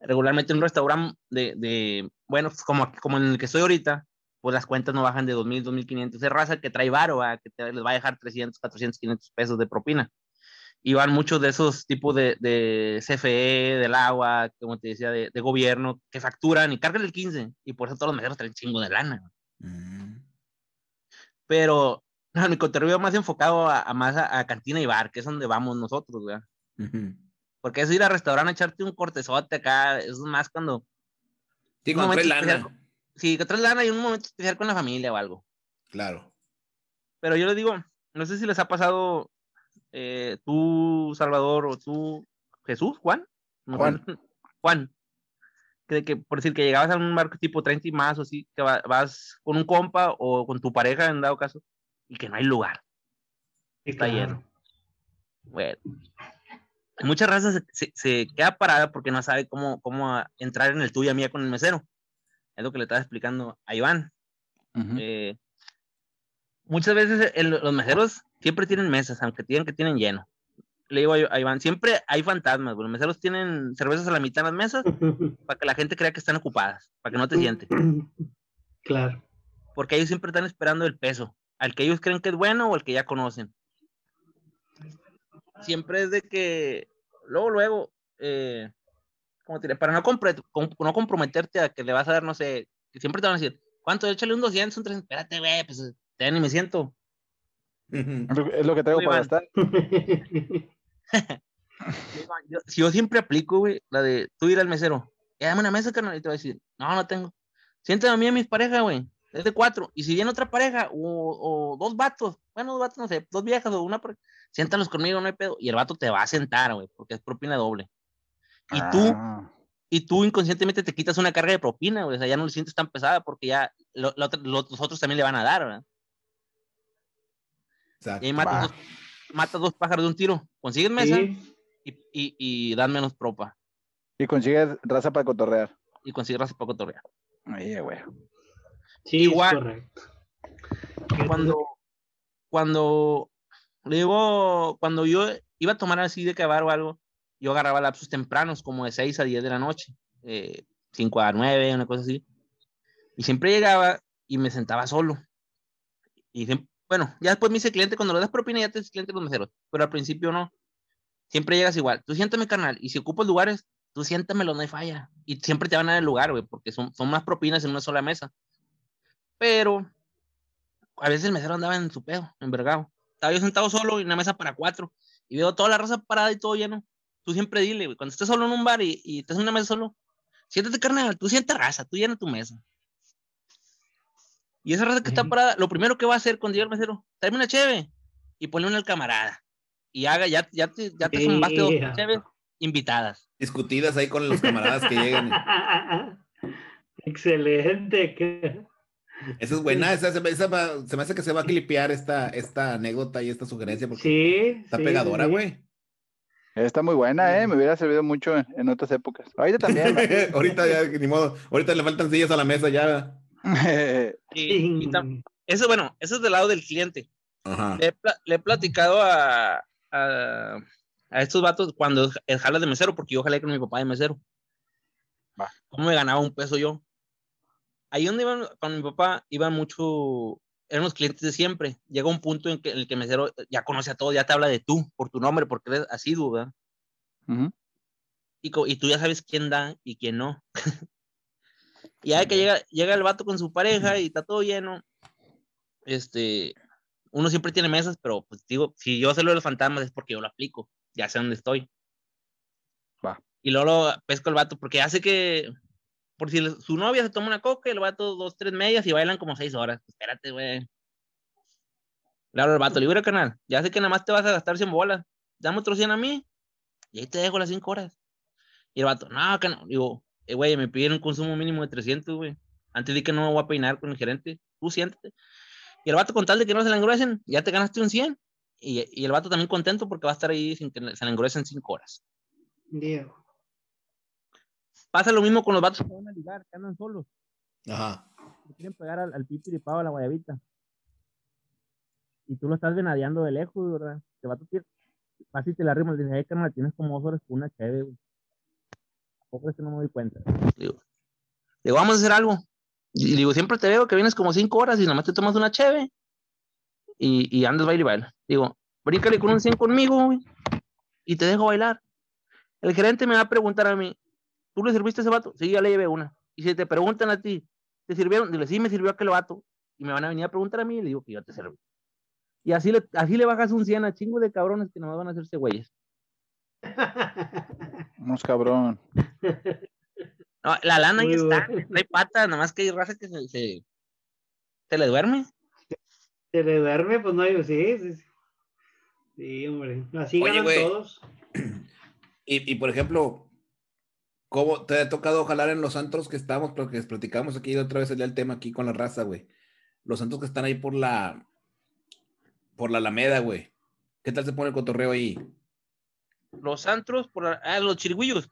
regularmente en un restaurante de, de bueno, pues, como, como en el que estoy ahorita, pues las cuentas no bajan de 2.000, 2.500. Es raza que trae varo, ¿va? que te, les va a dejar 300, 400, 500 pesos de propina. Y van muchos de esos tipos de, de CFE, del agua, como te decía, de, de gobierno, que facturan y cargan el 15. Y por eso todos los meseros traen chingo de lana. Mm. Pero no, mi contenido más enfocado a, a más a, a cantina y bar, que es donde vamos nosotros, ¿verdad? Porque eso ir al restaurante a echarte un cortezote acá, eso es más cuando, Sí, con tres lana. si que traes lana y un momento especial con la familia o algo. Claro. Pero yo les digo, no sé si les ha pasado, eh, tú, Salvador, o tú, Jesús, Juan. Juan. Juan. Que, que por decir que llegabas a un barco tipo 30 y más, o así, que va- vas con un compa o con tu pareja, en dado caso, y que no hay lugar. Está claro. lleno. Bueno. Muchas razas se, se- se queda parada porque no sabe cómo, cómo entrar en el tuyo y a mía con el mesero. Es lo que le estaba explicando a Iván. Eh, muchas veces el- los meseros siempre tienen mesas, aunque digan que tienen lleno. Le digo a, a Iván, siempre hay fantasmas. güey. Los meseros tienen cervezas a la mitad de las mesas para que la gente crea que están ocupadas, para que no te siente. Claro. Porque ellos siempre están esperando el peso, al que ellos creen que es bueno o al que ya conocen. Siempre es de que, luego, luego, eh, ¿cómo te diré? Para no, compre- com- no comprometerte a que le vas a dar, no sé, que siempre te van a decir, ¿cuánto? Échale un 200, un 300, espérate, güey, pues ya ni me siento. Es lo que- Es lo que traigo para gastar. Yo, si yo siempre aplico, güey, la de tú ir al mesero, "Eh, dame una mesa, carnal, y te va a decir, no, no tengo. Siéntame a mí y a mis parejas, güey, es de cuatro. Y si viene otra pareja o, o dos vatos, bueno, dos vatos, no sé, dos viejas o una, siéntalos conmigo, no hay pedo. Y el vato te va a sentar, güey, porque es propina doble. Y tú, Ah, y tú inconscientemente te quitas una carga de propina, güey, o sea, ya no lo sientes tan pesada porque ya lo- lo- los otros también le van a dar, ¿verdad? Exacto. Y Va. dos, matas dos pájaros de un tiro. Consigues mesa Sí. y, y, y dan menos propa. Y consigues raza para cotorrear. Y consigues raza para cotorrear. Ahí, güey. Sí, Igual. correcto. cuando, cuando, digo, cuando yo iba a tomar así de cabar o algo, yo agarraba lapsos tempranos, como de 6 a 10 de la noche, eh, 5 a 9, una cosa así. Y siempre llegaba y me sentaba solo. Y siem- bueno, ya después me hice cliente, cuando le das propina ya te haces cliente los meseros, pero al principio no. Siempre llegas igual. Tú siéntame, carnal, y si ocupas lugares, tú siéntamelo, no hay falla. Y siempre te van a dar el lugar, güey, porque son, son más propinas en una sola mesa. Pero a veces el mesero andaba en su pedo, envergado. Estaba yo sentado solo en una mesa para cuatro y veo toda la raza parada y todo lleno. Tú siempre dile, güey, cuando estés solo en un bar y, y estás en una mesa solo, siéntate, carnal, tú sientes raza, tú llena tu mesa. Y esa raza que está parada, lo primero que va a hacer cuando llegue el mesero, tráeme una cheve y ponle una al camarada. Y haga, ya, ya te, ya te zumbaste dos cheves invitadas. Discutidas ahí con los camaradas que llegan. Excelente. que- Esa es buena, esa, se, me- esa va- se me hace que se va a clipear esta, esta anécdota y esta sugerencia porque Sí. está sí, pegadora, sí. güey. Está muy buena, ¿eh? Me hubiera servido mucho en, en otras épocas. Ahorita también. ahorita ya, ni modo, ahorita le faltan sillas a la mesa ya. Y, y tam- eso, bueno, eso es del lado del cliente. Ajá. Le le he platicado a, a, a estos vatos cuando el jala de mesero, porque yo jalé con mi papá de mesero. Va. ¿Cómo me ganaba un peso yo? Ahí donde iban con mi papá, iban mucho, eran los clientes de siempre. Llega un punto en, que, en el que el mesero ya conoce a todos, ya te habla de tú, por tu nombre, porque eres asiduo, ¿verdad? Ujú. y, co- y tú ya sabes quién da y quién no. y ya que llega, llega el vato con su pareja y está todo lleno, este, uno siempre tiene mesas, pero pues digo, si yo sé lo de los fantasmas es porque yo lo aplico, ya sé dónde estoy. Va. Y luego lo pesco el vato, porque hace que, por si su novia se toma una coca el vato dos, tres medias y bailan como seis horas. Espérate, güey. Hablo al vato, "Mira, canal, ya sé que nada más te vas a gastar 100 bolas, dame otros 100 a mí y ahí te dejo las 5 horas. Y el vato, no, que no. Digo, eh, güey, me pidieron un consumo mínimo de 300, güey. Antes di que no me voy a peinar con el gerente. Tú siéntate. Y el vato, con tal de que no se le engruesen, ya te ganaste un 100. Y, y el vato también contento porque va a estar ahí sin que se le engruesen 5 horas. Diego. Pasa lo mismo con los vatos que van a ligar, que andan solos. Ajá. Le quieren pegar al, al pipiripao, a la guayabita. Y tú lo estás venadeando de lejos, ¿verdad? El vato tiene, vas y te la rimas, le dices, ay, carnal, tienes como dos horas con una chévere, güey. ¿A poco es que no me doy cuenta? Digo, vamos a hacer algo. Y digo, siempre te veo que vienes como cinco horas y nomás te tomas una cheve y, y andas baile y baila. Digo, bríncale con un 100 conmigo, y te dejo bailar. El gerente me va a preguntar a mí, ¿tú le serviste a ese vato? Sí, ya le llevé una. Y si te preguntan a ti, ¿te sirvieron? Dile, sí, me sirvió aquel vato. Y me van a venir a preguntar a mí y le digo que yo te serví. Y así le, así le bajas un 100 a chingo de cabrones que nomás van a hacerse güeyes. Unos cabrón. No, la lana ahí está, no hay pata, nada más que hay raza que se, se, se le duerme. Se le duerme, pues no hay, sí, sí, sí. Sí, hombre. Así Oye, ganan güey. todos. Y, y por ejemplo, ¿cómo te ha tocado jalar en los antros que estamos? Porque les platicamos aquí otra vez el el tema aquí con la raza, güey. Los antros que están ahí por la por la Alameda, güey. ¿Qué tal se pone el cotorreo ahí? Los antros, por la- ah, los chirigüillos.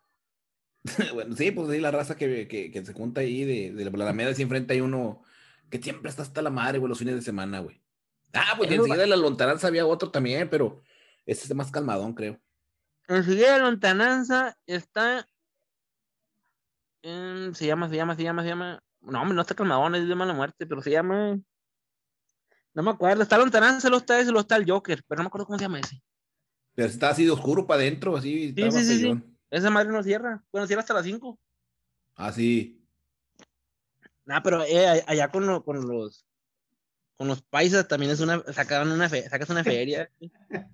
bueno, sí, pues sí, la raza que, que, que se junta ahí de, de la Alameda, así enfrente hay uno que siempre está hasta la madre, güey, los fines de semana, güey. Ah, pues enseguida de la lontananza había otro también, pero ese es más calmadón, creo. Enseguida de Lontananza está. en- se llama, se llama, se llama, se llama. No, hombre, no está calmadón, es de mala muerte, pero se llama. No me acuerdo, está Lontananza, lo está ese, lo está el Joker, pero no me acuerdo cómo se llama ese. Pero está así de oscuro para adentro, así. Sí, está sí, sí, sí. Esa madre no cierra. Bueno, cierra hasta las 5. Así. Nah, pero eh, allá con, lo- con los. Con los paisas también es una. Sacaban una fe, sacas una feria.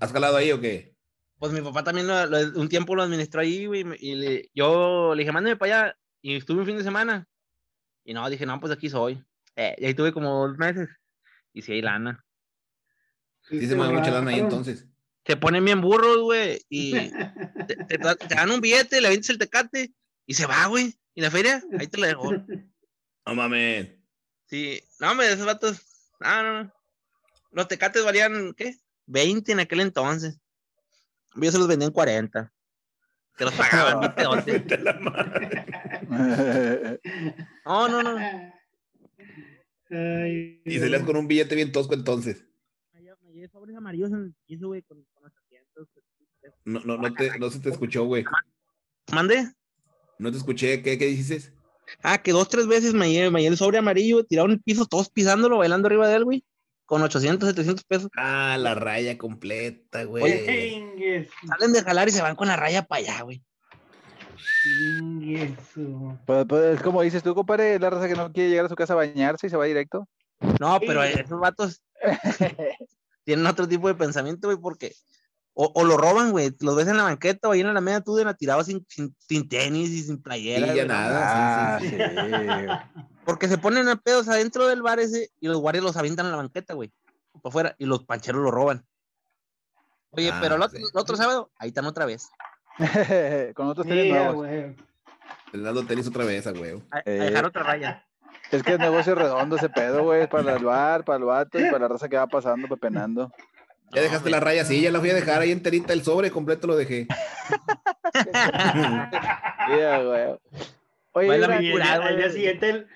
¿Has calado ahí o qué? Pues mi papá también lo- lo- un tiempo lo administró ahí, güey, y le- yo le dije, mándeme para allá, y estuve un fin de semana, y no, dije, no, pues aquí soy, eh, y ahí tuve como dos meses, y si hay lana, Sí se mueve mucha lana ahí entonces. Se ponen bien burros, güey, y te, te- te dan un billete, le avientas el tecate, y se va, güey, y la feria, ahí te la dejó, No mames. sí, no, hombre, esos vatos, no, no, no, los tecates valían, ¿qué? 20 en aquel entonces, yo se los vendía en 40, te los pagaban, la madre. No, no, no. Ay, Y salías con un billete bien tosco entonces. Me llevé- sobres amarillos en el piso, güey, con, con 800. No, no, no, te, no se te escuchó, güey. ¿Mande? No te escuché. ¿Qué, qué dices? Ah, que dos, tres veces me llevé, me llevé el sobre amarillo, tiraron el piso, todos pisándolo, bailando arriba de él, güey. Con 800, 700 pesos. Ah, la raya completa, güey. Oye, Salen de jalar y se van con la raya para allá, güey. Pues, pues, es como dices tú, compadre, la raza que no quiere llegar a su casa a bañarse y se va directo. No, pero esos vatos tienen otro tipo de pensamiento, güey, porque o, o lo roban, güey, los ves en la banqueta o ahí en la media tú de tirados sin, sin, sin tenis y sin playera. Sí, güey, ya nada. Ah, sí, sí, sí. Porque se ponen a pedos adentro del bar ese y los guardias los avientan a la banqueta, güey, para afuera, y los pancheros lo roban. Oye, Ah, pero el otro, sí. el otro sábado, ahí están otra vez. Con otros tenis nuevos. güey. El dando tenis otra vez, a huevo. A, a dejar otra raya. Es que es negocio redondo ese pedo, güey, para el bar, para el vato y para la raza que va pasando, pepenando. Ya dejaste la raya, sí, ya la fui a dejar ahí enterita, el sobre completo lo dejé. Yeah, güey. Oye, al, día güey. siguiente,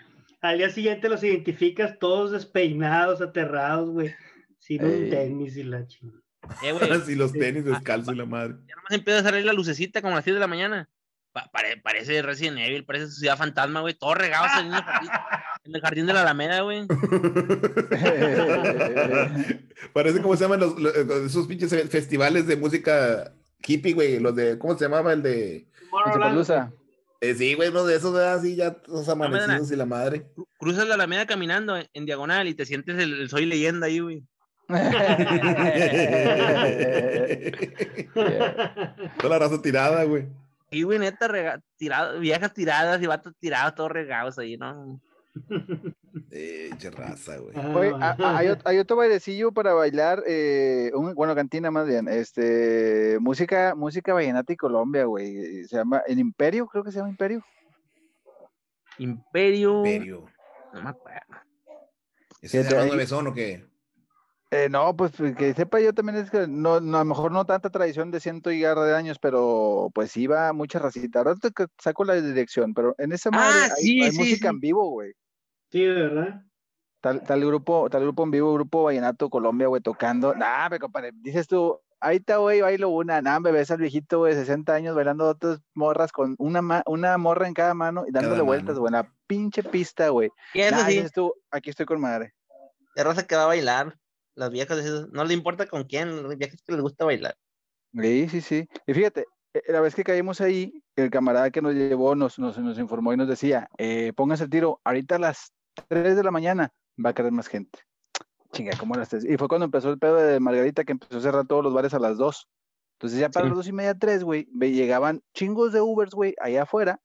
al día siguiente los identificas todos despeinados, aterrados, güey. Sin un tenis y la chingada. Eh, güey, Así los tenis descalzos y la madre. ya nomás empieza a salir la lucecita como a las 7 de la mañana. Pa- pare- parece Resident Evil, parece Ciudad Fantasma, güey. Todos regados ahí en el jardín, en el jardín de la Alameda, güey. Parece como se llaman los, los- esos pinches festivales de música hippie, güey. Los de, ¿cómo se llamaba el de? Eh, sí, güey, uno de esos. Así ya todos amanecidos y la madre. Cru- Cruzas la Alameda caminando en, en diagonal y te sientes el, el Soy Leyenda ahí, güey. Toda la raza tirada, güey. Y, güey, neta, rega- tirado, viejas tiradas y vatos tirados, todos regados ahí, ¿no? Eh, raza, güey. Oye, a- a- hay, ot- hay otro bailecillo para bailar, eh, un- bueno, cantina más bien, este, música, música vallenata y Colombia, güey, se llama, el Imperio, creo que se llama Imperio. Imperio. Imperio. No me acuerdo. ¿Ese es ahí- nuevezón o qué? Eh, no, pues pues, que sepa yo también es que no, no, a lo mejor no tanta tradición de ciento y garra de años, pero pues iba mucha racita. Ahora te saco la dirección, pero en esa madre hay, sí, hay sí, música sí. en vivo, güey. Sí, ¿verdad? Tal, tal grupo, tal grupo en vivo, grupo Vallenato Colombia, güey, tocando. Nah, me compadre, dices tú, ahí está, güey, bailo una, nah, me ves al viejito, güey, 60 años bailando otras morras con una, ma- una morra en cada mano y dándole Cada vueltas, güey, la pinche pista, güey. Y eso Nah, sí, dices tú, aquí estoy con madre. de raza que va a bailar. Las viejas, no le importa con quién, las viejas que les gusta bailar. Sí, sí, sí. Y fíjate, eh, la vez que caímos ahí, el camarada que nos llevó nos, nos, nos informó y nos decía, eh, pónganse el tiro, ahorita a las 3 de la mañana va a caer más gente. Chinga, ¿cómo las tres? Y fue cuando empezó el pedo de Margarita, que empezó a cerrar todos los bares a las 2. Entonces ya para Sí. las dos y media, tres, güey, ve- llegaban chingos de Ubers, güey, allá afuera,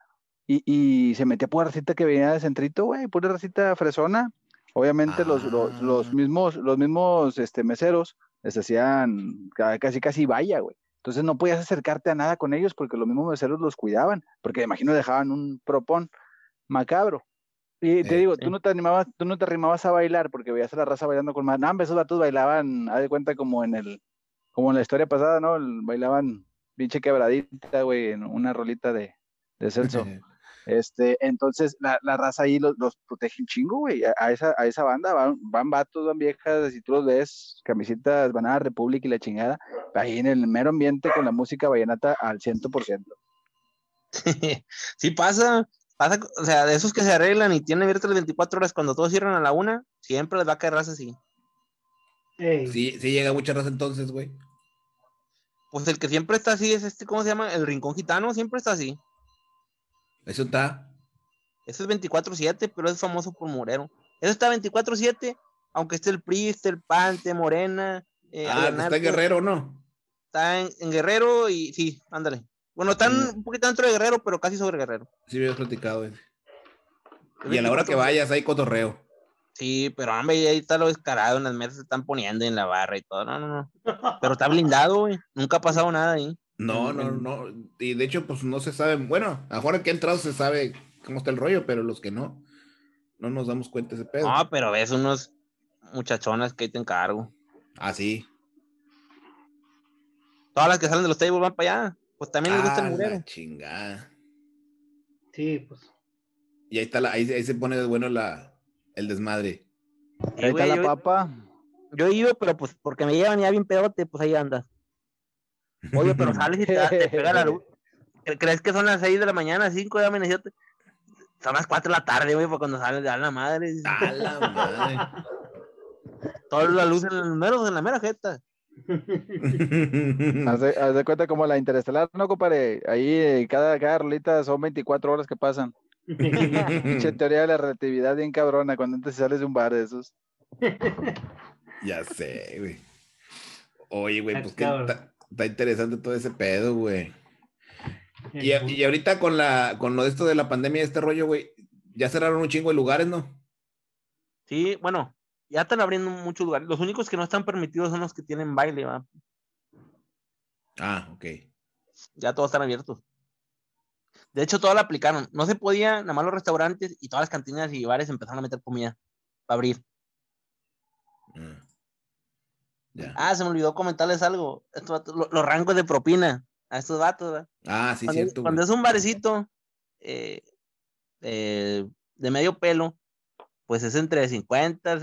y, y se metía pura racita que venía de centrito, güey, pura racita fresona. Obviamente los, los, los Ah. mismos, los mismos este, meseros les hacían ca- casi casi vaya, güey. Entonces no podías acercarte a nada con ellos porque los mismos meseros los cuidaban, porque me imagino dejaban un propón macabro. Y te Eh, digo, tú no te animabas, tú no te arrimabas a bailar porque veías a la raza bailando con más. No, esos vatos bailaban, haz de cuenta como en el, como en la historia pasada, ¿no? Bailaban pinche quebradita, güey, en una rolita de, de Celso. Este, entonces la, la raza ahí los, los protege un chingo, güey. A, a esa, a esa banda van, van vatos, van viejas, y tú los ves, camisitas, van a la República y la chingada, ahí en el mero ambiente con la música vallenata al 100%. sí pasa, pasa, o sea, de esos que se arreglan y tienen abiertas las 24 horas cuando todos cierran a la una, siempre les va a caer raza así. Sí, sí llega mucha raza entonces, güey. Pues el que siempre está así es este, ¿cómo se llama? El Rincón Gitano, siempre está así. Eso está. Ese es 24-7, pero es famoso por Morero. Ese está 24-7, aunque esté el PRI, esté el PAN, esté Morena. eh, Ah, Adrián está en Guerrero, ¿no? Está en, en Guerrero y sí, ándale. Bueno, están Mm. un poquito dentro de Guerrero, pero casi sobre Guerrero. Sí, me habías platicado, güey. Es Y a la hora que 24. vayas, hay cotorreo. Sí, pero hombre, ahí está lo descarado, en las mesas se están poniendo en la barra y todo. No, no, no. Pero está blindado, güey. Nunca ha pasado nada ahí. No, no, no. Y de hecho, pues no se sabe. Bueno, ahora que ha entrado se sabe cómo está el rollo, pero los que no, no nos damos cuenta de ese pedo. No, pero ves unos muchachonas que ahí te encargo. Ah, sí. Todas las que salen de los tables van para allá. Pues también les gusta Ah, el murero. chingada. sí, pues. Y ahí está la, ahí, ahí se pone de bueno la, el desmadre. Sí, Ahí güey, está la yo, papa. yo he ido, pero pues porque me llevan ya bien pedote, pues ahí andas. Oye, pero sales y te, pega la luz. ¿Cre- ¿Crees que son las 6 de la mañana, 5 de la mañana? Son las 4 de la tarde, güey, para cuando sales de a la madre. A la madre. Toda la luz en los meros, en la mera jeta. Haz de, haz de cuenta como la interestelar, no, compadre. Ahí eh, cada, cada rolita son 24 horas que pasan. Pinche teoría de la relatividad bien cabrona cuando antes sales de un bar de esos. ya sé, güey. Oye, güey, pues que cabrón. Está, interesante todo ese pedo, güey. Y, y ahorita con la con lo de esto de la pandemia, este rollo, güey, ya cerraron un chingo de lugares, ¿no? Sí, bueno, ya están abriendo muchos lugares. Los únicos que no están permitidos son los que tienen baile, ¿va? Ah, ok. Ya todos están abiertos. De hecho, todos la aplicaron. No se podía, nada más los restaurantes y todas las cantinas y bares empezaron a meter comida para abrir. Ah. Ah, se me olvidó comentarles algo. Estos vatos- lo- los rangos de propina a estos vatos, ¿verdad? Ah, sí, cuando, cierto. cuando güey. es un barecito eh, eh, de medio pelo, pues es entre 50.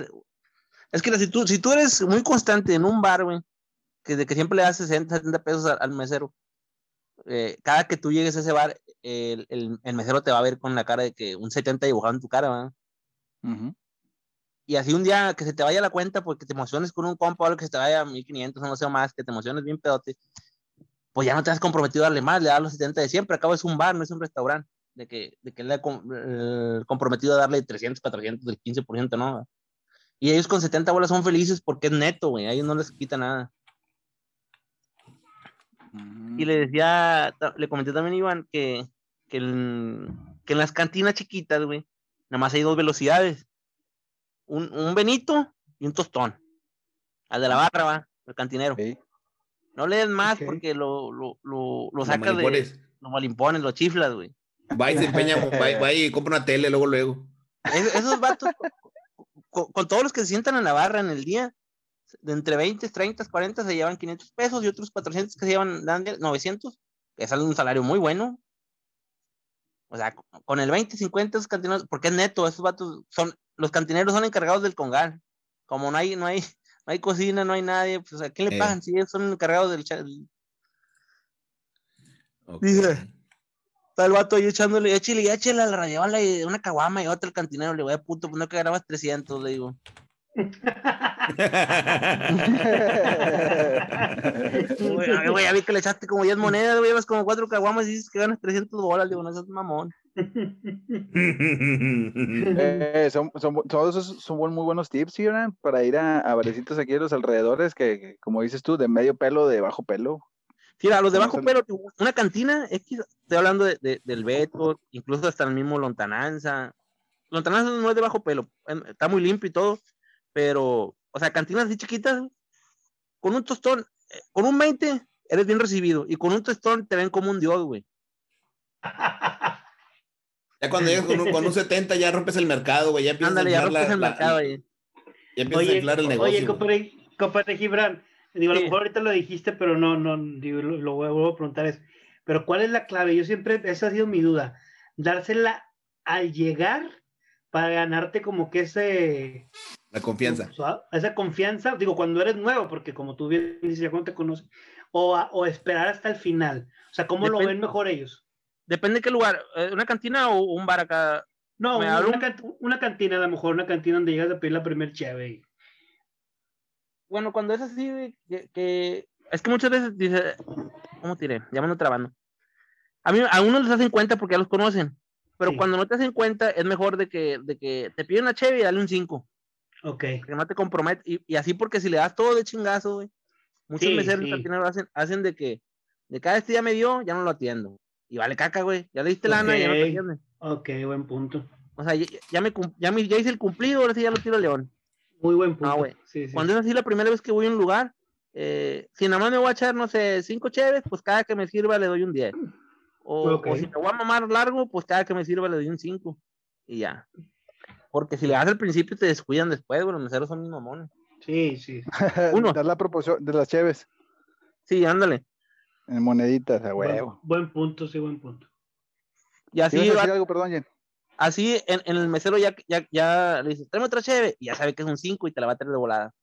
Es que si tú, si tú eres muy constante en un bar, güey, que de que siempre le das 60, 70 pesos al, al mesero, eh, cada que tú llegues a ese bar, el, el- el mesero te va a ver con la cara de que un 70 dibujado en tu cara, ¿verdad? Ujú. Y así un día que se te vaya la cuenta porque te emociones con un compa o algo que se te vaya a 1500 o no sé más, que te emociones bien pedote, pues ya no te has comprometido a darle más, le das los 70 de siempre. Acabo es un bar, no es un restaurante. De que, de que le ha com- comprometido a darle 300, 400, del 15%, ¿no? Y ellos con 70 bolas son felices porque es neto, güey. A ellos no les quita nada. Y le decía, le comenté también Iván que, que, que en las cantinas chiquitas, güey, nada más hay dos velocidades. Un, un Benito y un tostón. Al de la barra, va, el cantinero. No le des más porque lo, lo, lo, lo Los sacas de. malimpones. Lo malimpones, lo chiflas, güey. Va y se empeña, va, va y compra una tele luego, luego. Es- esos vatos, con, con todos los que se sientan en la barra en el día, de entre 20, 30, 40 se llevan 500 pesos y otros 400 que se llevan dan de 900, que sale un salario muy bueno. O sea, con- el 20, 50 esos cantineros, porque es neto, esos vatos son, los cantineros son encargados del congal. Como no hay, no hay, no hay cocina, no hay nadie, pues a quién le Eh. pagan si ellos son encargados del, cha- del- Ok. Dice. Está el vato ahí echándole, échale, échale a la radiola y una caguama y otra al cantinero. Le voy a puto, pues no que grabas 300, le digo. Güey, ya vi que le echaste como 10 monedas, güey, llevas como 4 caguamas y dices que ganas 300 bolas. Le digo, no seas mamón. Eh, son, todos esos son muy buenos tips, ¿sí? Para ir a, a barecitos aquí a los alrededores, que, que, como dices tú, de medio pelo, de bajo pelo. Mira, los de ¿Cómo bajo son? pelo, una cantina, X, estoy hablando de, de- del Beto, incluso hasta el mismo Lontananza. Lontananza no es de bajo pelo, em, está muy limpio y todo, pero, o sea, cantinas así chiquitas, con un tostón, eh, con un 20 eres bien recibido, y con un tostón te ven como un dios, güey. Ya cuando llegas con un, con un 70 ya rompes el mercado, güey. Ya empiezas Ándale, a ya inflar rompes la- el la- mercado ahí. Ya empiezas a inflar el negocio. oye, güey. compadre, compadre Gibran, digo, a lo mejor ahorita lo dijiste, pero no, no, digo, lo, lo vuelvo a preguntar es, pero ¿cuál es la clave? Yo siempre, esa ha sido mi duda, dársela al llegar para ganarte como que ese, La confianza. Esa confianza, digo, cuando eres nuevo, porque como tú bien dices, ya cuando te conoces, o, a- o esperar hasta el final. O sea, ¿cómo lo ven mejor ellos? Depende de qué lugar, eh, una cantina o un bar acá. No, una, hablo- una can- una cantina, a lo mejor una cantina donde llegas a pedir la primer cheve. y- Bueno, cuando es así, que, que- es que muchas veces dice, ¿cómo te diré? Ya me ando trabando. A mí, a unos les hacen cuenta porque ya los conocen, pero Sí. cuando no te hacen cuenta es mejor de que, de que te piden una cheve y dale un 5, Ok. que no te compromete, y, y así porque si le das todo de chingazo, güey, muchos Sí, meseros sí. hacen, hacen de que, de cada este ya me dio, ya no lo atiendo. Y vale caca, güey, ya le diste lana y ya no te Ok. buen punto. O sea, ya, ya me, ya, me- ya hice el cumplido, ahora sí ya lo tiro a León. Muy buen punto. Ah, güey. Sí, sí. Cuando es así la primera vez que voy a un lugar, eh, si nada más me voy a echar, no sé, cinco cheves, pues cada que me sirva le doy un 10. O, si me voy a mamar largo, pues cada que me sirva le doy un 5. Y ya. Porque si le das al principio te descuidan después, güey, los meseros son mis mamones. Sí, sí. Uno. Dar la proporción de las cheves Sí, ándale. En moneditas, a Buen, huevo. buen punto, sí, buen punto. Y así, ¿Ibas a va- decir algo, perdón, Jen? así en, en el mesero ya, ya, ya le dices, tráeme otra cheve, y ya sabe que es un 5 y te la va a traer de volada.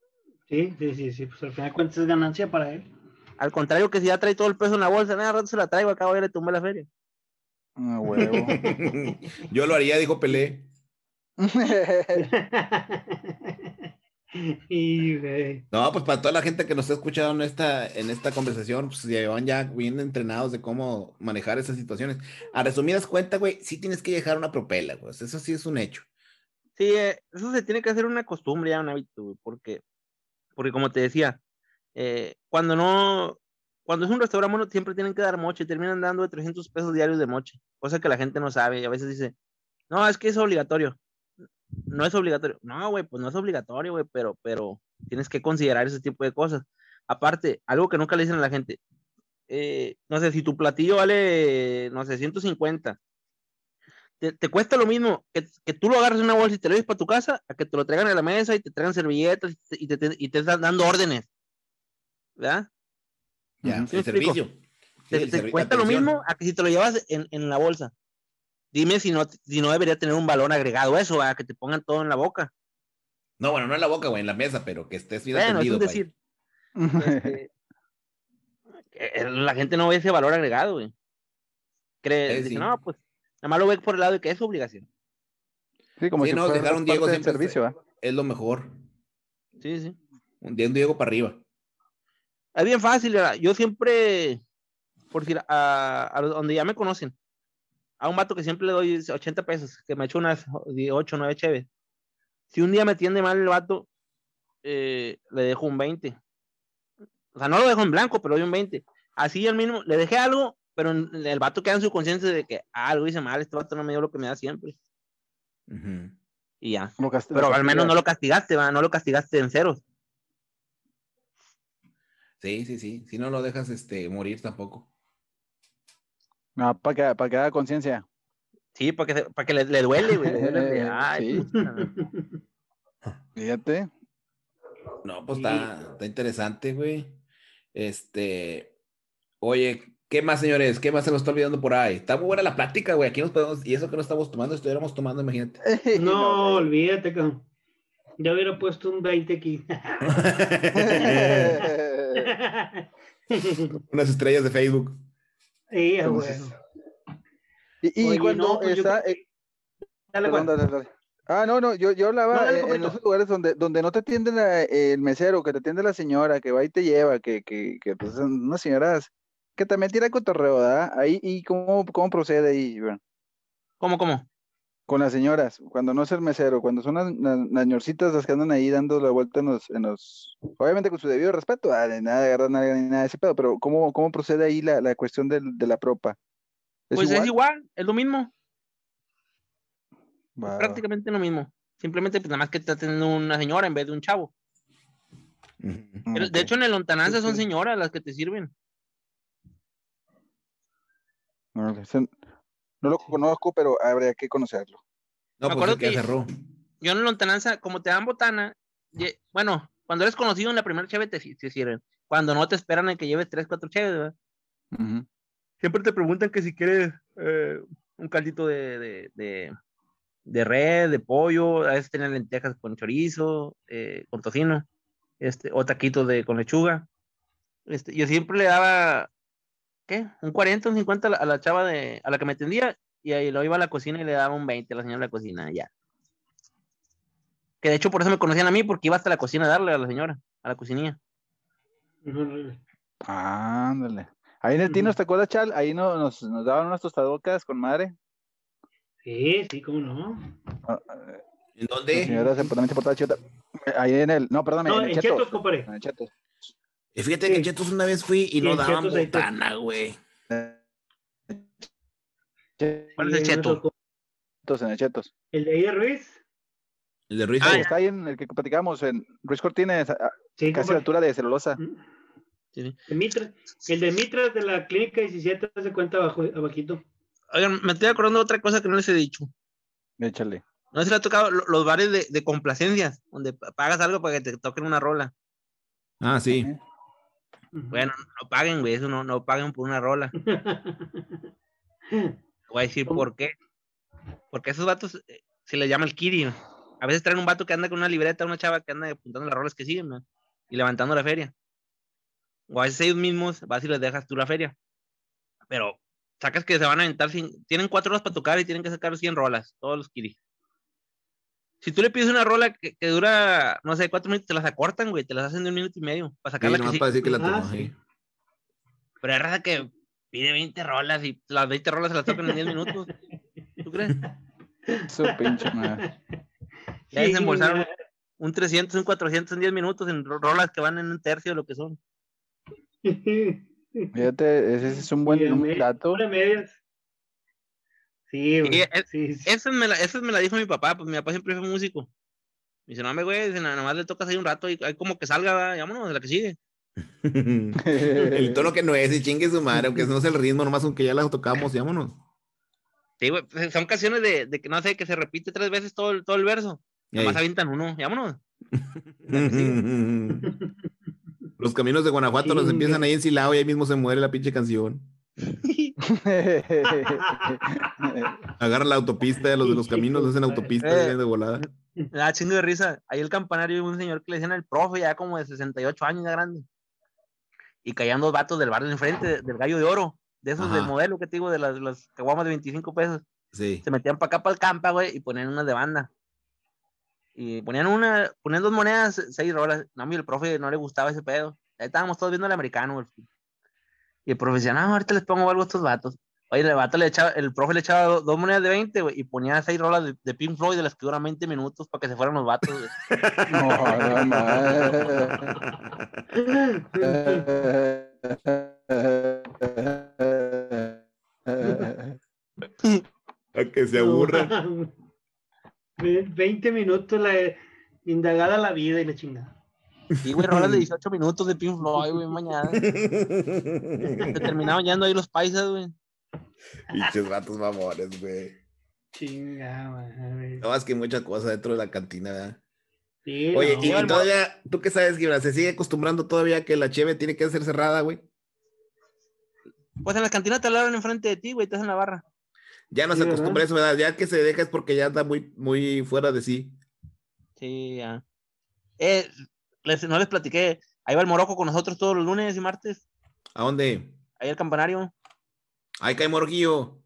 Sí, sí, sí, sí. Pues al final de cuentas es ganancia para él. Al contrario que si ya trae todo el peso en la bolsa, nada, rato se la traigo, acabo ya le tumbé la feria. A huevo. Yo lo haría, dijo Pelé. Y, güey. No, pues para toda la gente que nos está escuchando en esta, en esta conversación, pues llevan ya bien entrenados de cómo manejar esas situaciones. A resumidas cuentas, güey, sí tienes que dejar una propela, güey. Eso sí es un hecho. Sí, eh, eso se tiene que hacer una costumbre, ya un hábito, güey, porque, porque como te decía, eh, cuando no, cuando es un restaurante, bueno, siempre tienen que dar moche, terminan dando de 300 pesos diarios de moche, cosa que la gente no sabe y a veces dice, no, es que es obligatorio. No es obligatorio. No, güey, pues no es obligatorio, güey, pero, pero tienes que considerar ese tipo de cosas. Aparte, algo que nunca le dicen a la gente, eh, no sé, si tu platillo vale, no sé, 150, te, te cuesta lo mismo que, que, tú lo agarres en una bolsa y te lo lleves para tu casa, a que te lo traigan a la mesa y te traigan servilletas y te, te, y te están dando órdenes. ¿Verdad? Ya, ¿Sí el servicio. Te, Sí, el te servi- cuesta lo atención. mismo a que si te lo llevas en, en la bolsa. Dime si no, si no debería tener un valor agregado eso, a que te pongan todo en la boca. No, bueno, no en la boca, güey, en la mesa, pero que estés bien Bueno, es atendido. pay. decir. Este, eh, la gente no ve ese valor agregado, güey. Cree, Eh, dice, sí. no, pues, nada más lo ve por el lado de que es obligación. Sí, como Sí, si no, dejar un Diego siempre servicio. Es lo mejor. Sí, sí. Un Diego para arriba. Es bien fácil, ¿verdad? yo siempre, por decir, a, a los- donde ya me conocen, a un vato que siempre le doy 80 pesos, que me echo unas 8 o 9 cheves. Si un día me tiende mal el vato, eh, le dejo un 20. O sea, no lo dejo en blanco, pero doy un 20. Así el mismo, le dejé algo, pero en- el vato queda en su conciencia de que ah, algo hice mal, este vato no me dio lo que me da siempre. Y ya. Pero al menos no lo castigaste, ¿va? no lo castigaste en ceros. Sí, sí, sí. Si no lo dejas este, morir tampoco. No, para que, para que haga conciencia. Sí, para que, se- para que le, le duele, güey. le duele ay, sí. Fíjate. No, pues Sí. está, está interesante, güey. Este, oye, ¿qué más, señores? ¿Qué más se nos está olvidando por ahí? Está muy buena la plática, güey. Aquí nos podemos, y eso que no estamos tomando, estuviéramos tomando, imagínate. No, olvídate, cabrón. Ya hubiera puesto un 20 aquí. Unas estrellas de Facebook. Sí, a Entonces, huevo. y, y Oye, cuando no, pues yo eh, Dale, perdón, Juan. dale, dale. Ah, no, no, yo, yo hablaba No, dale, eh, en esos lugares donde, donde no te atiende la- el mesero, que te atiende la señora, que va y te lleva, que, que, que pues son unas señoras que también tira cotorreo, ¿verdad? Ahí, ¿y cómo, cómo procede ahí, Iván? ¿Cómo, cómo? Con las señoras, cuando no es el mesero, cuando son las, las, las ñorcitas las que andan ahí dando la vuelta en los, en los, obviamente con su debido respeto, ah, de nada de agarrar nada ni nada de ese pedo, pero ¿cómo, cómo procede ahí la, la cuestión del- de la propa? Pues es igual, es lo mismo, prácticamente lo mismo. Simplemente, pues nada más que está teniendo una señora en vez de un chavo. De hecho, en el lontananza son señoras las que te sirven. Ese- no lo conozco, pero habría que conocerlo. No, Me pues acuerdo el que que- cerró. Yo en lontananza, como te dan botana, ye- bueno, cuando eres conocido en la primera cheve te, te sirven. Cuando no te esperan en que lleves tres, cuatro cheves, ¿verdad? Ujú. siempre te preguntan que si quieres eh, un caldito de, de, de, de red, de pollo, a veces tienen lentejas con chorizo, eh, con tocino, este, o taquitos de, con lechuga. Este, yo siempre le daba, ¿qué? Un 40, un 50 a la, a la chava de, a la que me atendía, y ahí lo iba a la cocina y le daba un 20 a la señora de la cocina, ya. Que de hecho por eso me conocían a mí, porque iba hasta la cocina a darle a la señora, a la cocinilla. Ándale. Ahí en el Tino. ¿te acuerdas, Chal? Ahí no- nos, nos daban unas tostadocas con madre. Sí, sí, cómo no. Ah, ¿En La dónde? señora se también se portaba. Eh, Ahí en el, no, perdóname, No, en el en Chetos. Chetos, compadre. En el Chetos. Y fíjate que en. Chetos una vez fui y no daban Chetos botana, güey. ¿Cuál es el cheto? en el Chetos. ¿El de ahí de Ruiz? El de Ruiz. Ah. Está ahí en el que platicamos, en Ruiz Cortines, Sí, casi a la altura de celulosa. Mm. Sí, Mitra. El de Mitra de la clínica 17 se cuenta abajo, abajito. Oigan, me estoy acordando de otra cosa que no les he dicho. Échale. No si le ha tocado lo- los bares de, de complacencias, donde pa- pagas algo para que te toquen una rola. Ah, sí. Bueno, no paguen, güey, eso no, no paguen por una rola. Voy a decir ¿Cómo? por qué. Porque a esos vatos eh, se les llama el kiri. ¿no? A veces traen un vato que anda con una libreta, una chava que anda apuntando las rolas que siguen ¿no? y levantando la feria. O a veces ellos mismos vas y les dejas tú la feria. Pero sacas que se van a aventar, sin, tienen cuatro horas para tocar y tienen que sacar 100 rolas, todos los kiri. Si tú le pides una rola que, que dura, no sé, cuatro minutos, te las acortan, güey, te las hacen de un minuto y medio para Sí, sacarla nomás que sí. para decir que la Ah, tomó. sí. sí. Pero hay raza que pide 20 rolas y las 20 rolas se las tocan en 10 minutos. ¿Tú crees? Su pinche madre. Ya Sí, desembolsaron un 300, un 400 en 10 minutos en ro- rolas que van en un tercio de lo que son. Fíjate, ese es un buen Sí, dato. medias. Sí, güey. es- Sí, sí. Esa me, la, esa me la dijo mi papá, pues mi papá siempre fue músico. Me dice, no, me güey, dice, nada más le tocas ahí un rato y hay como que salga, va, vámonos, la que sigue. el tono que no es, y chingue su madre, aunque no es el ritmo, nomás aunque ya la tocamos, y vámonos. Sí, güey, pues, son canciones de, de que no sé, que se repite tres veces todo, el- todo el verso. Nomás Ey. avientan uno, y vámonos. Los caminos de Guanajuato los empiezan ahí en Silao y ahí mismo se muere la pinche canción. Agarran la autopista, los de los caminos hacen autopista Eh. de volada. Da chingo de risa. Ahí el campanario de un señor que le decían el profe, ya como de 68 años, ya grande. Y caían dos vatos del bar de enfrente, de- del gallo de oro, de esos Ajá. del modelo que te digo, de las, las caguamas de 25 pesos. Sí. Se metían para acá, para el campa, güey, y ponían unas de banda. Y ponían una, ponían dos monedas, seis rolas. No, a mí el profe no le gustaba ese pedo. Ahí estábamos todos viendo el americano, güey. Y el profe decía, no, ahorita les pongo algo a estos vatos. Oye, el vato le echaba, el profe le echaba do- dos monedas de 20, güey, y ponía seis rolas de, de Pink Floyd de las que duran 20 minutos para que se fueran los vatos, güey. No, no, mames. A que se No, aburran. mames. Ve- 20 minutos la indagada la vida y la chingada. Sí, güey, rolas de 18 minutos de Pink Floyd, güey, mañana. Se terminaban yendo ahí los paisas, güey. Pinches vatos mamones, güey. Chinga, madre. No, es que hay mucha cosa dentro de la cantina, ¿verdad? Sí, Oye, no, y, todavía, ¿tú qué sabes, Gibran? ¿Se sigue acostumbrando todavía que la cheve tiene que ser cerrada, güey? Pues en las cantinas te hablaron enfrente de ti, güey, estás en la barra. Ya no Sí, se ¿verdad? acostumbra a eso, ¿verdad? Ya que se deja es porque ya anda muy, muy fuera de sí. Sí, ya. Eh, les- no les platiqué. Ahí va el Morocco con nosotros todos los lunes y martes. ¿A dónde? Ahí el campanario. Ay, cae Morguillo.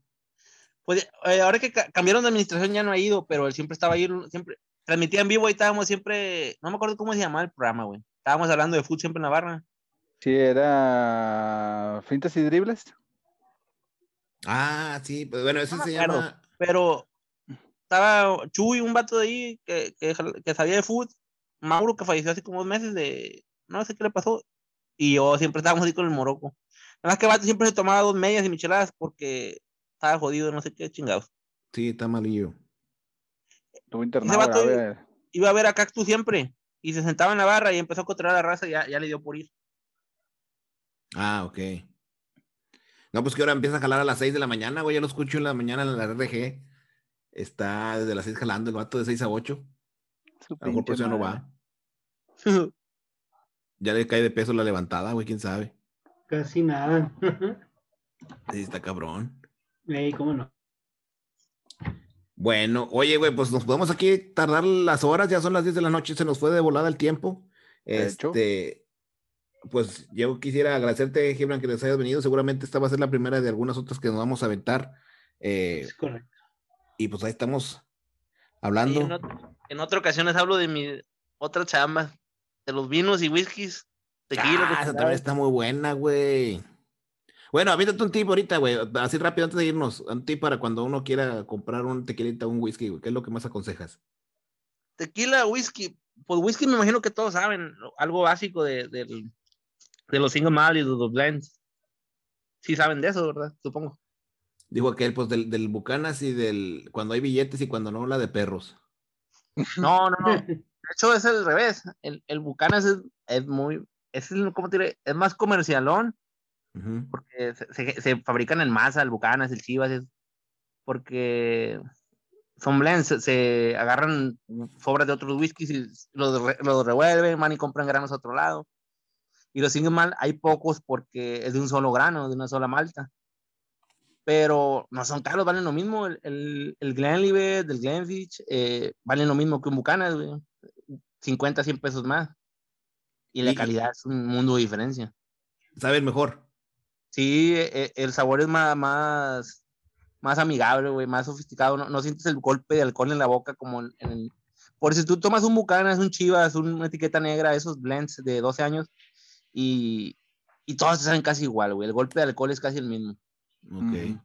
Pues eh, ahora que ca- cambiaron de administración ya no ha ido, pero él siempre estaba ahí, siempre transmitía en vivo y estábamos siempre, no me acuerdo cómo se llamaba el programa, güey. Estábamos hablando de fútbol siempre en la barra. Sí, era fintas y dribles. Ah, sí, pues bueno, me se acuerdo. llama. Pero estaba Chuy, un vato de ahí que, que, que sabía de fútbol, Mauro que falleció hace como dos meses de, no sé qué le pasó, y yo siempre estábamos ahí con el Morocco. Nada más que el vato siempre se tomaba dos medias y micheladas porque estaba jodido, no sé qué chingados. Sí, está malillo. Estuvo internado vato- grave. Iba a ver a Cactus siempre y se sentaba en la barra y empezó a controlar la raza y ya, ya le dio por ir. Ah, ok. No, pues que ahora empieza a jalar a las 6 de la mañana, güey. Yo lo escucho en la mañana en la RG. Está desde las 6 jalando el vato de 6 a 8. Su A lo mejor por eso ya no va. Ya le cae de peso la levantada, güey, quién sabe. Casi nada. Sí, está cabrón. Ey, ¿cómo no? Bueno, oye, güey, pues nos podemos aquí tardar las horas, ya son las 10 de la noche, se nos fue de volada el tiempo. De hecho. Este, pues yo quisiera agradecerte, Gibran, que les hayas venido. Seguramente esta va a ser la primera de algunas otras que nos vamos a aventar. Eh, Es correcto. y pues ahí estamos Sí, hablando. en, en otra ocasión les hablo de mi otra chamba, de los vinos y whiskies, tequila. Ah, esa también está muy buena, güey. Bueno, avítate un tip ahorita, güey. Así rápido antes de irnos. Un tip para cuando uno quiera comprar un tequilita o un whisky, güey. ¿Qué es lo que más aconsejas? Tequila, whisky. Pues whisky me imagino que todos saben, algo básico de, del- de los single malt y de los blends. Sí saben de eso, ¿verdad? Supongo. Dijo aquel, pues del, del Bucanas y del cuando hay billetes y cuando no, la de perros. No, no, no. De hecho, es al revés. El, el Bucanas es, es muy, es, el- ¿cómo te diré? Es más comercialón, Ujú. porque se, se- se fabrican en masa, el Bucanas, el Chivas, es porque son blends, se, se agarran sobras de otros whiskies y los, re- los revuelven, van y compran granos a otro lado. Y los single malt hay pocos porque es de un solo grano, de una sola malta. Pero no son caros, valen lo mismo. El, el, el Glenlivet, el Glenfiddich, eh, valen lo mismo que un Bucanas, güey. 50, 100 pesos más. Y la Y- calidad es un mundo de diferencia. Saben mejor. Sí, eh, el sabor es más, más, más amigable, güey, más sofisticado. No, no sientes el golpe de alcohol en la boca como en, en el... por si tú tomas un Bucanas, un Chivas, una etiqueta negra, esos blends de 12 años, y, y todos te saben casi igual, güey. El golpe de alcohol es casi el mismo. Ok.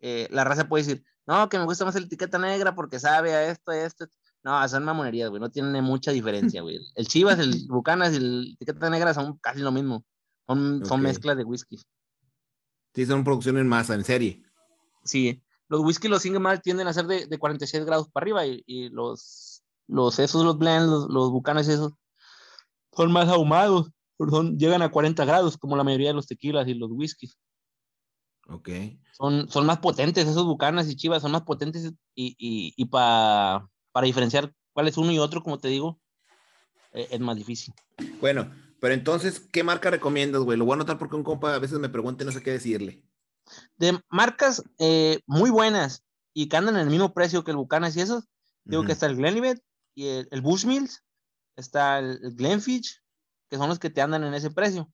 Eh, la raza puede decir, no, que me gusta más la etiqueta negra porque sabe a esto, a esto. No, son mamonerías, güey. No tienen mucha diferencia, güey. El Chivas, el Bucanas y el etiqueta negra son casi lo mismo. Son, son Ok. mezclas de whisky. Sí, son producción en masa, en serie. Sí, los whisky, los single malt tienden a ser de, de 46 grados para arriba y, y los, los esos, los blends, los, los bucanes esos, son más ahumados, son, llegan a 40 grados como la mayoría de los tequilas y los whiskies. Ok. Son, son más potentes esos bucanas y chivas, son más potentes y, y, y pa- para diferenciar cuál es uno y otro, como te digo, eh, es más difícil. Bueno, pero entonces, ¿qué marca recomiendas, güey? Lo voy a anotar porque un compa a veces me pregunta y no sé qué decirle. De marcas eh, muy buenas y que andan en el mismo precio que el bucanas y esos, Digo Ujú. que está el Glenlivet y el, el Bushmills, está el, el Glenfiddich, que son los que te andan en ese precio.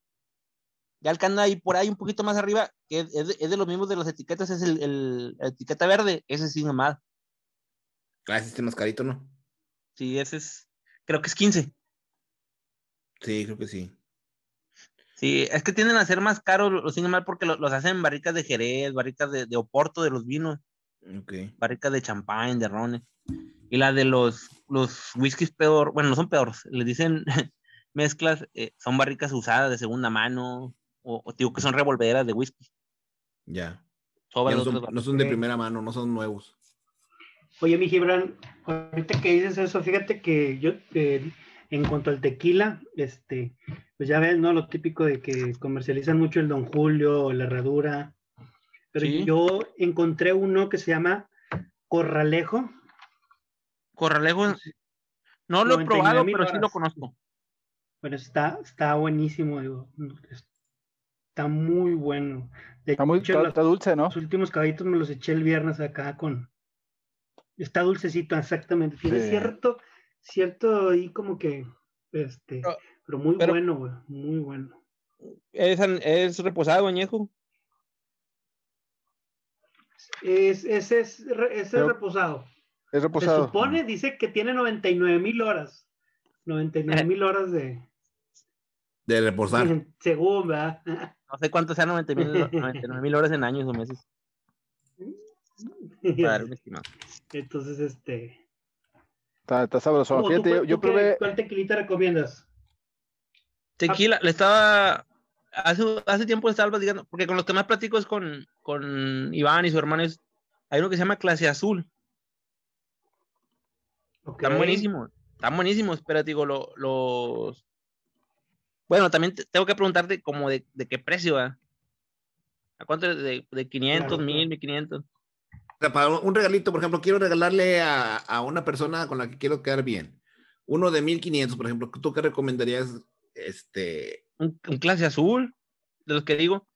Ya el que anda ahí por ahí un poquito más arriba, que es, de, es de los mismos de las etiquetas, es el, el- la etiqueta verde, ese sí nomás. Ah, ese es más carito, ¿no? Sí, ese es, creo que es 15. Sí, creo que sí. Sí, es que tienden a ser más caros los single malt porque lo- los hacen en barricas de Jerez, barricas de, de Oporto, de los vinos, Ok. barricas de champán, de rones. Y la de los, los whiskies peor, bueno, no son peores, les dicen mezclas, eh, son barricas usadas de segunda mano, o, o digo que son revolveras de whisky. Ya. No, son, no barricas. son de primera mano, no son nuevos. Oye, mi Gibran, ahorita que dices eso, fíjate que yo, eh, en cuanto al tequila, este, pues ya ves, ¿no? Lo típico de que comercializan mucho el Don Julio, la Herradura, pero Sí. yo encontré uno que se llama Corralejo. Corralejo, no lo he 99,000 probado, pero sí lo conozco. Bueno, está, está buenísimo, digo, está muy bueno. De Está muy hecho, está, los- está dulce, ¿no? Los últimos caballitos me los eché el viernes acá con. Está dulcecito, exactamente. Tiene Sí. cierto, cierto ahí como que, este, Pero- pero muy pero- bueno, güey, muy bueno. Es, es reposado, añejo. Es, ese es, es Pero- reposado. Es Se reposado. supone, dice que tiene 99 mil horas. 99 mil horas de. De reposar. Según, ¿verdad? No sé cuánto sean 90 mil horas en años o meses. Para dar un estimado. Entonces, este. Está, está sabroso. ¿cómo tú Fíjate, yo, tú qué- probé. ¿Cuál tequilita recomiendas? Tequila, le estaba. Hace, hace tiempo le estaba platicando, porque con los que más platico es con, con Iván y su hermano. es- hay uno que se llama Clase Azul. Están Ok. buenísimos. Están buenísimos, pero digo, lo- los. Bueno, también te- tengo que preguntarte como de, de qué precio, ¿va? ¿A cuánto? De, de 500, Claro, 1000, claro. 1500. O sea, para un regalito, por ejemplo, quiero regalarle a, a una persona con la que quiero quedar bien. Uno de 1500, por ejemplo. ¿Tú qué recomendarías? Este. un, un clase azul, de los que digo,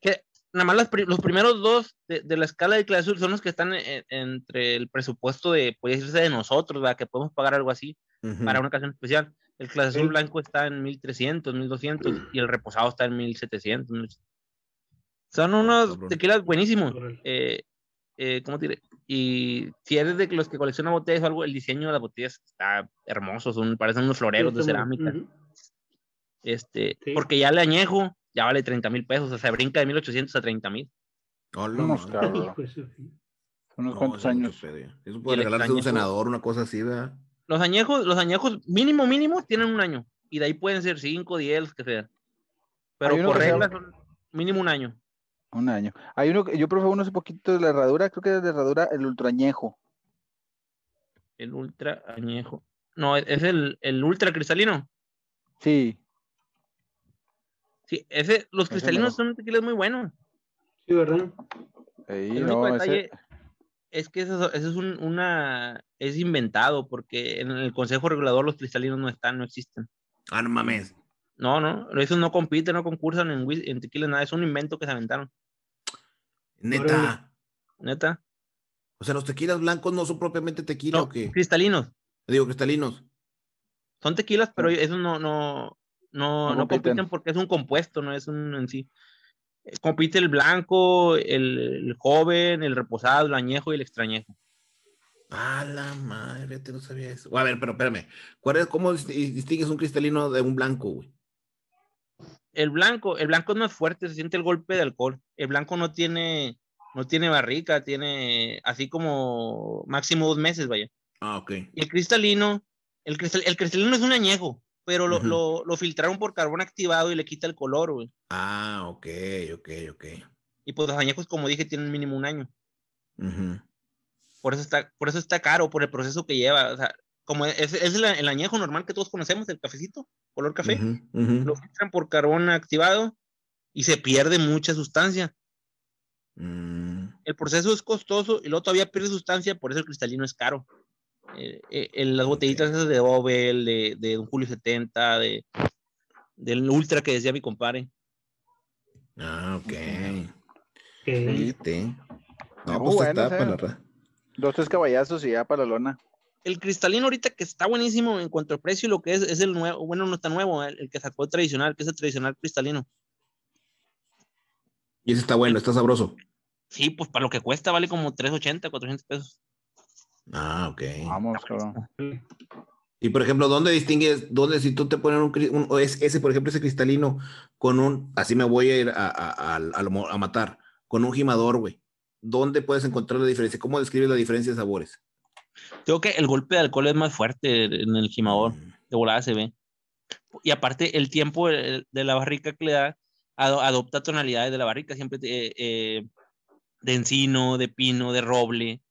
que nada más las los primeros dos de, de la escala de clase azul son los que están en- entre el presupuesto de, puede decirse, de nosotros, ¿verdad? que podemos pagar algo así ujú. para una ocasión especial. El clase azul blanco está en 1300, 1200 y el reposado está en 1700. 1800. Son unos Cabrón. tequilas buenísimos. Eh, eh, ¿Cómo te diré? Y si eres de los que coleccionan botellas o algo, el diseño de las botellas está hermoso, son, parecen unos floreros de cerámica. Este, Sí. porque ya el añejo ya vale 30 mil pesos, o sea, brinca de 1800 a 30 mil. Hola, Unos Unos No, cuantos años. Eso puede regalarse a un senador, una cosa así, ¿verdad? Los añejos, los añejos mínimo, mínimo tienen un año. Y de ahí pueden ser 5, 10, los que sea. Pero por que se regla llama- son mínimo un año. Un año. Hay uno que yo probé uno hace poquito de la herradura, creo que es de la herradura, el ultrañejo. El ultra añejo. No, es el, el ultra cristalino. Sí, Sí, ese, los Ese cristalinos mero. son tequilas muy buenos. Sí, ¿verdad? El único no, ese- detalle es que eso, eso es un- una, es inventado, porque en el Consejo Regulador los cristalinos no están, no existen. Ah, no mames. No, no, esos no compiten, no concursan en, en tequila, nada, es un invento que se aventaron, Neta. Neta. O sea, los tequilas blancos no son propiamente tequila No, o qué? cristalinos, Digo, cristalinos. son tequilas, pero No. esos no, no, no, No no compiten. compiten porque es un compuesto, no es un en sí. Compite el blanco, el, el joven, el reposado, el añejo y el extrañejo. A la madre, te no sabía eso. A ver, pero espérame. ¿Cuál es, ¿Cómo distingues un cristalino de un blanco, güey? El blanco, el blanco no es fuerte, se siente el golpe de alcohol. El blanco no tiene, no tiene barrica, tiene así como máximo dos meses, vaya. Ah, ok. Y el cristalino, el, el cristalino es un añejo, pero lo, lo, lo, filtraron por carbón activado y le quita el color, güey. Ah, ok, ok, ok. Y pues los añejos, como dije, tienen mínimo un año. Por eso está, por eso está caro, por el proceso que lleva. O sea, como es, es el, añejo normal que todos conocemos, el cafecito, color café, lo filtran por carbón activado y se pierde mucha sustancia. Mm. El proceso es costoso y luego todavía pierde sustancia, por eso el cristalino es caro. Eh, eh, las botellitas esas de Obel, de, de un Julio 70, de, del Ultra que decía mi compadre. Ah, ok. Okay. No, pues está para la... Dos, tres caballazos y ya para la lona. El cristalino ahorita que está buenísimo en cuanto al precio y lo que es, es el nuevo, bueno, no está nuevo, el, que sacó el tradicional, que es el tradicional cristalino. Y ese está bueno, está sabroso. Sí, pues para lo que cuesta vale como 380, 400 pesos. Ah, ok. Vamos, cabrón. Y por ejemplo, ¿dónde distingues, dónde si tú te pones un, un ese, por ejemplo, ese cristalino con un, así me voy a ir a, a, a matar, con un gimador, güey? ¿dónde puedes encontrar la diferencia? ¿Cómo describes la diferencia de sabores? Creo que el golpe de alcohol es más fuerte en el gimador, mm. de volada se ve. Y aparte, el tiempo de la barrica que le da adopta tonalidades de la barrica, siempre de, eh, de encino, de pino, de roble.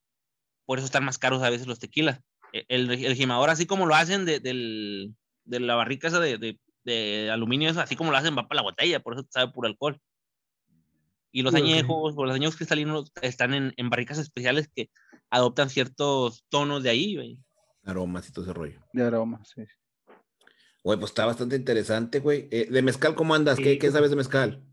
Por eso están más caros a veces los tequilas. E, el, el gimador, así como lo hacen de, de la barrica esa de, de, aluminio, así como lo hacen, va para la botella, por eso sabe puro alcohol. Y los añejos o los añejos cristalinos están en, en, barricas especiales que adoptan ciertos tonos de ahí, güey. Aromas y todo ese rollo. De aromas, sí. Güey, pues está bastante interesante, güey. Eh, ¿De mezcal cómo andas? ¿Qué, ¿Qué, sabes de mezcal?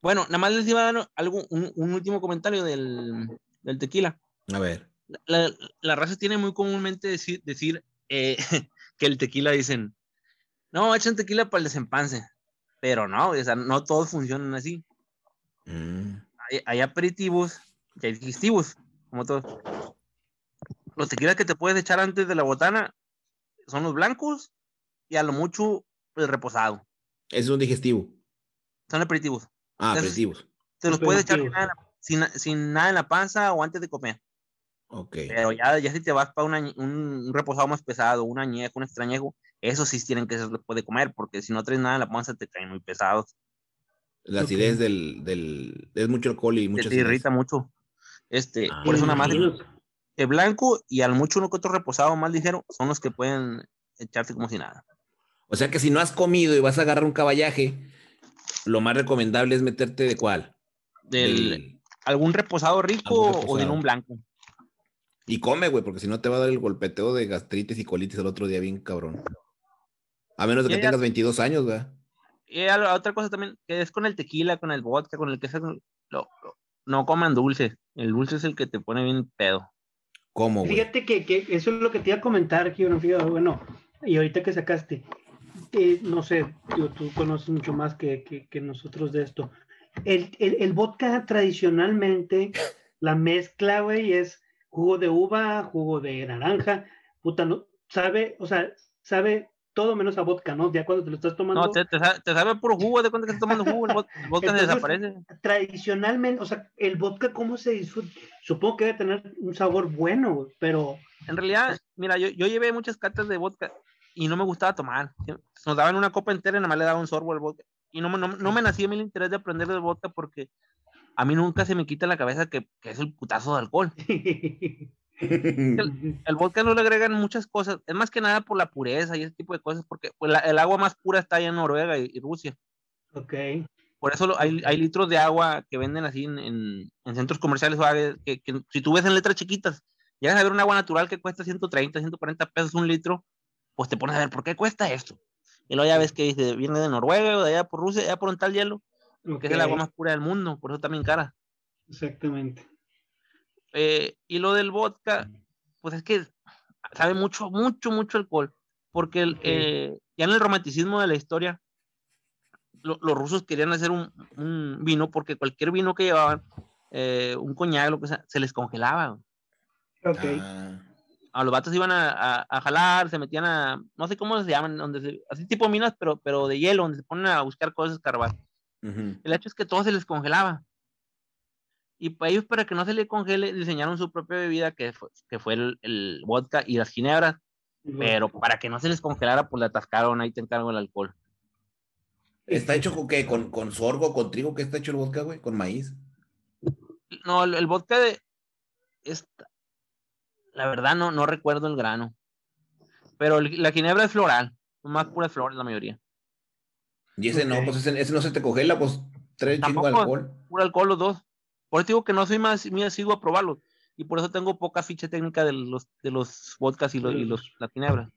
Bueno, nada más les iba a dar algo, un, un último comentario del, del, tequila. A ver. La, la raza tiene muy comúnmente decir, decir eh, que el tequila dicen, no, echan tequila para el desempance. Pero no, o sea, no todos funcionan así. Mm. Hay, aperitivos y hay digestivos, como todos. Los tequilas que te puedes echar antes de la botana son los blancos y a lo mucho el reposado. Es un digestivo. Son aperitivos. Ah, aperitivos. Te los puedes echar sin, sin, nada en la panza o antes de comer. Ok. Pero ya, ya si te vas para un, reposado más pesado, un añejo, un extrañejo, eso sí tienen que se puede comer, porque si no traes nada en la panza te caen muy pesados. La acidez del, del, Es mucho alcohol y mucho. Te irrita mucho. Este, ah, por eso nada más. El blanco y al mucho uno que otro reposado más ligero son los que pueden echarte como si nada. O sea que si no has comido y vas a agarrar un caballaje, lo más recomendable es meterte de cuál? Del, algún reposado rico o de un blanco. Y come, güey, porque si no te va a dar el golpeteo de gastritis y colitis el otro día bien cabrón. A menos de que tengas 22 años, güey. Y otra cosa también, que es con el tequila, con el vodka, con el que lo, no coman dulce. El dulce es el que te pone bien pedo. ¿Cómo, Fíjate que, que, eso es lo que te iba a comentar, aquí, bueno, y ahorita que sacaste, eh, no sé, tú conoces mucho más que, que nosotros de esto. El, el, el, vodka tradicionalmente, la mezcla, güey, es jugo de uva, jugo de naranja, puta, no, sabe, o sea, sabe todo menos a vodka, ¿no? Ya cuando te lo estás tomando. No, te, te, sabe, te sabe puro jugo, de cuando estás tomando jugo, el vodka, desaparece. Tradicionalmente, o sea, el vodka, ¿cómo se disfruta? Supongo que debe tener un sabor bueno, pero. En realidad, mira, yo, yo llevé muchas cartas de vodka y no me gustaba tomar. Nos daban una copa entera y nada más le daba un sorbo al vodka. Y no, no, no me nacía el interés de aprender del vodka porque a mí nunca se me quita la cabeza que, que es el putazo de alcohol. El, vodka no le agregan muchas cosas, es más que nada por la pureza y ese tipo de cosas, porque pues, el agua más pura está allá en Noruega y, Rusia. Ok. Por eso hay, hay, litros de agua que venden así en, en, centros comerciales, que, que, si tú ves en letras chiquitas, llegas a ver un agua natural que cuesta 130, 140 pesos un litro, pues te pones a ver, ¿por qué cuesta esto? Y luego ya ves que dice, viene de Noruega o de allá por Rusia, allá por un tal hielo, que es el agua más pura del mundo, por eso también cara. Exactamente. Eh, y lo del vodka, pues es que sabe mucho, mucho, mucho alcohol. Porque el, eh, ya en el romanticismo de la historia, los rusos querían hacer un, vino porque cualquier vino que llevaban, eh, un coñac, lo que sea, se les congelaba. Ok. Ah, A los vatos iban a, a- a jalar, se metían a, no sé cómo se llaman, donde se- así tipo minas, pero, pero de hielo, donde se ponen a buscar cosas, escarbar. El hecho es que todo se les congelaba. Y para ellos, para que no se les congele, diseñaron su propia bebida, que fue, que fue el, el vodka y las ginebras. Pero para que no se les congelara, pues le atascaron, ahí te encargo el alcohol. ¿Está hecho con qué? ¿Con, con sorgo, con trigo? ¿Qué está hecho el vodka, güey? ¿Con maíz? No, el, el vodka de. Esta, la verdad, no, no recuerdo el grano. Pero el- la ginebra es floral, más puras flores la mayoría. Y ese no, Ok. pues ese, ese no se te congela, pues trae chingo alcohol. Puro alcohol los dos. Por eso digo que no soy más, muy asiduo a probarlos. Y por eso tengo poca ficha técnica de los, de los vodkas y los, y los la ginebra.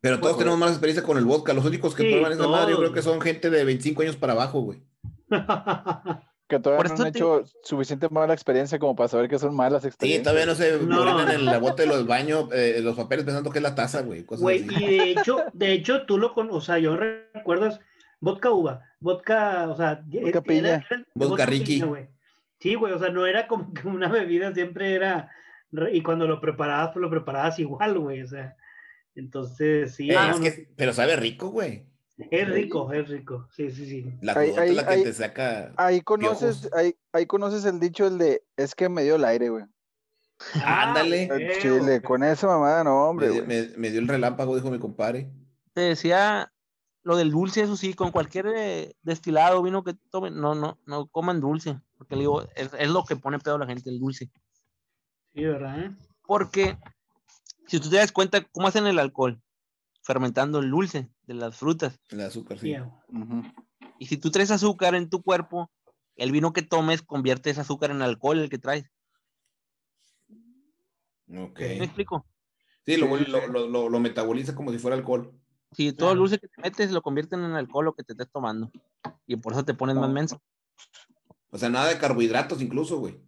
Pero todos Pues, tenemos más experiencia con el vodka. Los únicos que Sí, prueban esa madre, yo creo que son gente de 25 años para abajo, güey. Que todavía Por no han te- hecho suficiente mala experiencia como para saber que son malas Sí, experiencias. todavía no se No. orinan en la bota de los baños, eh, los papeles pensando que es la taza, güey. Cosas Güey, así. y de hecho, de hecho, tú lo con, o sea, yo recuerdas vodka uva, vodka, o sea, Vodka era- piña. era- Vodka Ricky. piña, güey. Sí, güey, o sea, no era como que una bebida, siempre era, y cuando lo preparabas, pues lo preparabas igual, güey, o sea, entonces sí, Eh, no, es no, que- pero sabe rico, güey. es rico, es rico, sí, sí, sí. La Ahí- es la que ahí- te saca. Ahí conoces, ahí, ahí conoces el dicho, el de, es que me dio el aire, güey. Ándale. Ah, Chile, con esa mamada, no, hombre, Me, me- me dio el relámpago, dijo mi compadre. Te decía lo del dulce, eso sí, con cualquier eh, destilado, vino que tomen, no, no, no coman dulce. Porque le digo, es, es lo que pone pedo a la gente, el dulce. Sí, ¿verdad? Porque si tú te das cuenta cómo hacen el alcohol, fermentando el dulce de las frutas. El azúcar, Sí. Y si tú traes azúcar en tu cuerpo, el vino que tomes convierte ese azúcar en alcohol el que traes. Ok. ¿Me explico? Sí, lo- lo- lo metaboliza como si fuera alcohol. Si todo el dulce que te metes lo convierten en alcohol lo que te estés tomando. Y por eso te pones más menso. O sea, nada de carbohidratos incluso, güey.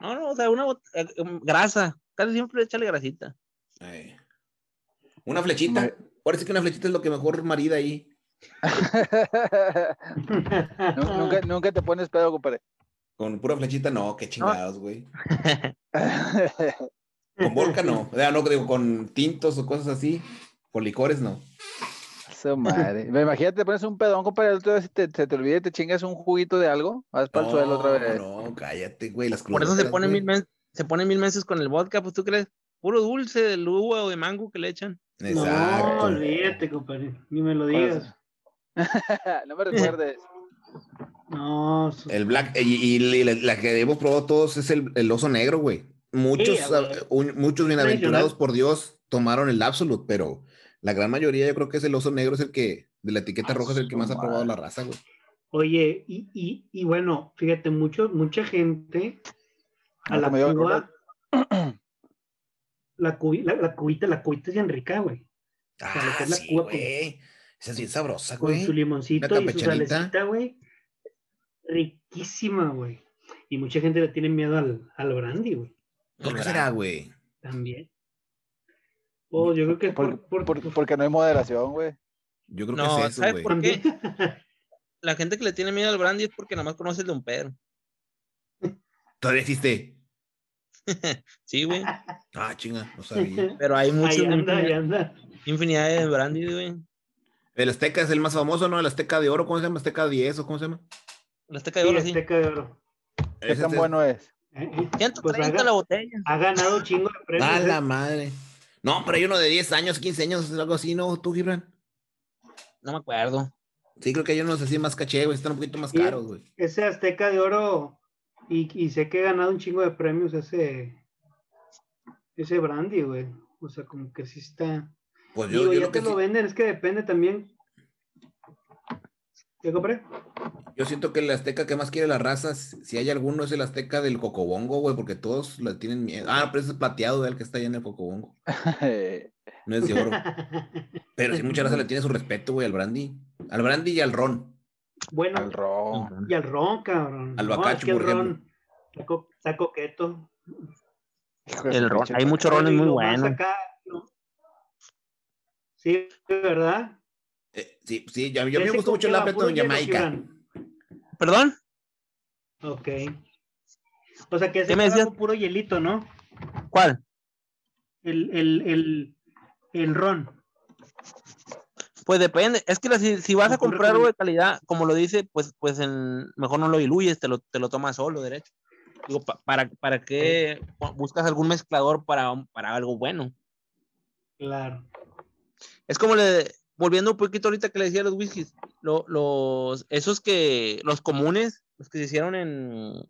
No, no, o sea, una eh, um, grasa. Casi siempre échale grasita. Ay. Una flechita. Parece que una flechita es lo que mejor marida ahí. Nu- nunca, nunca te pones pedo, compadre. Con pura flechita, no, qué chingados, güey. Con vodka no. O sea, no digo, con tintos o cosas así. Con licores no. Su madre. Imagínate, te pones un pedón, compadre, el otro día se te, se te olvida y te chingas un juguito de algo, vas para el suelo otra vez. No, cállate, güey. Las Por eso se crudotas, pone güey. mil meses, se pone mil meses con el vodka, pues tú crees, puro dulce de uva o de mango que le echan. No, Exacto. olvídate, compadre, ni me lo digas. no me recuerdes. No, su- El black, y, y la, la que hemos probado todos es el, el oso negro, güey. Muchos, Sí, un- muchos bienaventurados por Dios tomaron el Absolute, pero la gran mayoría yo creo que es el oso negro, es el que, de la etiqueta Ah, roja, es el que más ha probado la raza, güey. Oye, y, y, y bueno, fíjate, mucho, mucha gente a No la cuba, la, cubi- la, la cubita, la cubita es bien rica, güey. sea, lo que Ah, es la sí, Cuba, pues. güey. Esa es bien sabrosa, Con güey. su limoncito y su salecita, güey. Riquísima, güey. Y mucha gente le tiene miedo al, al brandy, güey. ¿Por qué será, güey? También. Oh, yo creo que es Por- por, por- por- porque no hay moderación, güey. Yo creo No, que es eso, ¿sabes por qué? La gente que le tiene miedo al brandy es porque nada más conoce el Don Pedro. Todavía existe. Sí, güey. Ah, chinga, no sabía. Pero hay muchos, ahí anda, ahí infinidad, anda. infinidad de brandy, güey. El Azteca es el más famoso, ¿no? El Azteca de Oro, ¿cómo se llama? Azteca 10 o cómo se llama? La Azteca de oro, sí. Azteca de oro. ¿Qué tan bueno es? Eh, eh, 130 Pues la botella. Ha ganado chingo de premios. A eh. la madre. No, pero hay uno de 10 años, 15 años, algo así, ¿no? ¿Tú, Gibran? No me acuerdo. Sí, creo que hay unos así más caché, güey. Están un poquito más caros, güey. Ese Azteca de oro, y, y sé que he ganado un chingo de premios ese, ese brandy, güey. O sea, como que sí está. Pues yo, Digo, yo ya lo te que lo sí- venden, es que depende también. ¿Qué compré? yo siento que el Azteca que más quiere la raza, si hay alguno, es el Azteca del Cocobongo, güey, porque todos le tienen miedo. Ah, pero ese es plateado, el que está allá en el Cocobongo. No es de oro. Pero sí, mucha raza le tiene su respeto, güey, al brandy. Al brandy y al ron. bueno, Al ron. y al ron, cabrón. Al No, bacacho, es que el ejemplo. ron está, co- está coqueto. De El ron, hay muchos rones Y muy buenos. acá, ¿no? Sí, ¿verdad? Eh, sí, sí, yo, me Ese gusta mucho el Appleton hielo, Jamaica. ¿Perdón? Ok. O sea que ese ¿Qué me decías? puro hielito, ¿no? ¿Cuál? El, el, el, el ron. Pues depende. Es que la- si, si vas a ¿Tú comprar algo de calidad, como lo dice, pues, pues en- mejor no lo diluyes, te lo, te lo tomas solo, derecho. Digo, pa- para, ¿para qué buscas algún mezclador para, para algo bueno? Claro. Es como le, volviendo un poquito ahorita que le decía los whiskies, lo- los, esos que, los comunes, los que se hicieron en,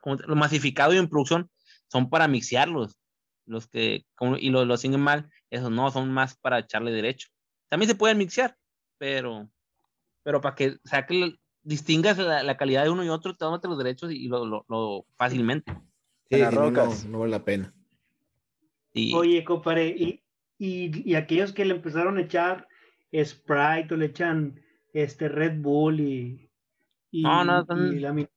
¿cómo te- lo masificado y en producción, son para mixearlos. Los que, como- y los, los siguen mal, esos no, son más para echarle derecho. También se pueden mixear, pero, pero para que, o sea, que lo- distingas la, la calidad de uno y otro, tómate los derechos y lo, lo, lo- fácilmente. Sí, las si no, no, rocas. no vale la pena. Y, Oye, compadre, y, y, y aquellos que le empezaron a echar Sprite o le echan este Red Bull y, y, No, no, son- y la mi-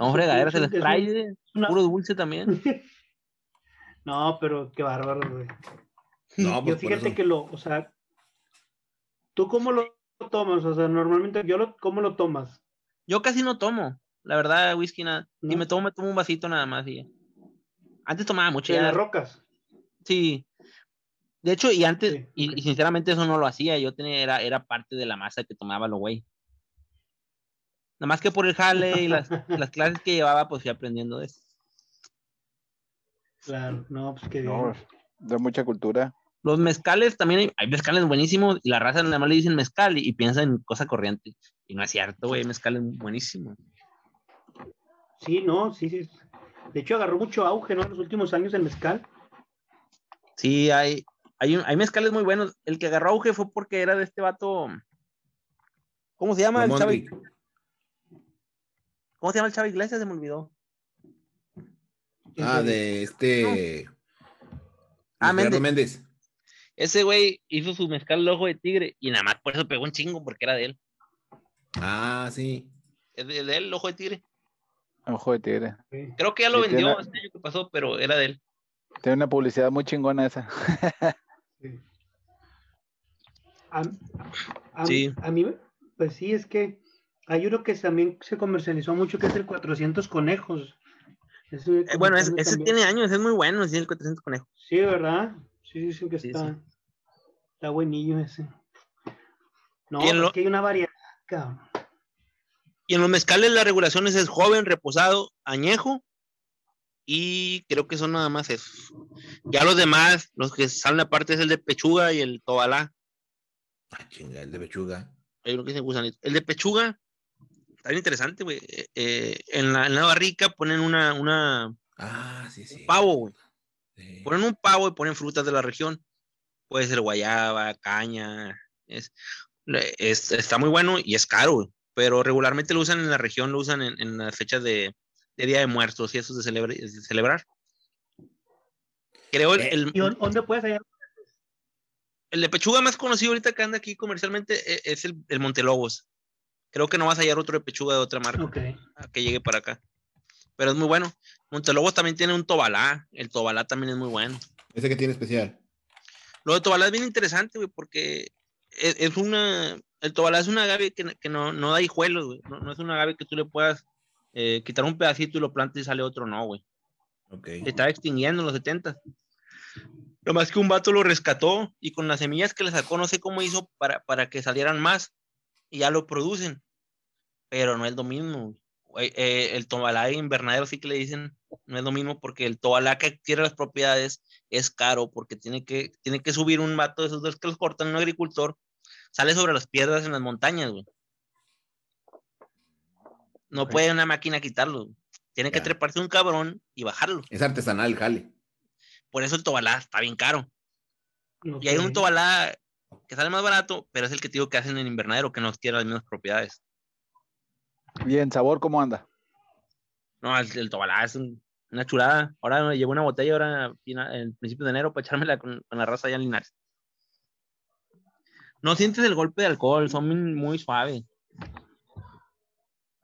no fregaderas, el es un- Sprite, es una- puro dulce también. No, pero qué bárbaro, güey. No, Yo pues por fíjate que lo, o sea, ¿tú cómo lo tomas? O sea, normalmente yo lo, ¿cómo lo tomas? Yo casi no tomo, la verdad, whisky nada. Si ¿No? me tomo, me tomo un vasito nada más y ya. Antes tomaba mucho, ¿En ya. las rocas? Sí. De hecho, y antes, Sí, y, sinceramente eso no lo hacía. Yo tenía, era, era parte de la masa que tomaba lo güey. Nada más que por el jale y las, las clases que llevaba, pues fui aprendiendo de eso. Claro, no, pues qué bien. No, de mucha cultura. Los mezcales también hay, hay mezcales buenísimos y la raza nada más le dicen mezcal y, y piensa en cosa corriente. Y no es cierto, güey, mezcal es buenísimo. Sí, no, sí, sí. De hecho, agarró mucho auge, ¿no? En los últimos años el mezcal. Sí, hay, hay, hay mezcales muy buenos. El que agarró auge fue porque era de este vato. ¿Cómo se llama el chavo? ¿Cómo se llama el chavo Iglesias? Se me olvidó. Ah, de este. Ah, Luis Gerardo Méndez. Méndez. Ese güey hizo su mezcal el ojo de tigre y nada más por eso pegó un chingo porque era de él. Ah, sí. Es de, de él, el ojo de tigre. Ojo de tigre. Sí. Creo que ya lo vendió tiene- este año que pasó, pero era de él. Tiene una publicidad muy chingona esa. Sí. A, a- Sí. a mí, pues sí, es que hay uno que también se comercializó mucho, que es el 400 conejos. Ese Eh, bueno, ese, comercial ese también- tiene años, es muy bueno, es el 400 conejos. Sí, ¿verdad? Sí, sí, sí, que Sí, está, sí. está buenillo ese. No, es lo- que hay una variedad, cabrón. Y en los mezcales las regulaciones es joven, reposado, añejo. Y creo que son nada más eso. Ya los demás, los que salen aparte es el de pechuga y el tobalá. Ah, chinga, el de pechuga. Hay uno que dice gusanito. El de pechuga, está bien interesante, güey. Eh, eh, en, la, en la barrica ponen una, una Ah, sí, sí. pavo, güey. Sí. Ponen un pavo y ponen frutas de la región. Puede ser guayaba, caña. Es, es- está muy bueno y es caro, güey. Pero regularmente lo usan en la región, lo usan en, en las fechas de, de Día de Muertos y eso de, celebra- de celebrar. Creo el, Eh, el- ¿Y dónde- puedes hallar? el de pechuga más conocido ahorita que anda aquí comercialmente e- es el, el Montelobos. Creo que no vas a hallar otro de pechuga de otra marca Ok. a que llegue para acá. Pero es muy bueno. Montelobos también tiene un tobalá. El tobalá también es muy bueno. Ese que tiene especial. Lo de Tobalá es bien interesante, güey, porque es, es una. El Tobalá es una agave que, que no, no da hijuelos, güey. No, no es una agave que tú le puedas eh, quitar un pedacito y lo plantes y sale otro, no, güey. Ok. Se estaba extinguiendo en los 70. Lo más que un vato lo rescató y con las semillas que le sacó, no sé cómo hizo para, para que salieran más y ya lo producen. Pero no es lo mismo. güey. Eh, el Tobalá invernadero sí que le dicen, no es lo mismo porque el Tobalá que adquiere las propiedades es caro porque tiene que, tiene que subir un vato de esos dos que los cortan, un agricultor, sale sobre las piedras en las montañas, güey. No puede una máquina quitarlo. Tiene que treparse un cabrón y bajarlo. Es artesanal, jale. Por eso el Tobalá está bien caro. Y hay un. Tobalá que sale más barato, pero es el que te digo que hacen en invernadero, que no tiene las mismas propiedades. Bien, sabor, ¿cómo anda? No, el, el Tobalá es un- una chulada. Ahora me llevo una botella ahora en principio de enero para echármela con, con la raza allá en Linares. No sientes el golpe de alcohol, son muy suaves.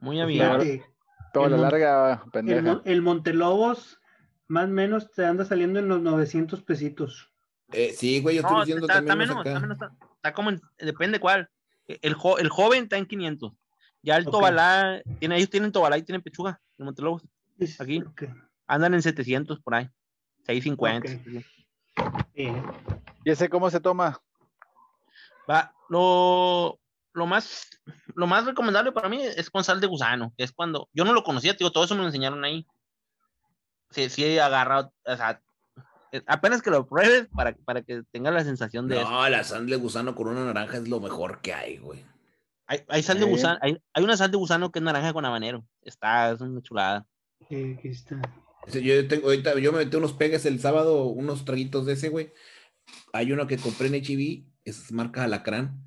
Muy amigables. Fíjate, Toda El la larga, el, pendeja. Mon- el Montelobos, más o menos, te anda saliendo en los 900 pesitos. Eh, sí, güey, yo estoy No, diciendo está, está también menos, unos está menos, está, está como en- depende cuál. El, jo- el joven está en 500. Ya el. Tobalá, tiene, ellos tienen Tobalá y tienen pechuga, el Montelobos. Es- Aquí. Andan en 700 por ahí. 650. Ok. sí. Sí. ¿Y ese cómo se toma? Va, lo, lo más lo más recomendable para mí es con sal de gusano, que es cuando yo no lo conocía, tío, todo eso me lo enseñaron ahí. Sí, sí he agarrado, o sea, eh, apenas que lo pruebes para, para que tengas la sensación de eso. No, la sal de gusano con una naranja es lo mejor que hay, güey. Hay, hay sal de Sí. gusano, hay, hay una sal de gusano que es naranja con habanero. Está, es una chulada. Sí, aquí está. Ese, Yo tengo, ahorita, yo me metí unos pegues el sábado, unos traguitos de ese, güey. Hay uno que compré en HB, es marca Alacrán.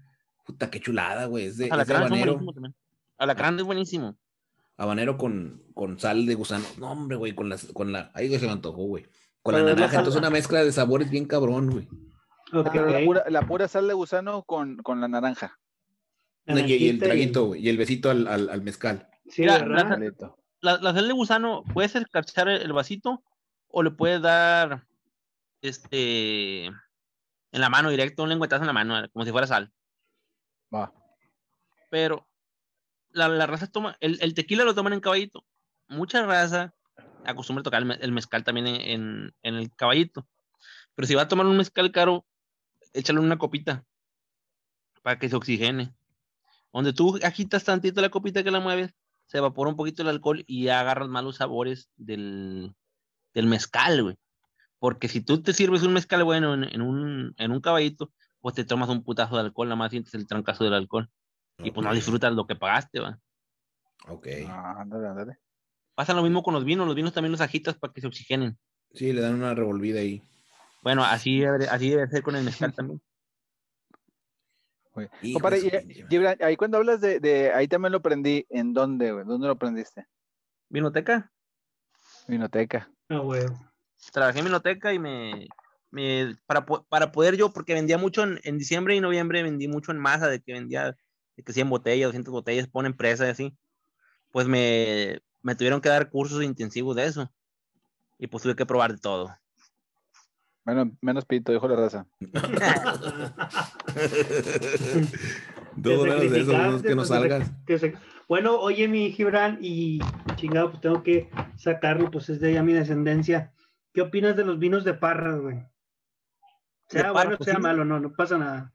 Puta, qué chulada, güey. Es de, es de Alacrán habanero. Alacrán es buenísimo. Habanero con, con sal de gusano. No, hombre, güey, con, las, con la. Ahí se me antojó, güey. Con Pero la la naranja, sal- entonces una mezcla de sabores bien cabrón, güey. Ok. Pero la pura, la pura sal de gusano con, con la naranja. Y, y el traguito, güey. Y el besito al, al, al mezcal. Sí, Mira, la-. La, la sal de gusano, puedes escarchar el, el vasito o le puedes dar este en la mano directo, un lengüetazo en la mano, como si fuera sal. Va. pero la, la raza toma, el, el tequila lo toman en caballito. Mucha raza acostumbra tocar el, me- el mezcal también en, en- el caballito. Pero si va a tomar un mezcal caro, échale una copita para que se oxigene. Donde tú agitas tantito la copita que la mueves, se evapora un poquito el alcohol y agarras más los sabores del, del mezcal, güey. Porque si tú te sirves un mezcal bueno en, en un, en un caballito, pues te tomas un putazo de alcohol, nada más sientes el trancazo del alcohol y pues no disfrutas lo que pagaste, va. Ok. Ah, ándale, ándale. Pasa lo mismo con los vinos, los vinos también los agitas para que se oxigenen. Sí, le dan una revolvida ahí. Bueno, así debe, así debe ser con el mezcal también. Güey. Y- ahí cuando hablas de, de, ahí también lo aprendí, ¿en dónde, güey? ¿Dónde lo aprendiste? Vinoteca, Vinoteca. Ah, huevo. trabajé en vinoteca y me, me para, para poder yo, porque vendía mucho en, en diciembre y noviembre, vendí mucho en masa, de que vendía, de que 100 botellas, 200 botellas, pone empresa y así. Pues me, me tuvieron que dar cursos intensivos de eso. Y pues tuve que probar de todo. Menos, menos pito, dijo la raza. Te menos de eso, sacrificaste, menos que no pues, salgas. Bueno, oye, mi Gibran, y chingado, pues tengo que sacarlo, pues es de ya mi descendencia. ¿Qué opinas de los vinos de Parras, güey? Sea bueno, sea malo, no, no pasa nada.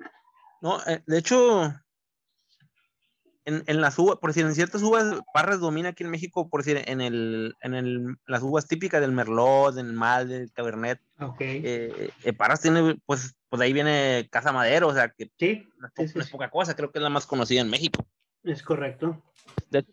No, eh, de hecho, en, en las uvas, por decir, en ciertas uvas, Parras domina aquí en México, por decir, en el, en el, las uvas típicas del Merlot, del Mal, del Cabernet, Ok. eh, eh, Parras tiene, pues, pues de ahí viene Casa Madero, o sea, que sí, no es, po- sí, sí, no es sí, poca cosa, creo que es la más conocida en México. es correcto. De-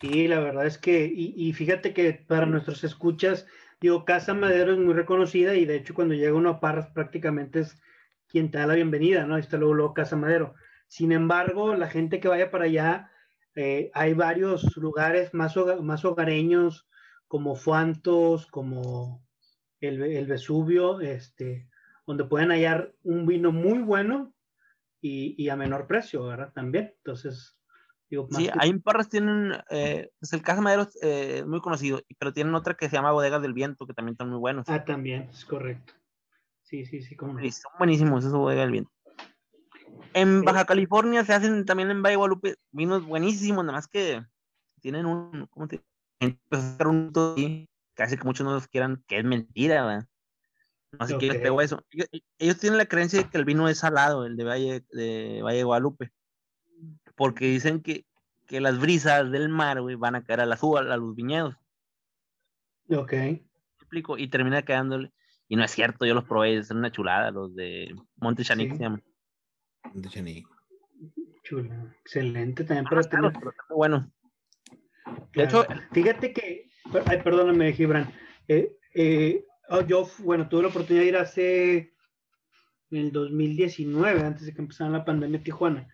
Sí, la verdad es que, y, y fíjate que para nuestros escuchas, digo, Casa Madero es muy reconocida y de hecho cuando llega uno a Parras prácticamente es quien te da la bienvenida, ¿no? Ahí está luego, luego Casa Madero. Sin embargo, la gente que vaya para allá, eh, hay varios lugares más, más hogareños, como Fuantos, como el, el Vesubio, este, donde pueden hallar un vino muy bueno y, y a menor precio, ¿verdad? También. Entonces, digo, Sí, que- ahí en Parras tienen, eh, pues el Casa Madero es eh, muy conocido, pero tienen otra que se llama Bodegas del Viento, que también están muy buenos. Ah, también, es correcto. Sí, sí, sí. Sí, son buenísimos esos bodegas del viento. En Baja California se hacen también en Valle Guadalupe vinos buenísimos, nada más que tienen un, ¿cómo te un ahí, que hace que muchos no los quieran, que es mentira, ¿verdad? No sé qué les Ok. pegó eso. Ellos, ellos tienen la creencia de que el vino es salado, el de Valle de, Valle Guadalupe, porque dicen que, que las brisas del mar, güey, van a caer a las uvas, a los viñedos. Ok. ¿me explico? Y termina quedándole. Y no es cierto, yo los probé, son una chulada, los de Monte Chanic Sí. se llaman. De Chanic. Chulo. Excelente también Ah, para claro, tener. pero está muy bueno. De hecho, fíjate que, ay, perdóname, Gibran. Eh, eh, oh, yo, bueno, tuve la oportunidad de ir hace en el 2019, antes de que empezara la pandemia en Tijuana,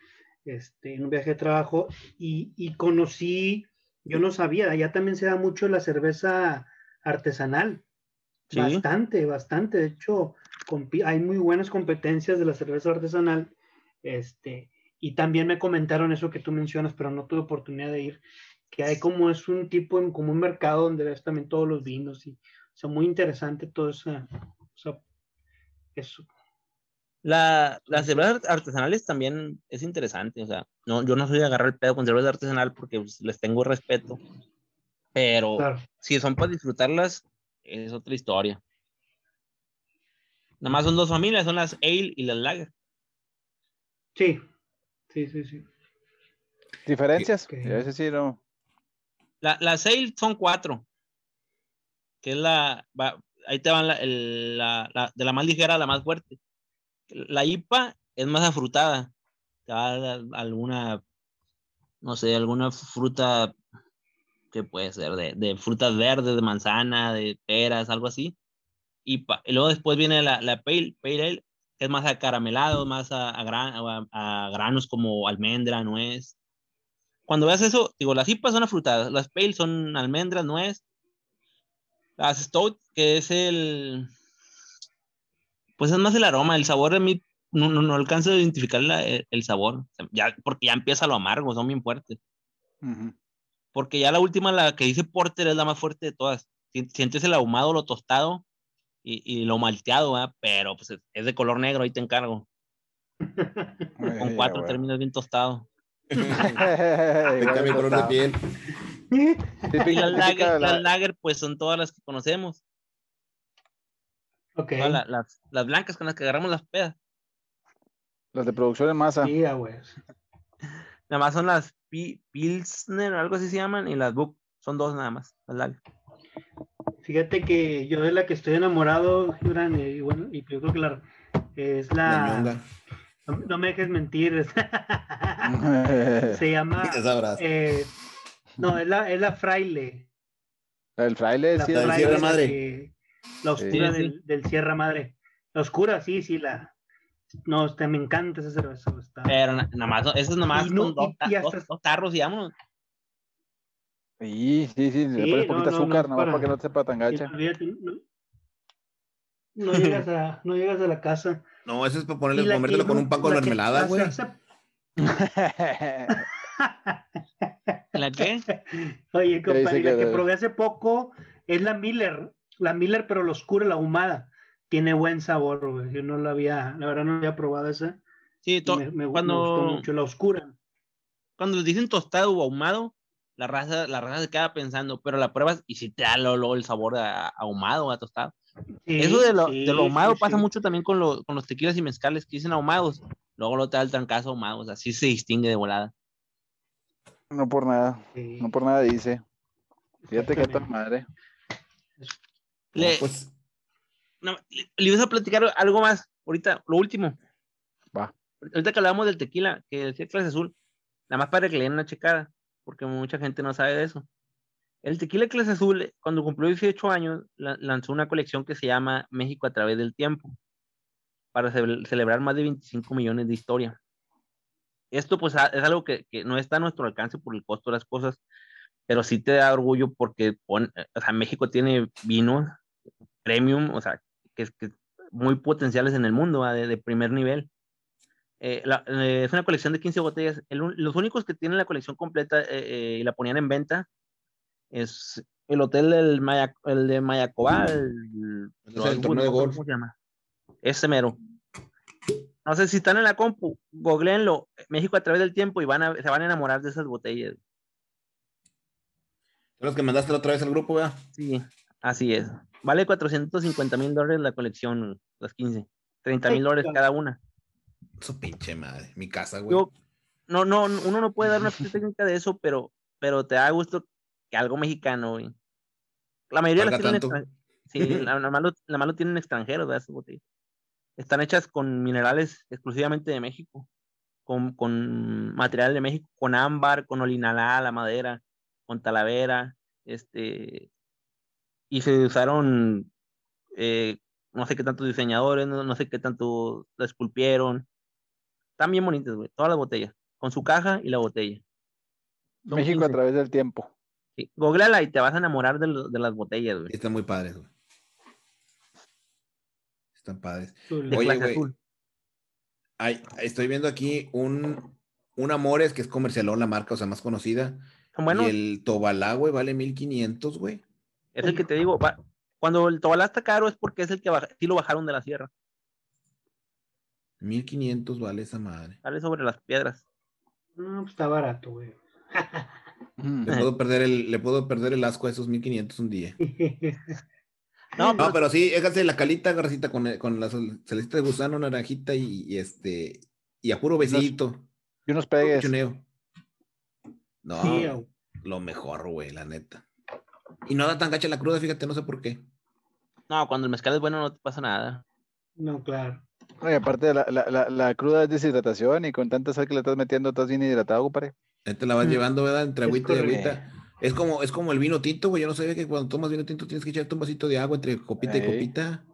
este, en un viaje de trabajo, y, y conocí, yo no sabía, allá también se da mucho la cerveza artesanal. Sí. Bastante, bastante. De hecho, hay muy buenas competencias de la cerveza artesanal. Este, y también me comentaron eso que tú mencionas, pero no tuve oportunidad de ir, que hay como es un tipo, en, como un mercado donde ves también todos los vinos y, o sea, muy interesante todo eso. O sea, eso. La, las cervezas artesanales también es interesante, o sea, no, yo no soy de agarrar el pedo con cerveza artesanal porque pues, les tengo respeto, Pero Claro. si son para disfrutarlas, es otra historia. Nada más son dos familias, son las Ale y las Lager. Sí, sí, sí, sí. ¿Diferencias? Ok. A veces sí, no. La, las Ale son cuatro. Que es la. va- ahí te van la, el- la- la- de la más ligera a la más fuerte. La IPA es más afrutada. Te va alguna. No sé, alguna fruta. que puede ser? De, de frutas verdes, de manzana, de peras, algo así. Y luego después viene la, la Pale, Pale Ale, que es más acaramelado, más a, a- a granos como almendra, nuez cuando veas eso, digo, las IPAs son afrutadas, las pale son almendras, nuez, las stout, que es el, pues es más el aroma, el sabor de mí no, no, no alcanzo a identificar la- el, el sabor, ya, porque ya empieza lo amargo, son bien fuertes, Ujú. porque ya la última, la que dice porter, es la más fuerte de todas, Si- sientes el ahumado, lo tostado y, y lo malteado, ¿verdad? pero pues es, de color negro, ahí te encargo, con Eh, cuatro bueno. términos bien tostado. Cambia el color de piel. Las lager, las lager, pues son todas las que conocemos. La- las, las blancas con las que agarramos las pedas. Las de producción en masa. Sí, güey. Nada más son las Pi- Pilsner algo así se llaman y las Book. Son dos nada más. Las. Fíjate que yo de la que estoy enamorado, Gibran, y bueno, y yo creo que la es La no, no me dejes mentir. Se llama. Eh, no, es la, es la fraile. El fraile, La sí. fraile, Sierra la Madre. que- La oscura Sí, sí. Del, del Sierra Madre. La oscura, sí, sí, la. No, este, me encanta esa cerveza. está- Pero na- nada más, eso es nada más Y no- con dos, y- y ta- hasta- dos- dos tarros vámonos. Sí, sí, sí. Le Sí, pones no, poquita no, azúcar, nada más para- para que no te sepa tan gacha. no, no llegas a, no llegas a la casa. No, eso es para ponerle, comértelo con un pan con la que mermelada, güey. ¿La qué? Oye, compadre, la que probé hace poco es la Miller. La Miller, pero la oscura, la ahumada. Tiene buen sabor, güey. Yo no la había, la verdad no había probado esa. Sí, me, me- me cuando, gustó mucho la oscura. cuando les dicen tostado o ahumado, la raza, la raza se queda pensando, pero la pruebas y si te da lo- lo- el sabor a, a ahumado, a tostado. Sí, Eso de lo, sí, de lo ahumado sí, pasa sí. mucho también con, lo- con los tequilas y mezcales que dicen ahumados. Luego lo te da el trancazo ahumados, así se distingue de volada. No por nada. Sí, No por nada dice. Fíjate que exactamente. madre. Le, pues, no, le, le ibas a platicar algo más, ahorita, lo último. Va. Ahorita que hablábamos del tequila, que decía clase azul, nada más para que le den una checada, porque mucha gente no sabe de eso. El tequila clase azul, cuando cumplió 18 años, la- lanzó una colección que se llama México a través del tiempo, para ce- celebrar más de 25 millones de historia. Esto pues es algo que, que no está a nuestro alcance por el costo de las cosas, pero sí te da orgullo porque pon- o sea, México tiene vinos premium, o sea, que, es- que muy potenciales en el mundo, de, de primer nivel. Eh, la- eh, es una colección de 15 botellas. El los únicos que tienen la colección completa eh, eh, y la ponían en venta es el hotel del Maya, el de Mayacobá, el, torneo de golf. ¿Cómo se llama? Ese mero. No sé si están en la compu, googleenlo, México a través del tiempo y van a, se van a enamorar de esas botellas. Los que mandaste la otra vez al grupo, ¿verdad? Sí, así es. Vale 450 mil dólares la colección, las 15. 30 mil dólares cada una. Su pinche madre. Mi casa, güey. Yo, no, no, uno no puede dar una técnica de eso, pero, pero te da gusto que algo mexicano, güey. La mayoría las Valga tienen tanto. extran- Sí, la, la tienen extranjeros, ¿verdad? Esas. Están hechas con minerales exclusivamente de México, con, con material de México, con ámbar, con olinalá, la madera, con talavera, este, y se usaron, eh, no sé qué tantos diseñadores, no, no sé qué tanto la esculpieron. Están bien bonitas, güey, todas las botellas, con su caja y la botella. Son México a 15. través del tiempo. Sí, googleala y te vas a enamorar de, de las botellas, güey. Están muy padres, güey. Están padres. De Oye, güey. Ay, estoy viendo aquí un, un Amores que es comercialón, la marca, o sea, más conocida. Son buenos. Y el Tobalá, güey, vale 1500, güey. Es el que te digo, va- cuando el Tobalá está caro es porque es el que baja- sí lo bajaron de la sierra, 1500 vale esa madre. sale sobre las piedras. No, pues está barato, güey. Le puedo perder el, le puedo perder el asco a esos 1500 un día. No, No, pero, pero sí, éjase la calita, garracita, con, con la celeste de gusano, naranjita y, y este, y a puro besito. Y unos pegues. No, Sí, lo mejor, güey, la neta. Y no da tan gacha la cruda, fíjate, no sé por qué. no, cuando el mezcal es bueno no te pasa nada. No, claro. Oye, aparte, la, la, la, la cruda es deshidratación y con tanta sal que le estás metiendo, estás bien hidratado, compadre. Ahí te la vas Mm. llevando, ¿verdad? Entre agüita y agüita. Es como, es como el vino tinto, güey. Yo no sabía que cuando tomas vino tinto tienes que echarte un vasito de agua entre copita y copita.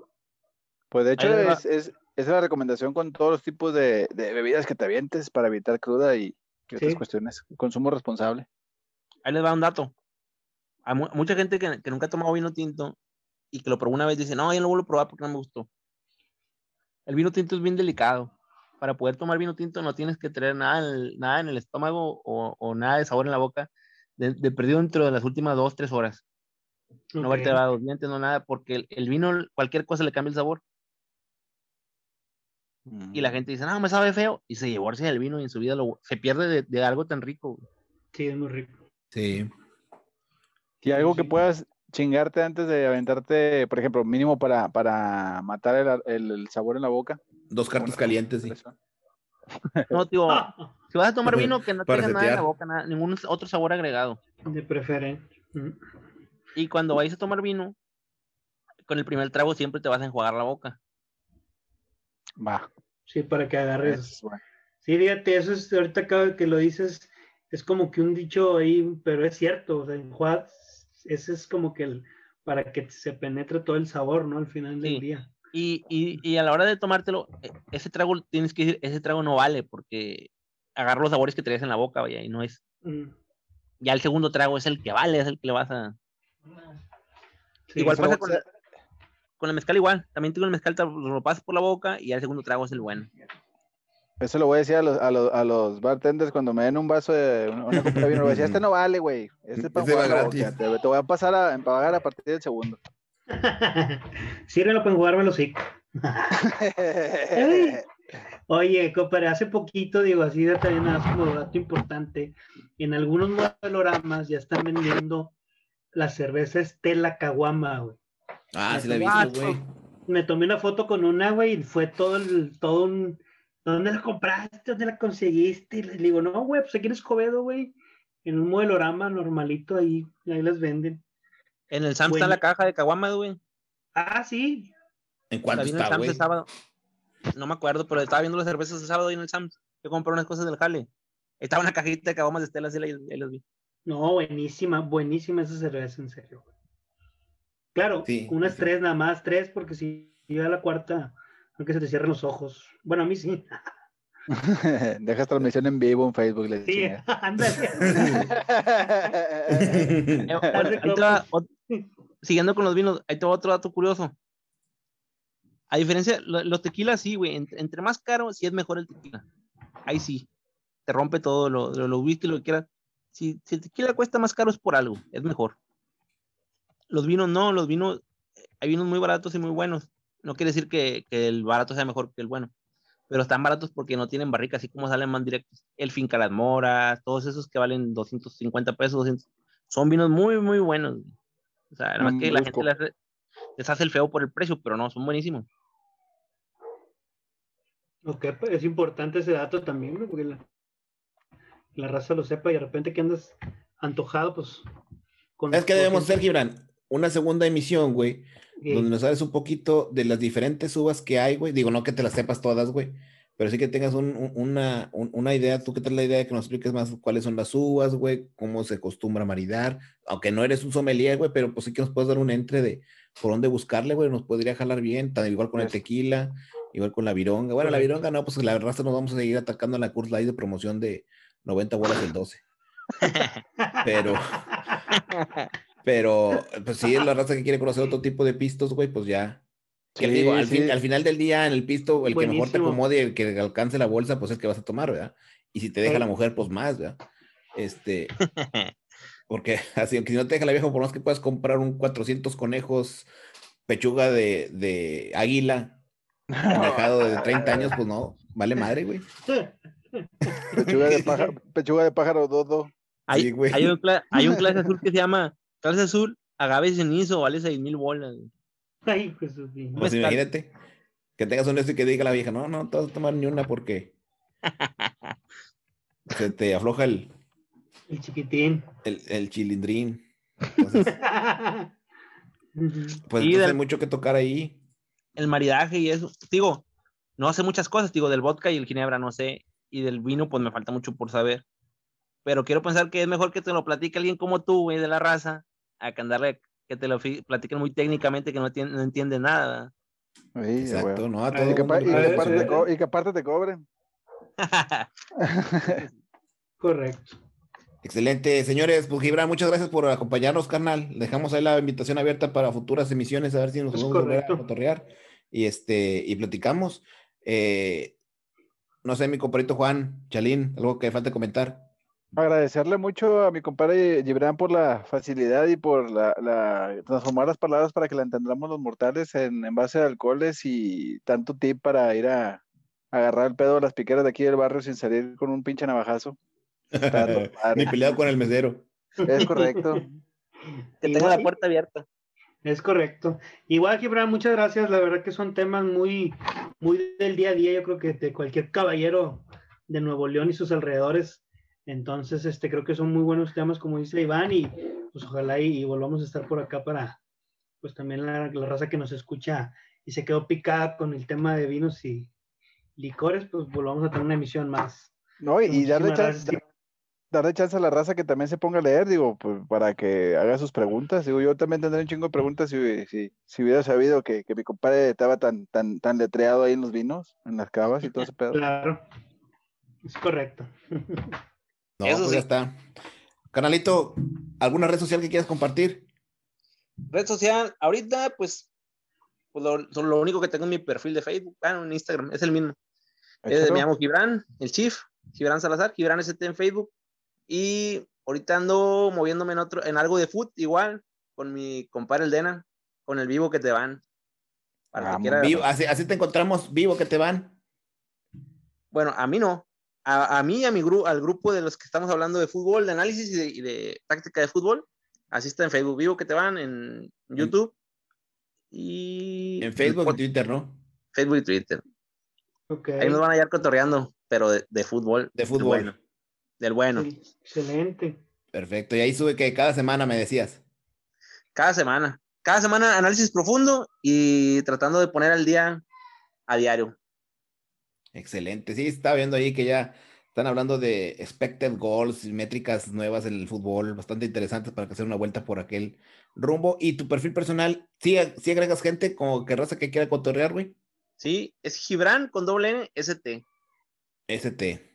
Pues de hecho, es, es, es la recomendación con todos los tipos de, de bebidas que te avientes para evitar cruda y, y otras Sí. cuestiones. Consumo responsable. Ahí les va un dato. Hay mu- mucha gente que, que nunca ha tomado vino tinto y que lo probó una vez dice, no, yo no lo vuelvo a probar porque no me gustó. El vino tinto es bien delicado. Para poder tomar vino tinto no tienes que tener nada en el, nada en el estómago o, o nada de sabor en la boca de, de perdido dentro de las últimas dos, tres horas. No haberte lavado los dientes, no nada, porque el, el vino, cualquier cosa le cambia el sabor. Y la gente dice, no, me sabe feo. Y se llevarse el vino y en su vida lo, se pierde de, de algo tan rico. Sí, es muy rico. Sí. Y algo que puedas chingarte antes de aventarte, por ejemplo, mínimo para, para matar el, el- el sabor en la boca. Dos cartas calientes, sí. No, tío, si vas a tomar vino, que no tenga nada en la boca, nada, ningún otro sabor agregado. De preferencia. Y cuando vayas a tomar vino, con el primer trago siempre te vas a enjuagar la boca. Va. Sí, para que agarres. es bueno. Sí, fíjate, eso es, ahorita acá que lo dices, es como que un dicho ahí, pero es cierto, o sea, enjuaga- ese es como que el, para que se penetre todo el sabor, ¿no? Al final del Sí. día. Y, y, y a la hora de tomártelo, e- ese trago tienes que decir, ese trago no vale porque agarra los sabores que traes en la boca, vaya, y no es. Mm. Ya el segundo trago es el que vale, es el que le vas a. Sí, igual pasa con, la- con el mezcal, igual. También tengo el mezcal, lo pasas por la boca y ya el segundo trago es el bueno. Eso lo voy a decir a los, a los, a los bartenders cuando me den un vaso de una, una copa de vino. Voy a decir, este no vale, güey. Este es para Ese va jugar gratis. Te, te voy a pasar a, a pagar a partir del segundo. Sírvelo para enjugarme los hocico. Oye, compadre, hace poquito, digo, así de también más como dato importante, en algunos modeloramas ya están vendiendo la cerveza Estela Caguama, güey. Ah, sí la he visto, güey. Me tomé una foto con una, güey, y fue todo el, todo un, ¿dónde la compraste? ¿Dónde la conseguiste? Y le digo, no, güey, pues aquí en Escobedo, güey, en un modelorama normalito ahí, ahí las venden. En el Sam está la caja de caguama, güey. Ah, sí, ¿En La cuánto vi en el está, Sam's güey? sábado. No me acuerdo, pero estaba viendo las cervezas el sábado ahí en el Sam's. Yo compré unas cosas del jale. Estaba una cajita de caguamas de Estela, así ahí las vi. No, buenísima, buenísima esa cerveza, en serio. Claro, Sí, unas sí. tres, nada más tres, porque si iba a la cuarta, aunque se te cierren los ojos. Bueno, a mí sí. Dejas transmisión en vivo en Facebook. Sí, ándale. Eh, siguiendo con los vinos, ahí te va otro dato curioso. A diferencia, lo- los tequilas sí, güey. Entre, entre más caro, sí es mejor el tequila. Ahí sí. Te rompe todo, lo, lo, lo whisky, lo que quieras. Si, si el tequila cuesta más caro es por algo, es mejor. Los vinos no, los vinos, hay vinos muy baratos y muy buenos. No quiere decir que, que el barato sea mejor que el bueno, pero están baratos porque no tienen barrica, así como salen más directos. El Finca Las Moras, todos esos que valen 250 pesos, 200, son vinos muy, muy buenos. O sea, nada más Mm, que la busco. gente les hace, les hace el feo por el precio, pero no, son buenísimos. Ok, pues, es importante ese dato también, porque la, la raza lo sepa y de repente que andas antojado, pues. Con, ¿Sabes qué con debemos hacer, Gibran? Una segunda emisión, güey, Sí. donde nos hables un poquito de las diferentes uvas que hay, güey. Digo, no que te las sepas todas, güey, pero sí que tengas un- un- una, un- una idea, tú que traes la idea de que nos expliques más cuáles son las uvas, güey, cómo se acostumbra a maridar, aunque no eres un sommelier, güey, pero pues sí que nos puedes dar un entre de por dónde buscarle, güey, nos podría jalar bien, tan igual con el tequila, igual con la vironga. Bueno, la vironga no, pues la raza nos vamos a seguir atacando en la Curse Live de promoción de 90 bolas el 12. Pero, pero, pues sí, la raza que quiere conocer otro tipo de pistos, güey, pues ya. Que Sí, digo, al, sí. fin- al final del día, en el pisto, el que mejor te acomode y el que alcance la bolsa, pues es el que vas a tomar, ¿verdad? Y si te deja Sí. la mujer, pues más, ¿verdad? Este, porque así, aunque si no te deja la vieja, por más que puedas comprar un 400 conejos, pechuga de, de águila, dejado de 30 años, pues no, vale madre, güey. Pechuga de pájaro, pechuga de pájaro dodo. Hay, Sí, güey. hay, un, hay un clase azul que se llama clase azul, agave cenizo, vale seis mil bolas. Ay, pues. Pues imagínate que tengas un esto y que diga la vieja, no, no, te vas a tomar ni una porque se te afloja el, El chiquitín. el, el chilindrín. Entonces, pues Sí, entonces hay del- mucho que tocar ahí. El maridaje y eso. Digo, no sé muchas cosas, digo, del vodka y el ginebra no sé. Y del vino, pues me falta mucho por saber. Pero quiero pensar que es mejor que te lo platique alguien como tú, güey, de la raza, a que andarle, que te lo platiquen muy técnicamente que no, tien- no entiende nada. Sí, Exacto. ¿no? A Y todo Y que, y te y que aparte te cobren. Correcto. Excelente, señores. Pues Gibran, muchas gracias por acompañarnos, carnal. Dejamos ahí la invitación abierta para futuras emisiones, a ver si nos podemos volver a cotorrear y este y platicamos. Eh, no sé, mi compadrito Juan, Chalín, algo que falta comentar. Agradecerle mucho a mi compadre Gibran por la facilidad y por la, la- transformar las palabras para que la entendamos los mortales en, en base a alcoholes y tanto tip para ir a, agarrar el pedo a las piqueras de aquí del barrio sin salir con un pinche navajazo. Ni peleado con el mesero. Es correcto. Que tenga la puerta abierta. Es correcto. Igual, Gibran, muchas gracias. La verdad que son temas muy, muy del día a día. Yo creo que de cualquier caballero de Nuevo León y sus alrededores. Entonces, este, creo que son muy buenos temas, como dice Iván, y pues ojalá y, y volvamos a estar por acá para, pues también la, la raza que nos escucha y se quedó picada con el tema de vinos y licores, pues volvamos a tener una emisión más. No, y, y darle, chance, darle chance a la raza que también se ponga a leer, digo, pues, para que haga sus preguntas. Digo, yo también tendré un chingo de preguntas si, si, si hubiera sabido que, que mi compadre estaba tan, tan, tan letreado ahí en los vinos, en las cavas y todo ese pedo. Claro. Es correcto. No, Eso pues sí. ya está. Canalito, ¿alguna red social que quieras compartir? Red social, ahorita, pues, pues lo, único que tengo en mi perfil de Facebook, bueno, en Instagram, es el mismo. Échalo. me llamo Gibran, el Chief, Gibran Salazar, Gibran ST en Facebook. Y ahorita ando moviéndome en otro, en algo de foot, igual, con mi compadre el Dena, con el vivo que te van. Para el que Vivo, así, así te encontramos vivo que te van. Bueno, a mí no. A, a mí y a mi grupo, al grupo de los que estamos hablando de fútbol, de análisis y de, y de táctica de fútbol, así está en Facebook Vivo que te van, en YouTube. Y En Facebook y Twitter, ¿no? Facebook y Twitter. Ahí nos van a hallar cotorreando, pero de, de fútbol. De del fútbol. bueno. Del bueno. Sí, Excelente. Perfecto. Y ahí sube que cada semana me decías. Cada semana. Cada semana análisis profundo y tratando de poner al día a diario. Excelente. Sí, estaba viendo ahí que ya están hablando de expected goals y métricas nuevas en el fútbol, bastante interesantes para que hacer una vuelta por aquel rumbo. Y tu perfil personal, ¿sí, sí agregas gente como que raza que quiera cotorrear, güey? Sí, es Gibran con doble N, ST. ST.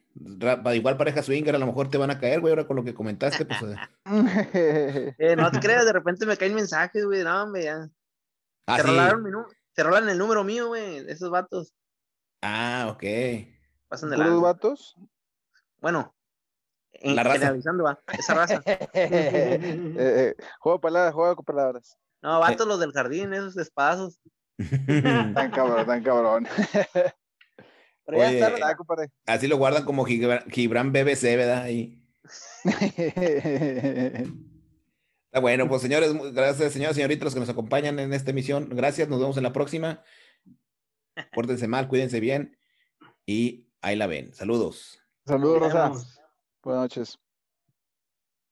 Igual pareja swinger, a lo mejor te van a caer, güey, ahora con lo que comentaste, pues. eh. Eh, no te creas, de repente me caen mensajes, güey. No, hombre, ya. Ah, te, sí. rolaron te rolan el número mío, güey. Esos vatos. Ah, ok. Pasan de ¿Puros vatos? Bueno, en, La raza. generalizando, va. Esa raza. Eh, eh, juego de palabras, juego con palabras. No, vatos los del jardín, esos espadazos. Tan cabrón, tan cabrón. Pero ya Oye, está, compadre. Así lo guardan como Gibran, Gibran BBC, ¿verdad? Ahí. Está bueno, pues señores, gracias, señoras y señoritas, los que nos acompañan en esta emisión. Gracias, nos vemos en la próxima. Pórtense mal, cuídense bien y ahí la ven. Saludos. Saludos, Rosa. Buenas noches.